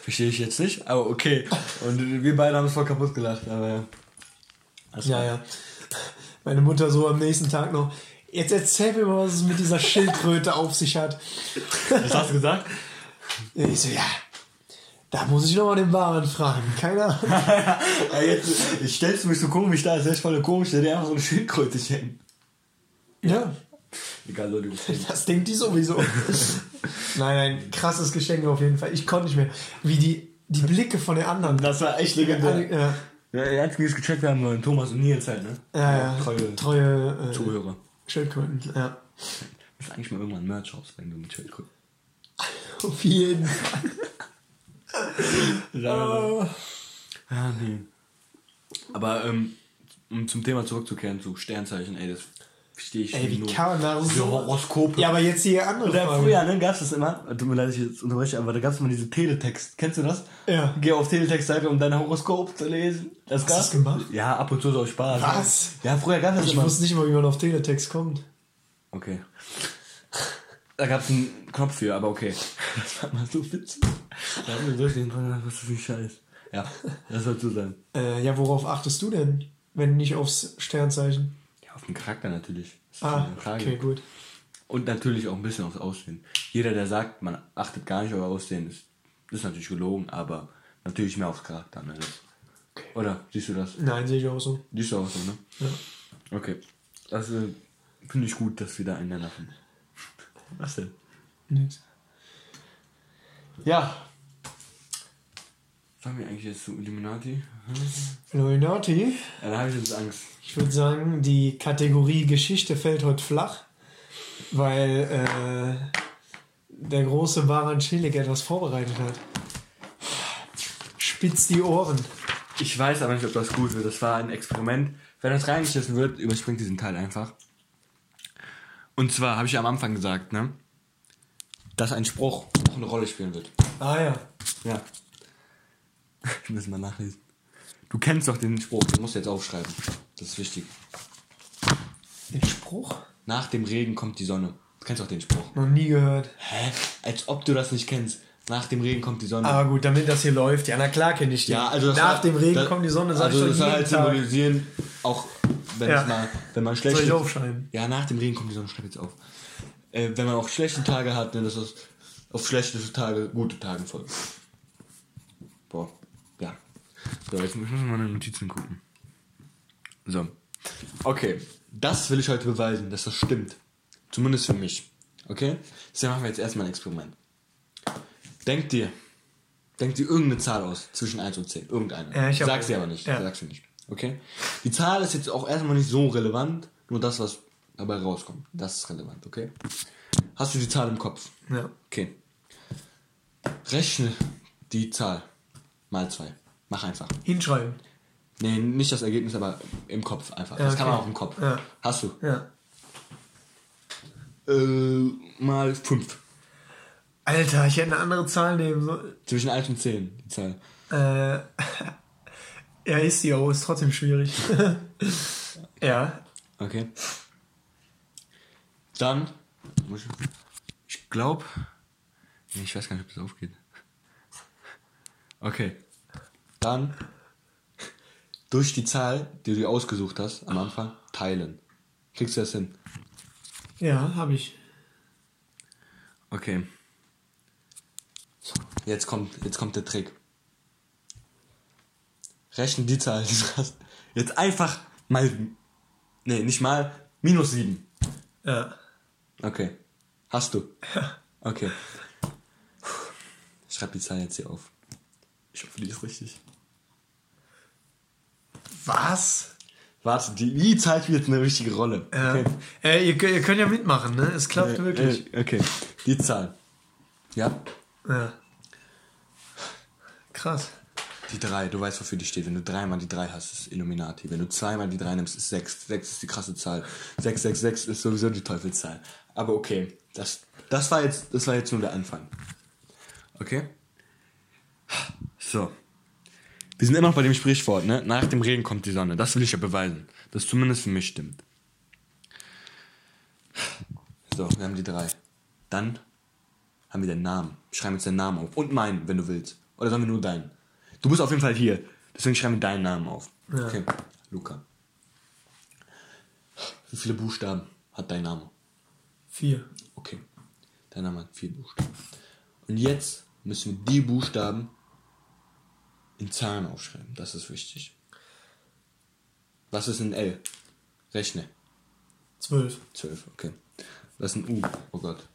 Speaker 2: Verstehe ich jetzt nicht, aber okay. Und wir beide haben es voll kaputt gelacht, aber ja.
Speaker 1: Ja, ja. Meine Mutter so am nächsten Tag noch. Jetzt erzähl mir mal, was es mit dieser Schildkröte auf sich hat.
Speaker 2: Was hast du gesagt?
Speaker 1: Ich so, ja, da muss ich noch mal den Baren fragen. Keine Ahnung. *laughs*
Speaker 2: ja, jetzt ich stellst du mich so komisch da, das ist echt voll komisch, der dir einfach so eine Schildkröte schenkt.
Speaker 1: Ja,
Speaker 2: Egal, Leute.
Speaker 1: das denkt die sowieso. *laughs* nein, nein, krasses Geschenk auf jeden Fall. Ich konnte nicht mehr. Wie die, die Blicke von den anderen.
Speaker 2: Das war echt legendär.
Speaker 1: Ja,
Speaker 2: Ja, er hat es gecheckt, wir haben neuen Thomas und Nils halt, ne?
Speaker 1: ja, ja.
Speaker 2: Treue
Speaker 1: treue äh,
Speaker 2: Zuhörer.
Speaker 1: Schildkröten. Ja.
Speaker 2: Muss eigentlich mal irgendwann Merch rausbringen, du mit Schildkröten. *laughs*
Speaker 1: Auf jeden Fall.
Speaker 2: Ja, ja, nee. Aber ähm, um zum Thema zurückzukehren, zu Sternzeichen, ey, das verstehe ich
Speaker 1: Ey, wie
Speaker 2: nur.
Speaker 1: kann man da
Speaker 2: Diese
Speaker 1: so...
Speaker 2: Horoskope.
Speaker 1: Ja, aber jetzt die andere
Speaker 2: Oder früher, ne, gab's das immer, tut mir leid, ich jetzt unterbreche, aber da gab's immer diese Teletext. Kennst du das?
Speaker 1: Ja.
Speaker 2: Geh auf Teletext-Seite, um dein Horoskop zu lesen. Das
Speaker 1: Hast du das gemacht?
Speaker 2: Ja, ab und zu so Spaß.
Speaker 1: Was?
Speaker 2: Ja, früher gab's das
Speaker 1: Ich
Speaker 2: immer.
Speaker 1: wusste nicht mal, wie man auf Teletext kommt.
Speaker 2: Okay. Da gab's einen Knopf für, aber okay. *laughs* Das war mal so witzig. Da haben wir durchgehen, was ist für ein Scheiß. Ja, das soll so sein.
Speaker 1: Äh, ja, worauf achtest du denn, wenn nicht aufs Sternzeichen?
Speaker 2: Den Charakter natürlich. Das ist
Speaker 1: Ah,
Speaker 2: eine Frage.
Speaker 1: okay, gut.
Speaker 2: Und natürlich auch ein bisschen aufs Aussehen. Jeder, der sagt, man achtet gar nicht auf Aussehen, ist, ist natürlich gelogen, aber natürlich mehr aufs Charakter. Ne?
Speaker 1: Okay.
Speaker 2: Oder siehst du das?
Speaker 1: Nein, sehe ich auch so.
Speaker 2: Siehst du auch so, ne?
Speaker 1: Ja.
Speaker 2: Okay. Das äh, finde ich gut, dass wir da einander finden. Was denn?
Speaker 1: Nix.
Speaker 2: Ja. Fangen wir eigentlich jetzt zu Illuminati?
Speaker 1: Illuminati.
Speaker 2: Ja, da habe ich jetzt Angst.
Speaker 1: Ich würde sagen, die Kategorie Geschichte fällt heute flach, weil äh, der große Baran Schillig etwas vorbereitet hat. Spitz die Ohren.
Speaker 2: Ich weiß aber nicht, ob das gut wird. Das war ein Experiment. Wenn das reingeschissen wird, überspringt diesen Teil einfach. Und zwar habe ich ja am Anfang gesagt, ne? Dass ein Spruch auch eine Rolle spielen wird.
Speaker 1: Ah ja.
Speaker 2: Ja. *laughs* Wir müssen mal nachlesen. Du kennst doch den Spruch, den musst du jetzt aufschreiben. Das ist wichtig.
Speaker 1: Den Spruch?
Speaker 2: Nach dem Regen kommt die Sonne. Du kennst doch den Spruch.
Speaker 1: Noch nie gehört.
Speaker 2: Hä? Als ob du das nicht kennst. Nach dem Regen kommt die Sonne.
Speaker 1: Aber gut, damit das hier läuft, ja, na klar kenne ich den.
Speaker 2: Ja, also
Speaker 1: Nach
Speaker 2: soll-
Speaker 1: dem Regen
Speaker 2: das-
Speaker 1: kommt die Sonne, sag
Speaker 2: also
Speaker 1: ich
Speaker 2: das soll halt
Speaker 1: Tag.
Speaker 2: symbolisieren, auch wenn
Speaker 1: Ja.
Speaker 2: es mal, wenn man schlechte...
Speaker 1: Soll ich aufschreiben?
Speaker 2: Ja, nach dem Regen kommt die Sonne, schreib jetzt auf. Äh, wenn man auch schlechte Tage hat, dann ist das auf schlechte Tage gute Tage folgen. Boah. So, jetzt müssen wir mal meine Notizen gucken. So. Okay, das will ich heute beweisen, dass das stimmt. Zumindest für mich. Okay? Deswegen machen wir jetzt erstmal ein Experiment. Denk dir, denk dir irgendeine Zahl aus, zwischen 1 und 10. Irgendeine.
Speaker 1: Ja, ich
Speaker 2: Sag sie aber nicht.
Speaker 1: ja.
Speaker 2: Sagst du nicht. Okay? Die Zahl ist jetzt auch erstmal nicht so relevant, nur das, was dabei rauskommt. Das ist relevant, okay? Hast du die Zahl im Kopf?
Speaker 1: Ja.
Speaker 2: Okay. Rechne die Zahl mal 2. Mach einfach.
Speaker 1: Hinschreiben.
Speaker 2: Nee, nicht das Ergebnis, aber im Kopf einfach.
Speaker 1: Ja,
Speaker 2: Das kann man auch im Kopf.
Speaker 1: Ja.
Speaker 2: Hast du?
Speaker 1: Ja.
Speaker 2: Äh, mal 5.
Speaker 1: Alter, ich hätte eine andere Zahl nehmen sollen.
Speaker 2: Zwischen 1 und 10, die Zahl.
Speaker 1: Äh, *laughs* ja, ist die auch, ist trotzdem schwierig. *laughs* ja.
Speaker 2: Okay. Dann, ich, glaube, nee, ich weiß gar nicht, ob das aufgeht. Okay. Dann durch die Zahl, die du dir ausgesucht hast am Anfang, teilen. Kriegst du das hin?
Speaker 1: Ja, habe ich.
Speaker 2: Okay. So, jetzt kommt, jetzt kommt der Trick. Rechne die Zahl, die du hast. Jetzt einfach mal, nee, nicht mal, minus 7.
Speaker 1: Ja.
Speaker 2: Okay. Hast du? Okay. Ich schreib die Zahl jetzt hier auf. Ich hoffe, die ist richtig.
Speaker 1: Was?
Speaker 2: Warte, die, die Zahl spielt jetzt eine wichtige Rolle.
Speaker 1: Ja.
Speaker 2: Okay.
Speaker 1: Äh, ihr, könnt- ihr könnt ja mitmachen, ne? Es klappt
Speaker 2: Äh,
Speaker 1: wirklich.
Speaker 2: äh, okay. Die Zahl. Ja?
Speaker 1: Ja. Krass.
Speaker 2: Die 3, du weißt, wofür die steht. Wenn du dreimal die 3 hast, ist Illuminati. Wenn du zweimal die 3 nimmst, ist 6. 6 ist die krasse Zahl. 666 ist sowieso die Teufelszahl. Aber okay. Das, das, war jetzt, das war jetzt nur der Anfang. Okay? So. Wir sind immer noch bei dem Sprichwort, ne? Nach dem Regen kommt die Sonne. Das will ich ja beweisen. Das zumindest für mich stimmt. So, wir haben die drei. Dann haben wir den Namen. Schreiben jetzt den Namen auf. Und meinen, wenn du willst. Oder sollen wir nur deinen? Du bist auf jeden Fall hier. Deswegen schreiben wir deinen Namen auf.
Speaker 1: Ja.
Speaker 2: Okay. Luca. Wie viele Buchstaben hat dein Name?
Speaker 1: Vier.
Speaker 2: Okay. Dein Name hat vier Buchstaben. Und jetzt müssen wir die Buchstaben in Zahlen aufschreiben. Das ist wichtig. Was ist ein L? Rechne.
Speaker 1: Zwölf.
Speaker 2: 12, okay. Was ist ein U? Oh Gott.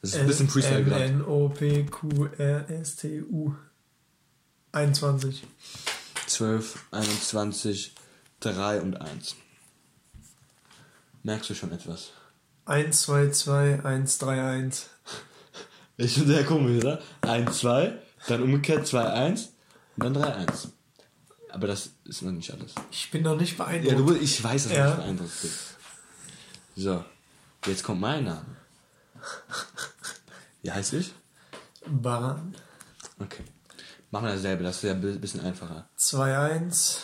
Speaker 2: Das ist ein bisschen Freestyle gerade.
Speaker 1: N, O, P, Q, R, S, T, U. 21.
Speaker 2: 12, 21, 3 und 1. Merkst du schon etwas?
Speaker 1: 1, 2, 2, 1, 3, 1.
Speaker 2: Ich bin sehr komisch, oder? 1, 2, dann umgekehrt 2, 1 und dann 3, 1. Aber das ist noch nicht alles.
Speaker 1: Ich bin noch nicht beeindruckt.
Speaker 2: Ja, du, ich weiß, dass du
Speaker 1: Ja.
Speaker 2: nicht beeindruckt bist. So, jetzt kommt mein Name. Wie heißt ich?
Speaker 1: Baran.
Speaker 2: Okay. Machen wir dasselbe, das ist ja ein bisschen einfacher.
Speaker 1: 2, 1.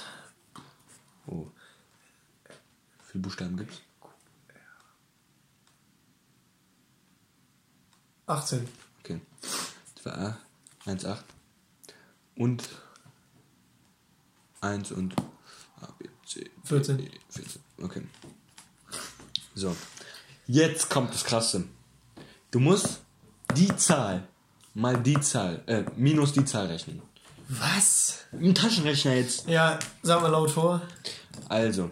Speaker 2: Oh. Wie viele Buchstaben gibt's?
Speaker 1: 18.
Speaker 2: Okay. 2a, 1, 8 und 1 und A, B, C, D,
Speaker 1: 14.
Speaker 2: E, 14. Okay. So. Jetzt kommt das Krasse. Du musst die Zahl mal die Zahl, äh, minus die Zahl rechnen.
Speaker 1: Was?
Speaker 2: Im Taschenrechner jetzt.
Speaker 1: Ja, sag mal laut vor.
Speaker 2: Also.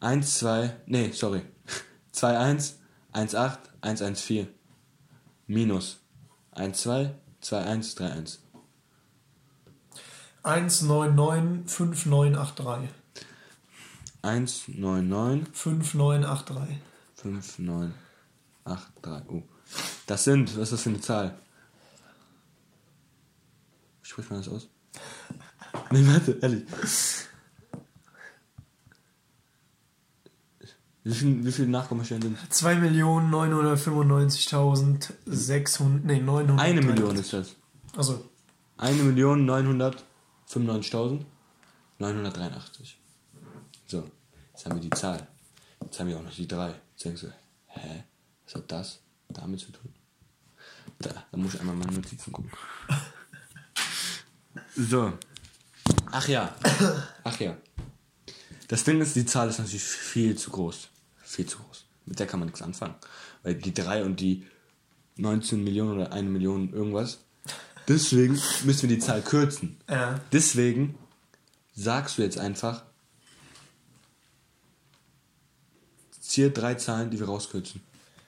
Speaker 2: 1, 2, nee, sorry. 2, 1, 1, 8, 1, 1, 4. Minus 1, 2, 2, 1, 3, 1.
Speaker 1: 199 5983.
Speaker 2: 1, 9, 9,
Speaker 1: 5983.
Speaker 2: 5, 9, 8, 3. Oh. Das sind, was ist das für eine Zahl? Wie spricht man das aus? *laughs* Nee, warte, ehrlich. Wie viele wie viel Nachkommastellen sind?
Speaker 1: 2.995.600. Nee, 900.
Speaker 2: Eine Million ist das.
Speaker 1: Also,
Speaker 2: 1.995.983. So, jetzt haben wir die Zahl. Jetzt haben wir auch noch die 3. Jetzt denkst du, hä? Was hat das damit zu tun? Da, da muss ich einmal meine Notizen gucken. *laughs* So. Ach ja. Ach ja. Das Ding ist, die Zahl ist natürlich viel zu groß. Viel zu groß. Mit der kann man nichts anfangen. Weil die 3 und die 19 Millionen oder 1 Million irgendwas. Deswegen müssen wir die Zahl kürzen.
Speaker 1: ja.
Speaker 2: Deswegen sagst du jetzt einfach hier drei Zahlen, die wir rauskürzen.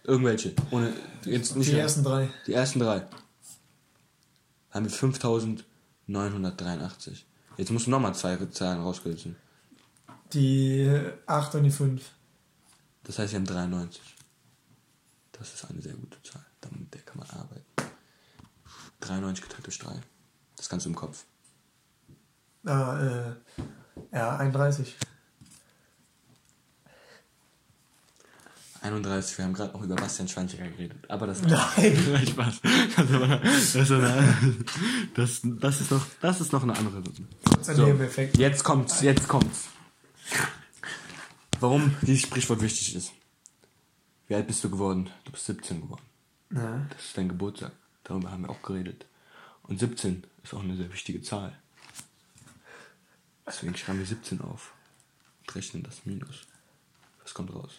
Speaker 2: Irgendwelche. Ohne jetzt nicht
Speaker 1: Die ersten drei.
Speaker 2: Die ersten drei. Haben wir 5983. Jetzt musst du nochmal zwei Zahlen rauskürzen.
Speaker 1: Die 8 und die 5.
Speaker 2: Das heißt, wir haben 93. Das ist eine sehr gute Zahl. Damit der kann man arbeiten. 93 geteilt durch 3. Das kannst du im Kopf.
Speaker 1: Ah, äh, ja, 31.
Speaker 2: 31, wir haben gerade auch über Bastian Schweinsteiger geredet. Aber das
Speaker 1: Nein. *laughs*
Speaker 2: Spaß. Das, ist eine- das, das, ist noch, das ist noch eine andere Sache.
Speaker 1: Nebeneffekt.
Speaker 2: jetzt kommt's, jetzt kommt's. Warum dieses Sprichwort wichtig ist. Wie alt bist du geworden? Du bist 17 geworden.
Speaker 1: Ja.
Speaker 2: Das ist dein Geburtstag. Darüber haben wir auch geredet. Und 17 ist auch eine sehr wichtige Zahl. Deswegen schreiben wir 17 auf. Und rechnen das Minus. Was kommt raus?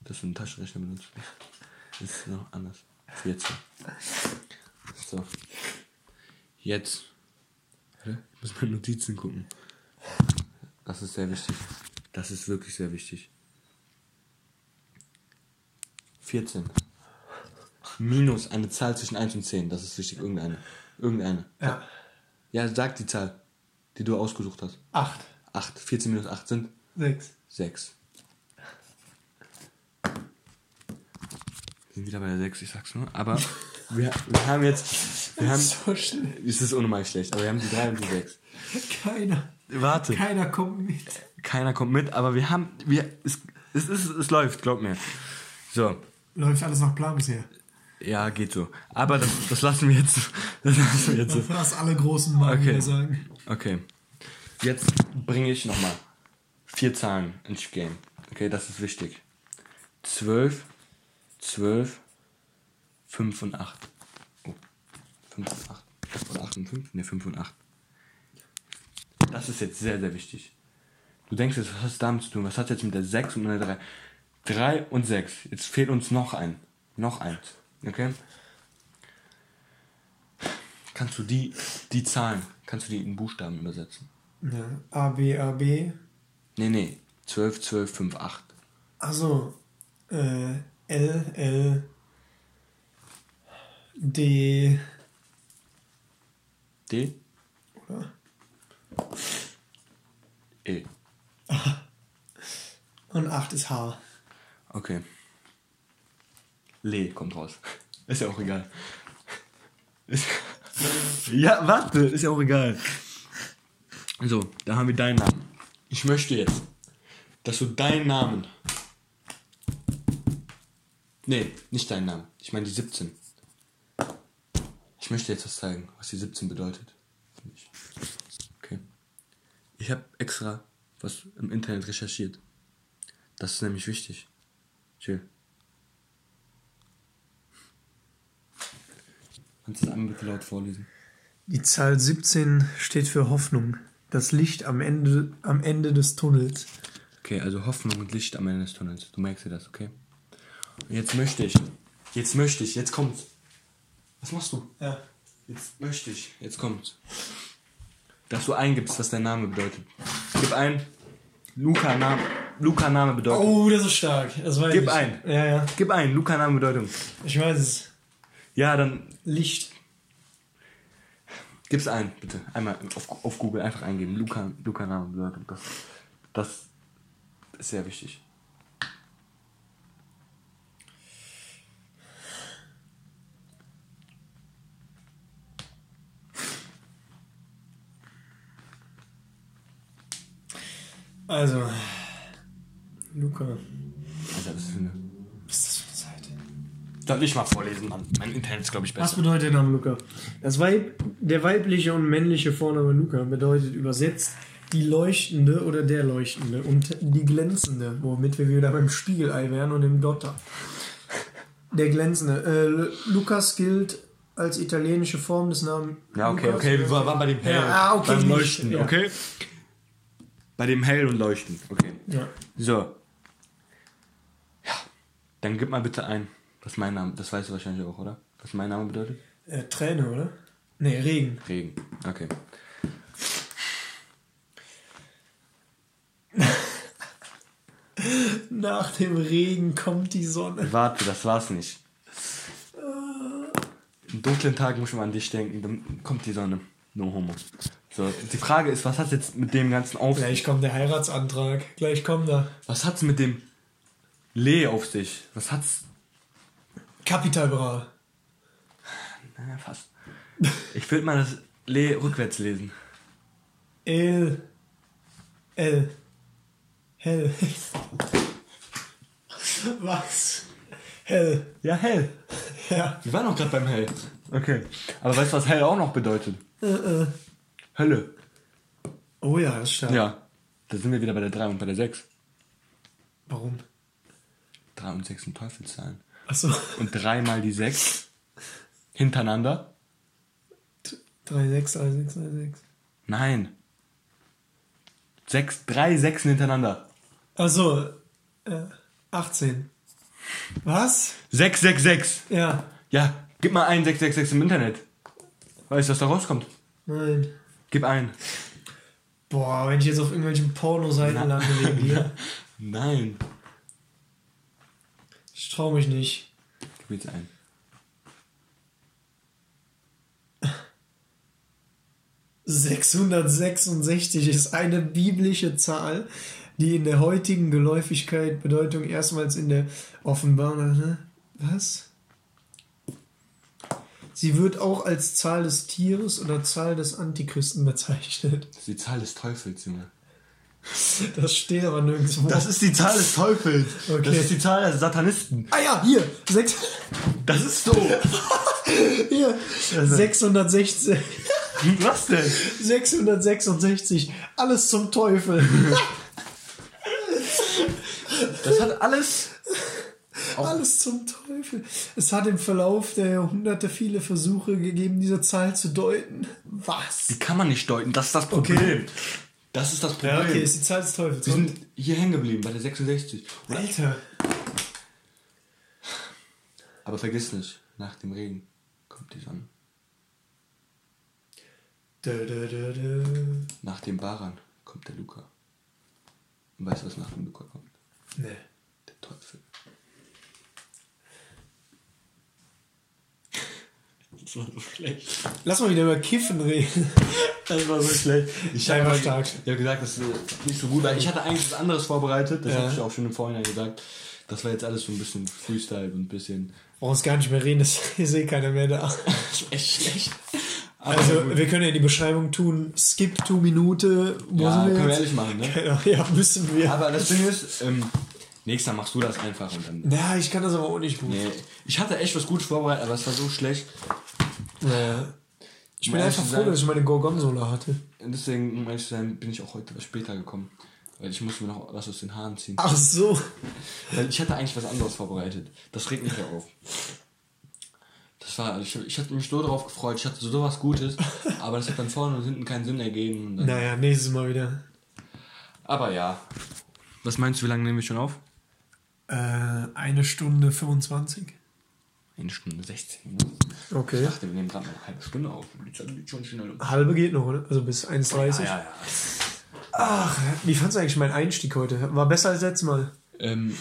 Speaker 2: Dass du einen Taschenrechner benutzt. Das ist noch anders. 14. So. Jetzt. Ich muss meine Notizen gucken. Das ist sehr wichtig. Das ist wirklich sehr wichtig. 14. Minus eine Zahl zwischen 1 und 10. Das ist wichtig. Irgendeine. Irgendeine.
Speaker 1: Ja.
Speaker 2: Ja, sag die Zahl, die du ausgesucht hast.
Speaker 1: 8.
Speaker 2: 8. 14 minus 8 sind
Speaker 1: 6.
Speaker 2: 6. Wir sind wieder bei der 6, ich sag's nur. Aber *laughs* wir, wir haben jetzt. Wir haben,
Speaker 1: So schlimm.
Speaker 2: es ist unnormal schlecht, aber wir haben die 3 und die 6.
Speaker 1: Keiner.
Speaker 2: warte.
Speaker 1: Keiner kommt mit.
Speaker 2: Keiner kommt mit, aber wir haben, wir, es, es, es, es läuft, glaub mir. So,
Speaker 1: Läuft alles nach Plan bisher.
Speaker 2: ja, geht so. Aber das, das lassen wir jetzt, *laughs* das lassen wir jetzt so.
Speaker 1: Was alle großen Mann
Speaker 2: Okay.
Speaker 1: sagen.
Speaker 2: Okay. Jetzt bringe ich nochmal vier Zahlen ins Game. Okay, das ist wichtig. 12, 12, 5 und 8. Oh, 5 und 8. Oder 8 und 5? Ne, 5 und 8. Das ist jetzt sehr, sehr wichtig. Du denkst jetzt, was hat es damit zu tun? Was hat jetzt mit der 6 und der 3? 3 und 6. Jetzt fehlt uns noch ein. Noch eins. Okay? Kannst du die, die Zahlen, kannst du die in Buchstaben übersetzen?
Speaker 1: Ja. A, B, A, B.
Speaker 2: Nee, nee. 12, 12, 5, 8.
Speaker 1: Also, äh, L, L, D,
Speaker 2: D,
Speaker 1: oder?
Speaker 2: E.
Speaker 1: Und 8 ist H.
Speaker 2: Okay. Le kommt raus. *laughs* Ist ja auch egal. Ist, *laughs* ja, warte, ist ja auch egal. So, da haben wir deinen Namen. Ich möchte jetzt, dass du deinen Namen. Nee, nicht deinen Namen. Ich meine die 17. Ich möchte jetzt was zeigen, was die 17 bedeutet. Okay. Ich habe extra was im Internet recherchiert. Das ist nämlich wichtig. Chill. Kannst du das einmal bitte laut vorlesen?
Speaker 1: Die Zahl 17 steht für Hoffnung. Das Licht am Ende, am Ende des Tunnels.
Speaker 2: Okay, also Hoffnung und Licht am Ende des Tunnels. Du merkst dir das, okay? Und jetzt möchte ich, jetzt möchte ich, jetzt kommt's. Was machst du?
Speaker 1: Ja.
Speaker 2: Jetzt möchte ich, jetzt kommt's. Dass du eingibst, was dein Name bedeutet. Gib ein, Luca Name, Luca Name Bedeutung.
Speaker 1: Oh, das ist stark. Das weiß
Speaker 2: Gib
Speaker 1: ich.
Speaker 2: ein.
Speaker 1: Ja, ja.
Speaker 2: Gib ein, Luca Name Bedeutung.
Speaker 1: Ich weiß es.
Speaker 2: Ja, dann
Speaker 1: Licht.
Speaker 2: gib's ein, bitte. Einmal auf, auf Google einfach eingeben. Luca, Luca Name Bedeutung. Das, das ist sehr wichtig.
Speaker 1: Also, Luca.
Speaker 2: Also, das ist eine.
Speaker 1: Was ist das für eine Seite?
Speaker 2: Soll ich mal vorlesen, Mann? Mein Internet ist, glaube ich,
Speaker 1: Was
Speaker 2: besser.
Speaker 1: bedeutet der Name Luca? Das Weib, der weibliche und männliche Vorname Luca bedeutet übersetzt die Leuchtende oder der Leuchtende und die Glänzende, womit wir wieder beim Spiegelei wären und im Dotter. Der Glänzende. Äh, Lukas gilt als italienische Form des Namens.
Speaker 2: Ja, okay,
Speaker 1: Lukas.
Speaker 2: okay, wir waren bei dem Hell.
Speaker 1: Ja, ah, okay,
Speaker 2: Beim Leuchten,
Speaker 1: ja.
Speaker 2: okay? Bei dem Hell und Leuchten, okay.
Speaker 1: Ja.
Speaker 2: So. Ja, dann gib mal bitte ein, was mein Name, das weißt du wahrscheinlich auch, oder? Was mein Name bedeutet?
Speaker 1: Äh, Träne, oder? Nee, Regen.
Speaker 2: Regen, okay. *laughs*
Speaker 1: Nach dem Regen kommt die Sonne.
Speaker 2: Warte, das war's nicht. In dunklen Tagen muss man an dich denken, dann kommt die Sonne. No homo. So, die Frage ist, was hat jetzt mit dem ganzen auf
Speaker 1: Gleich kommt der Heiratsantrag. Gleich kommt er.
Speaker 2: Was hat's mit dem Lee auf sich? Was hat's
Speaker 1: Capital Bra.
Speaker 2: Naja, fast. Ich würde mal das Lee rückwärts lesen.
Speaker 1: L. L. Hell. Was? Hell.
Speaker 2: Ja, hell.
Speaker 1: Ja.
Speaker 2: Wir waren noch gerade beim Hell. Okay. Aber weißt du, was hell auch noch bedeutet?
Speaker 1: Äh,
Speaker 2: Hölle.
Speaker 1: Oh ja, das stark.
Speaker 2: Ja. Da sind wir wieder bei der 3 und bei der 6.
Speaker 1: Warum?
Speaker 2: 3 und 6 sind Teufelszahlen.
Speaker 1: Achso.
Speaker 2: Und 3 mal die 6 hintereinander?
Speaker 1: 3, 6, 3, 6, 3, 6.
Speaker 2: Nein. 6, 3 Sechsen hintereinander.
Speaker 1: Achso. Äh, 18. Was?
Speaker 2: 6, 6, 6.
Speaker 1: Ja.
Speaker 2: Ja, gib mal ein 666 im Internet. Weißt du, was da rauskommt?
Speaker 1: Nein.
Speaker 2: Gib ein.
Speaker 1: Boah, wenn ich jetzt auf irgendwelchen Pornoseiten lande wegen dir.
Speaker 2: Nein.
Speaker 1: Ich trau mich nicht.
Speaker 2: Gib jetzt ein.
Speaker 1: ...666 ist eine biblische Zahl, die in der heutigen Geläufigkeit Bedeutung erstmals in der Offenbarung... Ne? Was? Sie wird auch als Zahl des Tieres oder Zahl des Antichristen bezeichnet.
Speaker 2: Das ist die Zahl des Teufels, Junge.
Speaker 1: Das steht aber nirgendwo.
Speaker 2: Das ist die Zahl des Teufels.
Speaker 1: Okay.
Speaker 2: Das ist die Zahl der Satanisten.
Speaker 1: ah ja, hier. Sechs,
Speaker 2: Das ist so. *laughs*
Speaker 1: hier. 616.
Speaker 2: Was denn?
Speaker 1: 666. Alles zum Teufel. *laughs*
Speaker 2: Das hat alles.
Speaker 1: Alles zum Teufel. Es hat im Verlauf der Jahrhunderte viele Versuche gegeben, diese Zahl zu deuten. Was?
Speaker 2: Die kann man nicht deuten. Das ist das Problem. Das ist das Problem.
Speaker 1: Ja, okay, ist die Zahl des Teufels.
Speaker 2: Wir sind hier hängen geblieben bei der 66. Und-
Speaker 1: Alter.
Speaker 2: Aber vergiss nicht, nach dem Regen kommt die Sonne.
Speaker 1: Dö, dö, dö.
Speaker 2: Nach dem Baran kommt der Luca. Und weißt du, was nach dem Luca kommt?
Speaker 1: Nee.
Speaker 2: Der Teufel. Das war so schlecht.
Speaker 1: Lass mal wieder über Kiffen reden.
Speaker 2: Das war so schlecht. Ich habe
Speaker 1: stark.
Speaker 2: Ich habe gesagt, das ist nicht so gut, weil ich hatte eigentlich was anderes vorbereitet. Das
Speaker 1: Ja.
Speaker 2: habe ich auch schon im Vorhinein gesagt. Das war jetzt alles so ein bisschen Freestyle und ein bisschen.
Speaker 1: Brauchst gar nicht mehr reden, das *laughs* ist eh keiner mehr da. *laughs*
Speaker 2: Das ist echt schlecht. Aber
Speaker 1: Also,
Speaker 2: gut.
Speaker 1: wir können ja in die Beschreibung tun, skip to Minute. Wo
Speaker 2: ja,
Speaker 1: wir
Speaker 2: können wir ehrlich machen, ne?
Speaker 1: Ja, ja, müssen wir.
Speaker 2: Aber das Ding ist, ähm, nächstes Mal machst du das einfach und dann.
Speaker 1: Ja, ich kann das aber auch nicht gut.
Speaker 2: Nee, ich hatte echt was Gutes vorbereitet, aber es war so schlecht.
Speaker 1: Ja. Ich bin einfach froh,
Speaker 2: sein-
Speaker 1: dass ich meine Gorgonzola hatte.
Speaker 2: Deswegen, um ehrlich zu sein, bin ich auch heute später gekommen. Weil ich musste mir noch was aus den Haaren ziehen.
Speaker 1: Ach so.
Speaker 2: Weil ich hatte eigentlich was anderes vorbereitet. Das regt mich ja auf. Das war, ich, ich hatte mich so darauf gefreut, ich hatte so sowas Gutes, *laughs* aber das hat dann vorne und hinten keinen Sinn ergeben.
Speaker 1: Naja, nächstes Mal wieder.
Speaker 2: Aber ja. Was meinst du, wie lange nehmen wir schon auf?
Speaker 1: Äh, eine Stunde 25.
Speaker 2: Eine Stunde 16 Minuten. Ich
Speaker 1: Okay.
Speaker 2: dachte, wir nehmen gerade noch eine halbe Stunde auf.
Speaker 1: Halbe geht noch, oder? Also bis 1,30.
Speaker 2: Ja, ja, ja.
Speaker 1: Ach, wie fandst du eigentlich meinen Einstieg heute? War besser als letztes Mal.
Speaker 2: Ähm,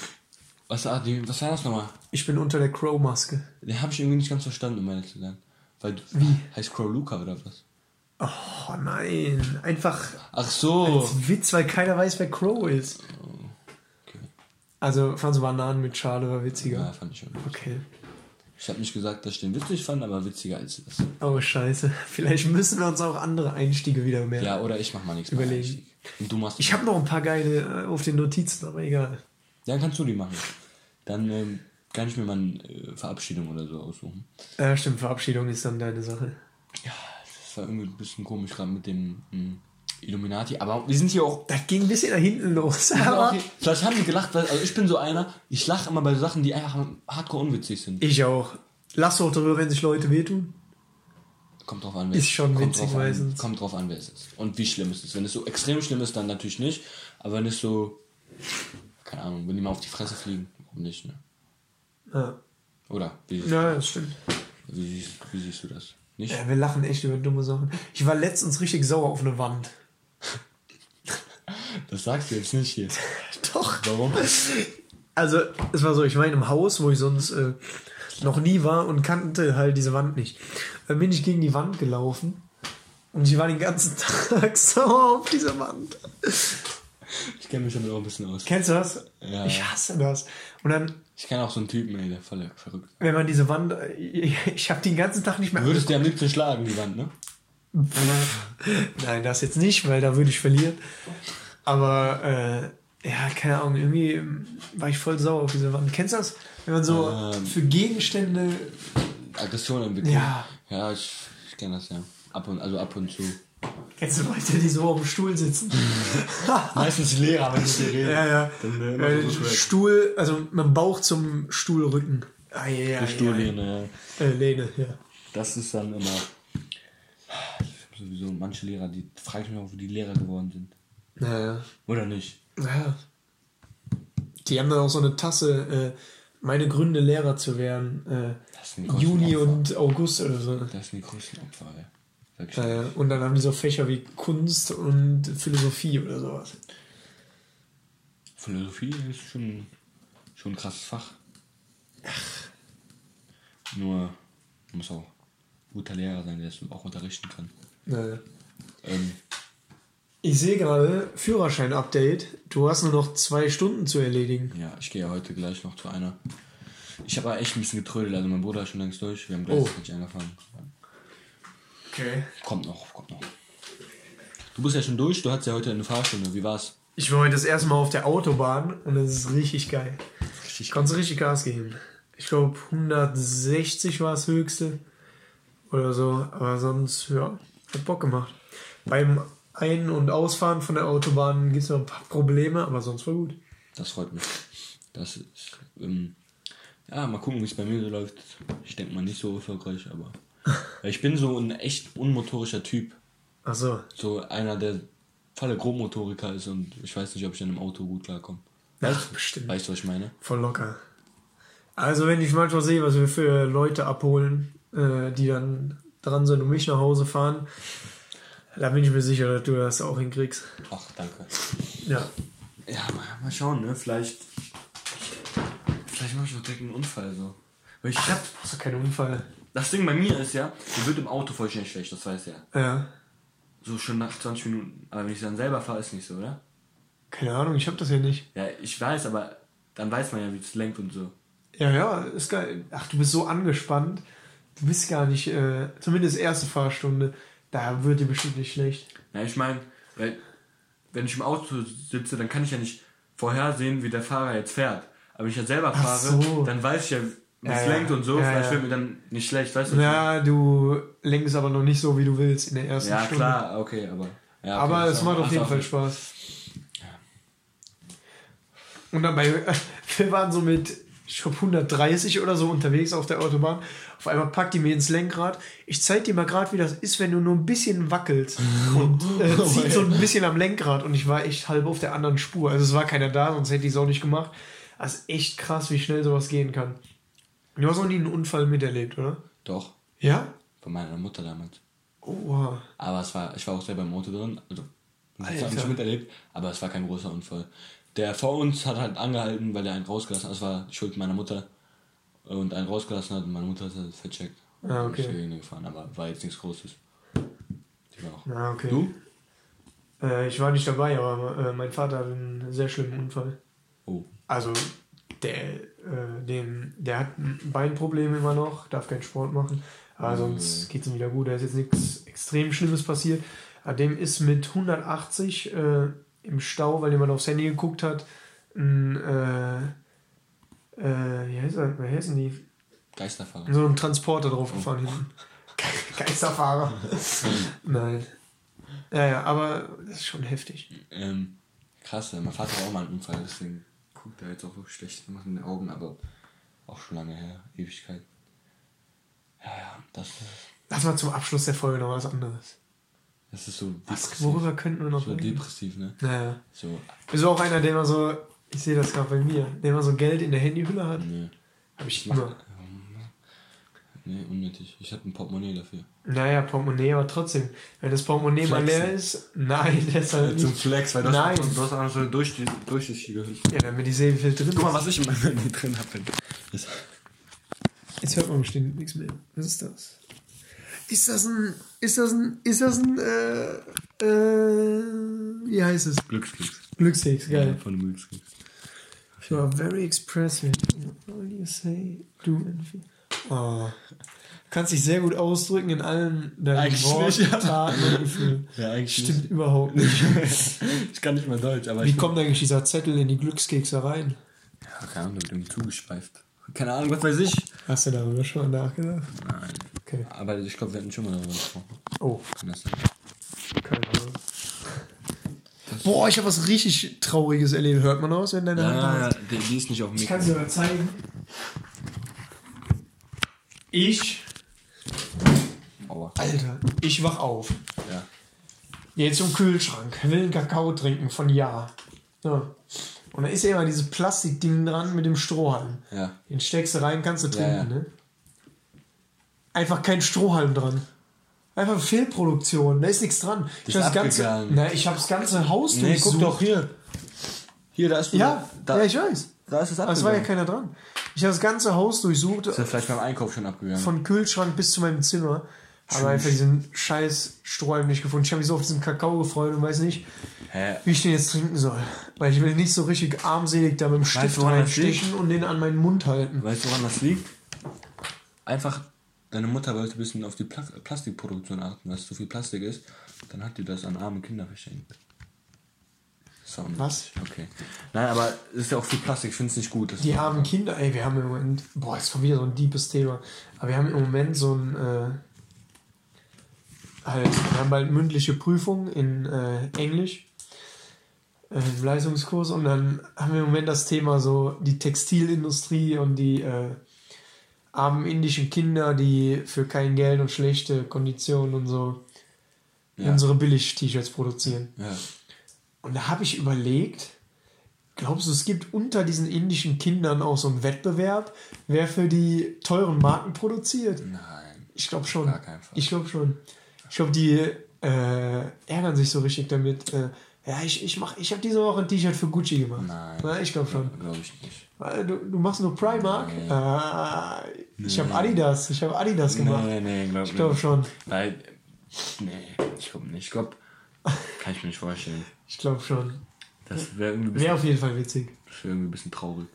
Speaker 2: was, ah, die, was war das nochmal?
Speaker 1: Ich bin unter der Crow-Maske.
Speaker 2: Den habe ich irgendwie nicht ganz verstanden, um ehrlich zu sein. Weil,
Speaker 1: Wie?
Speaker 2: Heißt Crow Luca oder was?
Speaker 1: Oh nein. Einfach
Speaker 2: Ach so.
Speaker 1: als Witz, weil keiner weiß, wer Crow ist.
Speaker 2: Okay.
Speaker 1: Also, fand so Bananen mit Schale war
Speaker 2: Ja,
Speaker 1: witziger.
Speaker 2: fand ich schon.
Speaker 1: Okay.
Speaker 2: Ich habe nicht gesagt, dass ich den witzig fand, aber witziger als das.
Speaker 1: Oh, scheiße. *laughs* Vielleicht müssen wir uns auch andere Einstiege wieder mehr.
Speaker 2: Ja, oder ich mach mal nichts.
Speaker 1: Überlegen.
Speaker 2: Und du machst.
Speaker 1: Ich habe noch ein paar geile äh, auf den Notizen, aber egal.
Speaker 2: Dann kannst du die machen. Dann ähm, kann ich mir mal eine äh, Verabschiedung oder so aussuchen.
Speaker 1: Ja, stimmt, Verabschiedung ist dann deine Sache.
Speaker 2: Ja, das war irgendwie ein bisschen komisch gerade mit dem mh, Illuminati. Aber wir sind hier auch.
Speaker 1: Das ging ein bisschen da hinten los. Aber
Speaker 2: hier, vielleicht haben wir gelacht, weil also ich bin so einer, ich lache immer bei Sachen, die einfach hardcore unwitzig sind.
Speaker 1: ich auch. Lass doch darüber, wenn sich Leute wehtun.
Speaker 2: Kommt drauf an, wer
Speaker 1: Ist schon
Speaker 2: kommt
Speaker 1: witzig
Speaker 2: drauf an,
Speaker 1: meistens.
Speaker 2: Kommt drauf an, wer es ist. Und wie schlimm es ist. Wenn es so extrem schlimm ist, dann natürlich nicht. Aber wenn es so. Keine Ahnung, wenn die mal auf die Fresse fliegen, warum nicht, ne?
Speaker 1: Ja,
Speaker 2: Oder? Wie,
Speaker 1: ja das stimmt.
Speaker 2: wie, siehst, wie siehst du das? Nicht?
Speaker 1: Ja, wir lachen echt über dumme Sachen. Ich war letztens richtig sauer auf eine Wand.
Speaker 2: Das sagst du jetzt nicht hier. *laughs*
Speaker 1: Doch.
Speaker 2: Warum?
Speaker 1: Also, es war so, ich war in einem Haus, wo ich sonst äh, noch nie war und kannte halt diese Wand nicht. Dann bin ich gegen die Wand gelaufen und ich war den ganzen *laughs* Tag sauer auf diese Wand.
Speaker 2: Ich kenne mich damit auch ein bisschen aus.
Speaker 1: Kennst du das?
Speaker 2: Ja.
Speaker 1: Ich hasse das. Und dann,
Speaker 2: Ich kenne auch so einen Typen, ey, der voll verrückt.
Speaker 1: wenn man diese Wand, *laughs* ich, ich habe den ganzen Tag nicht mehr
Speaker 2: Du würdest dir am liebsten schlagen, die Wand, ne?
Speaker 1: Nein, das jetzt nicht, weil da würde ich verlieren. Aber äh, ja, keine Ahnung, irgendwie war ich voll sauer auf diese Wand. Kennst du das? Wenn man so
Speaker 2: Ähm.
Speaker 1: für Gegenstände.
Speaker 2: Aggression entwickeln.
Speaker 1: Ja.
Speaker 2: Ja, ich, ich kenne das ja. Ab und, also ab und zu.
Speaker 1: Kennst du Leute, die so auf dem Stuhl sitzen? *laughs*
Speaker 2: Meistens Lehrer, wenn ich dir rede.
Speaker 1: ja, ja.
Speaker 2: Dann, äh,
Speaker 1: Äh,
Speaker 2: so.
Speaker 1: Stuhl, also mit dem Bauch zum Stuhlrücken. Ah, ja, ja,
Speaker 2: Die Stuhllehne, ja.
Speaker 1: Äh, Lehne, ja.
Speaker 2: Das ist dann immer. Sowieso manche Lehrer, die frage ich mich auch, wie die Lehrer geworden sind.
Speaker 1: Naja.
Speaker 2: Oder nicht?
Speaker 1: naja. Die haben dann auch so eine Tasse, äh, meine Gründe, Lehrer zu werden. Äh, Juni
Speaker 2: Opfer.
Speaker 1: und August oder so.
Speaker 2: Das sind die größten Opfer, ey.
Speaker 1: Naja, und dann haben die so Fächer wie Kunst und Philosophie oder sowas.
Speaker 2: Philosophie ist schon, schon ein krasses Fach. Nur, man muss auch guter Lehrer sein, der es auch unterrichten kann.
Speaker 1: Naja.
Speaker 2: Ähm,
Speaker 1: Ich sehe gerade, Führerschein-Update. Du hast nur noch zwei Stunden zu erledigen.
Speaker 2: ja, ich gehe ja heute gleich noch zu einer Ich habe aber echt ein bisschen getrödelt, also mein Bruder ist schon längst durch. Wir haben
Speaker 1: Oh.
Speaker 2: gleichzeitig angefangen.
Speaker 1: Okay.
Speaker 2: Kommt noch, kommt noch. Du bist ja schon durch, du hattest ja heute eine Fahrstunde. Wie war's?
Speaker 1: Ich war heute das erste Mal auf der Autobahn und es ist richtig geil.
Speaker 2: Richtig
Speaker 1: Kannst richtig Gas geben. Ich glaube 160 war das höchste oder so, aber sonst, ja, hat Bock gemacht. Beim Ein- und Ausfahren von der Autobahn gibt es noch ein paar Probleme, aber sonst war gut.
Speaker 2: Das freut mich. Das ist, ähm, ja, mal gucken, wie es bei mir so läuft. Ich denke mal nicht so erfolgreich, aber. *laughs* Ich bin so ein echt unmotorischer Typ.
Speaker 1: Achso,
Speaker 2: So einer, der voller Grobmotoriker ist und ich weiß nicht, ob ich in einem Auto gut klarkomme.
Speaker 1: ja, *laughs* bestimmt.
Speaker 2: Weißt du, was ich meine?
Speaker 1: Voll locker. Also wenn ich manchmal sehe, was wir für Leute abholen, äh, die dann dran sind und mich nach Hause fahren, da bin ich mir sicher, dass du das auch hinkriegst.
Speaker 2: Ach, danke.
Speaker 1: Ja.
Speaker 2: Ja, mal, mal schauen, ne? Vielleicht. Vielleicht mach ich auch direkt einen Unfall so. Weil ich hab.
Speaker 1: Hast du keinen Unfall?
Speaker 2: Das Ding bei mir ist ja, mir wird im Auto voll schnell schlecht, das weiß ja.
Speaker 1: Ja.
Speaker 2: So schon nach 20 Minuten. Aber wenn ich dann selber fahre, ist nicht so, oder?
Speaker 1: Keine Ahnung, ich hab das ja nicht.
Speaker 2: Ja, ich weiß, aber dann weiß man ja, wie es lenkt und so.
Speaker 1: Ja, ja, ist geil. Ach, du bist so angespannt. Du bist gar nicht, äh, zumindest erste Fahrstunde, da wird dir bestimmt nicht schlecht.
Speaker 2: Ja, ich meine, wenn ich im Auto sitze, dann kann ich ja nicht vorhersehen, wie der Fahrer jetzt fährt. Aber wenn ich ja selber fahre,
Speaker 1: so.
Speaker 2: dann weiß ich ja, wie
Speaker 1: Ja,
Speaker 2: es
Speaker 1: ja.
Speaker 2: lenkt und so.
Speaker 1: Ja,
Speaker 2: Vielleicht
Speaker 1: ja.
Speaker 2: wird mir dann nicht schlecht, weißt du?
Speaker 1: Ja, du lenkst aber noch nicht so, wie du willst in der ersten
Speaker 2: ja
Speaker 1: Stunde.
Speaker 2: klar, okay, aber. Ja, okay,
Speaker 1: Aber es macht auf jeden Fall Spaß. Und dabei, *laughs* wir waren so mit, ich glaube, 130 oder so unterwegs auf der Autobahn. Auf einmal packt die mir ins Lenkrad. Ich zeig dir mal gerade, wie das ist, wenn du nur ein bisschen wackelst. Und *laughs* äh, zieht so ein bisschen am Lenkrad. Und ich war echt halb auf der anderen Spur. Also es war keiner da, sonst hätte ich es auch nicht gemacht. Das ist echt krass, wie schnell sowas gehen kann. Du hast noch nie einen Unfall miterlebt, oder?
Speaker 2: Doch,
Speaker 1: Ja?
Speaker 2: von meiner Mutter damals.
Speaker 1: Oh, wow.
Speaker 2: Aber es war, ich war auch selber im Auto drin, also ich habe nicht miterlebt, aber es war kein großer Unfall. Der vor uns hat halt angehalten, weil er einen rausgelassen hat. Das war die Schuld meiner Mutter. Und einen rausgelassen hat und meine Mutter hat das vercheckt.
Speaker 1: Ah, okay.
Speaker 2: Ich ihn gefahren, aber war jetzt nichts Großes. Die war auch.
Speaker 1: Ja, okay.
Speaker 2: Du?
Speaker 1: Äh, ich war nicht dabei, aber äh, mein Vater hat einen sehr schlimmen Unfall.
Speaker 2: Oh.
Speaker 1: Also, der, äh, dem, der hat ein Beinproblem immer noch, darf keinen Sport machen. Aber sonst geht es ihm wieder gut. Da ist jetzt nichts extrem Schlimmes passiert. Aber dem ist mit 180 äh, im Stau, weil jemand aufs Handy geguckt hat, ein, äh, wie heißt er, wer heißen die?
Speaker 2: Geisterfahrer.
Speaker 1: So ein Transporter draufgefahren hinten. Ge *laughs* Geisterfahrer. Nein. Ja, ja, aber das ist schon heftig.
Speaker 2: Ähm, krass, mein Vater hat auch mal einen Unfall, deswegen guckt er jetzt auch so schlecht gemacht in den Augen, aber auch schon lange her, Ewigkeit. Ja, ja, das,
Speaker 1: Lass mal zum Abschluss der Folge noch was anderes.
Speaker 2: das ist so
Speaker 1: Was, worüber könnten wir noch
Speaker 2: So
Speaker 1: reden?
Speaker 2: depressiv, ne?
Speaker 1: Naja.
Speaker 2: So,
Speaker 1: Bist du auch einer, der immer so, ich sehe das gerade bei mir, der immer so Geld in der Handyhülle hat?
Speaker 2: nö.
Speaker 1: Habe ich immer.
Speaker 2: Nee, unnötig. Ich habe ein Portemonnaie dafür.
Speaker 1: Naja, Portemonnaie, aber trotzdem. Wenn das Portemonnaie mal
Speaker 2: Flexen.
Speaker 1: leer ist, nein, *laughs* deshalb nicht.
Speaker 2: Flex, weil
Speaker 1: das- Nein.
Speaker 2: du hast auch so durch die, durchsichtige Hülle.
Speaker 1: Ja, damit ich sehe, wie viel drin
Speaker 2: Guck mal,
Speaker 1: ist.
Speaker 2: was ich in meinem Handy drin habe.
Speaker 1: Jetzt hört man bestimmt nichts mehr. Was ist das? Ist das ein, ist das ein, ist das ein, äh, äh, wie heißt es?
Speaker 2: Glückskeks.
Speaker 1: Glückskeks, geil.
Speaker 2: Von dem Glückskeks.
Speaker 1: You are very expressive. All you say, do and feel. Oh. Kannst dich sehr gut ausdrücken in allen deinen
Speaker 2: Eigentlich
Speaker 1: Worten,
Speaker 2: nicht, ja.
Speaker 1: Taten und Gefühlen.
Speaker 2: Ja, eigentlich
Speaker 1: Stimmt überhaupt nicht. *laughs*
Speaker 2: ich kann nicht mal Deutsch, aber
Speaker 1: Wie kommt eigentlich dieser Zettel in die Glückskekse rein?
Speaker 2: Ja, keine Ahnung, mit dem zugespeift. Keine Ahnung, was weiß ich.
Speaker 1: Hast du darüber schon mal nachgedacht?
Speaker 2: Nein.
Speaker 1: Okay.
Speaker 2: Aber ich glaube, wir hatten schon mal darüber gesprochen.
Speaker 1: Oh,
Speaker 2: Kann das sein?
Speaker 1: keine Ahnung. Boah, ich habe was richtig Trauriges erlebt. Hört man aus, wenn deine
Speaker 2: Ja,
Speaker 1: Hand
Speaker 2: ja, die, ist nicht auf
Speaker 1: Ich
Speaker 2: mich.
Speaker 1: kann es dir mal zeigen. Ich,
Speaker 2: Aua.
Speaker 1: Alter, ich wach auf.
Speaker 2: Ja.
Speaker 1: Jetzt zum Kühlschrank, will einen Kakao trinken von Ja. ja. Und da ist ja immer dieses Plastikding dran mit dem Strohhalm.
Speaker 2: Ja.
Speaker 1: Den steckst du rein, kannst du trinken,
Speaker 2: ja.
Speaker 1: ne? Einfach kein Strohhalm dran. Einfach Fehlproduktion, da ist nichts dran. Ich
Speaker 2: Ist
Speaker 1: hab das ganze,
Speaker 2: abgegangen.
Speaker 1: na, ich habe das ganze Haus
Speaker 2: Nee, guck
Speaker 1: durchsucht.
Speaker 2: doch hier. Hier, da ist
Speaker 1: Ja,
Speaker 2: da,
Speaker 1: ja, ich weiß.
Speaker 2: da ist es
Speaker 1: Aber es war ja
Speaker 2: abgegangen.
Speaker 1: keiner dran. Ich habe das ganze Haus durchsucht,
Speaker 2: Ist ja vielleicht beim Einkauf schon abgegangen.
Speaker 1: von Kühlschrank bis zu meinem Zimmer. habe einfach diesen scheiß Strohhalm nicht gefunden. Ich habe mich so auf diesen Kakao gefreut und weiß nicht,
Speaker 2: Hä?
Speaker 1: wie ich den jetzt trinken soll. Weil ich will nicht so richtig armselig da mit dem Stift
Speaker 2: das
Speaker 1: reinstechen und den an meinen Mund halten.
Speaker 2: Weißt du, woran das liegt? Einfach, deine Mutter wollte ein bisschen auf die Pla Plastikproduktion achten, weil es zu viel Plastik ist. Dann hat die das an arme Kinder verschenkt. So,
Speaker 1: Was?
Speaker 2: Okay. Nein, aber es ist ja auch viel Plastik, ich finde es nicht gut.
Speaker 1: Die armen Kinder, ey, wir haben im Moment, boah, ist schon wieder so ein deepes Thema, aber wir haben im Moment so ein, äh, halt, wir haben bald mündliche Prüfung in äh, Englisch, äh, im Leistungskurs und dann haben wir im Moment das Thema so die Textilindustrie und die äh, armen indischen Kinder, die für kein Geld und schlechte Konditionen und so
Speaker 2: Ja.
Speaker 1: unsere Billig-T-Shirts produzieren.
Speaker 2: Ja.
Speaker 1: Und da habe ich überlegt, glaubst du, es gibt unter diesen indischen Kindern auch so einen Wettbewerb, wer für die teuren Marken produziert?
Speaker 2: Nein.
Speaker 1: Ich glaube schon.
Speaker 2: Gar Fall.
Speaker 1: Ich glaube schon. Ich glaube, die äh, ärgern sich so richtig damit. Äh, ja, ich, ich, mach- ich habe diese Woche ein T-Shirt für Gucci gemacht.
Speaker 2: Nein.
Speaker 1: Ja, ich glaube schon.
Speaker 2: Glaube ich nicht.
Speaker 1: Weil Du, du machst nur Primark?
Speaker 2: Nee.
Speaker 1: Äh, ich habe Adidas. Ich habe Adidas gemacht.
Speaker 2: Nee, nee, glaube
Speaker 1: Ich glaube schon.
Speaker 2: Nein, nee, ich glaube nicht. Ich glaube, kann ich mir nicht vorstellen. *laughs*
Speaker 1: Ich glaube schon.
Speaker 2: Das wäre irgendwie, ein bisschen-
Speaker 1: Wäre auf jeden Fall witzig.
Speaker 2: das wär irgendwie ein bisschen traurig.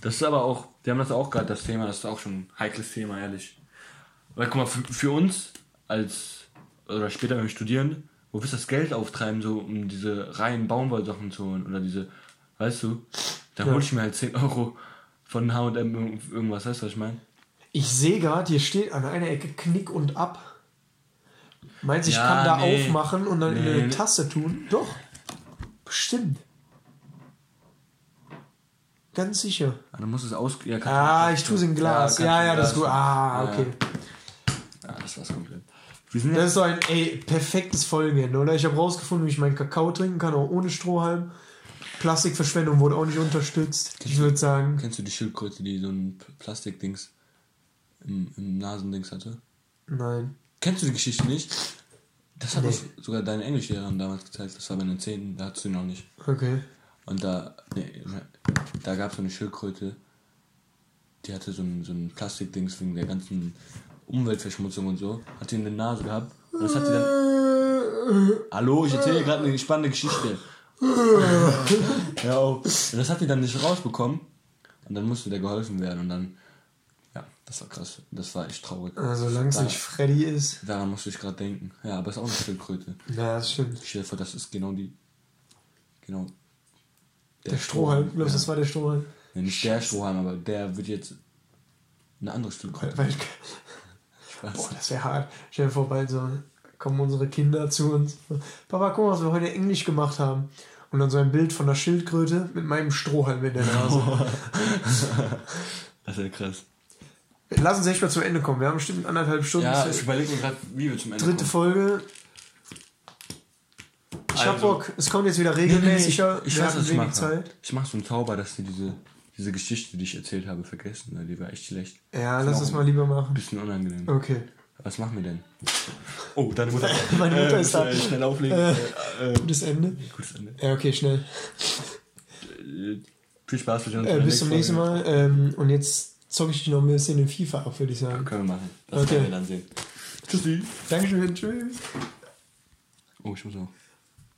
Speaker 2: Das ist aber auch, wir haben das auch gerade, das Thema, das ist auch schon ein heikles Thema, ehrlich. Weil guck mal, für, für uns als, oder später, wenn wir studieren, wo willst du das Geld auftreiben, so um diese reinen Baumwollsachen zu holen? Oder diese, weißt du, da
Speaker 1: Ja.
Speaker 2: hol ich mir halt 10 Euro von H&M irgendwas, weißt du, was ich meine?
Speaker 1: Ich sehe gerade, hier steht an einer Ecke Knick und ab. Meinst du, ich
Speaker 2: Ja,
Speaker 1: kann da
Speaker 2: nee.
Speaker 1: aufmachen und dann in
Speaker 2: Nee.
Speaker 1: eine Tasse tun? Doch. Bestimmt. Ganz sicher.
Speaker 2: Ah, dann muss es aus... Ja,
Speaker 1: Ah, ich tue es in Glas. Ja, ja,
Speaker 2: in
Speaker 1: das ist gut. Ah,
Speaker 2: Ja.
Speaker 1: okay.
Speaker 2: Ja, das war's komplett.
Speaker 1: Das ist so ein ey, perfektes Folgenende, oder? Ich habe rausgefunden, wie ich meinen Kakao trinken kann, auch ohne Strohhalm. Plastikverschwendung wurde auch nicht unterstützt. Ich würde sagen,
Speaker 2: kennst du die Schildkröte, die so ein Plastikdings im, im Nasendings hatte?
Speaker 1: nein.
Speaker 2: Kennst du die Geschichte nicht? Das hat
Speaker 1: Nee.
Speaker 2: uns sogar deine Englischlehrerin damals gezeigt. Das war bei den 10. Da hattest du ihn noch nicht.
Speaker 1: Okay.
Speaker 2: Und da, nee, da gab es so eine Schildkröte, die hatte so ein, so ein Plastikdings wegen der ganzen Umweltverschmutzung und so. Hat die in der Nase gehabt. Und das hat die dann. Hallo, ich erzähle gerade eine spannende Geschichte. *laughs* ja. Und das hat die dann nicht rausbekommen. Und dann musste der geholfen werden. Und dann. Ja, das war krass. Das war echt traurig.
Speaker 1: Also, solange es nicht Freddy ist.
Speaker 2: Daran musste ich gerade denken. Ja, aber ist auch eine Schildkröte.
Speaker 1: Ja, das stimmt.
Speaker 2: Ich stell dir vor, das ist genau die. Genau.
Speaker 1: Der Strohhalm. Glaubst du,
Speaker 2: ja.
Speaker 1: das war der Strohhalm?
Speaker 2: Ja, nicht der Strohhalm, aber der wird jetzt eine andere
Speaker 1: Weil,
Speaker 2: Schildkröte.
Speaker 1: weil,
Speaker 2: Spaß.
Speaker 1: boah, das wäre hart. Stell dir vor, bald so kommen unsere Kinder zu uns. Papa, guck mal, was wir heute Englisch gemacht haben. Und dann so ein Bild von der Schildkröte mit meinem Strohhalm in der Nase. *laughs*
Speaker 2: Das ist ja krass.
Speaker 1: Lass uns echt mal zum Ende kommen. Wir haben bestimmt anderthalb Stunden.
Speaker 2: Ja, ich überlege mir gerade, wie wir zum Ende
Speaker 1: dritte
Speaker 2: kommen.
Speaker 1: Folge. Ich hab
Speaker 2: Also-
Speaker 1: Bock. Es kommt jetzt wieder
Speaker 2: Nee, nee,
Speaker 1: regelmäßiger.
Speaker 2: ich, ich weiß, was ich
Speaker 1: wenig
Speaker 2: mache.
Speaker 1: Zeit.
Speaker 2: Ich mache so einen Zauber, dass die diese, diese Geschichte, die ich erzählt habe, vergessen. ne? Die war echt schlecht.
Speaker 1: Ja,
Speaker 2: Das
Speaker 1: lass es mal lieber machen.
Speaker 2: Ein bisschen unangenehm.
Speaker 1: Okay.
Speaker 2: Was machen wir denn? Oh, deine Mutter. *laughs*
Speaker 1: Meine Mutter ist da.
Speaker 2: Schnell auflegen.
Speaker 1: Äh,
Speaker 2: Äh,
Speaker 1: Gutes Ende.
Speaker 2: Gutes Ende.
Speaker 1: Ja, okay, schnell.
Speaker 2: Äh, Viel Spaß. Sehen uns
Speaker 1: Äh, bis zum nächsten. Mal. Ähm, und jetzt zocke ich noch ein bisschen in FIFA ab, würde ich sagen.
Speaker 2: Können wir machen. Das
Speaker 1: Okay.
Speaker 2: werden wir dann sehen. Tschüssi.
Speaker 1: Dankeschön. Tschüss.
Speaker 2: Oh, ich muss auch.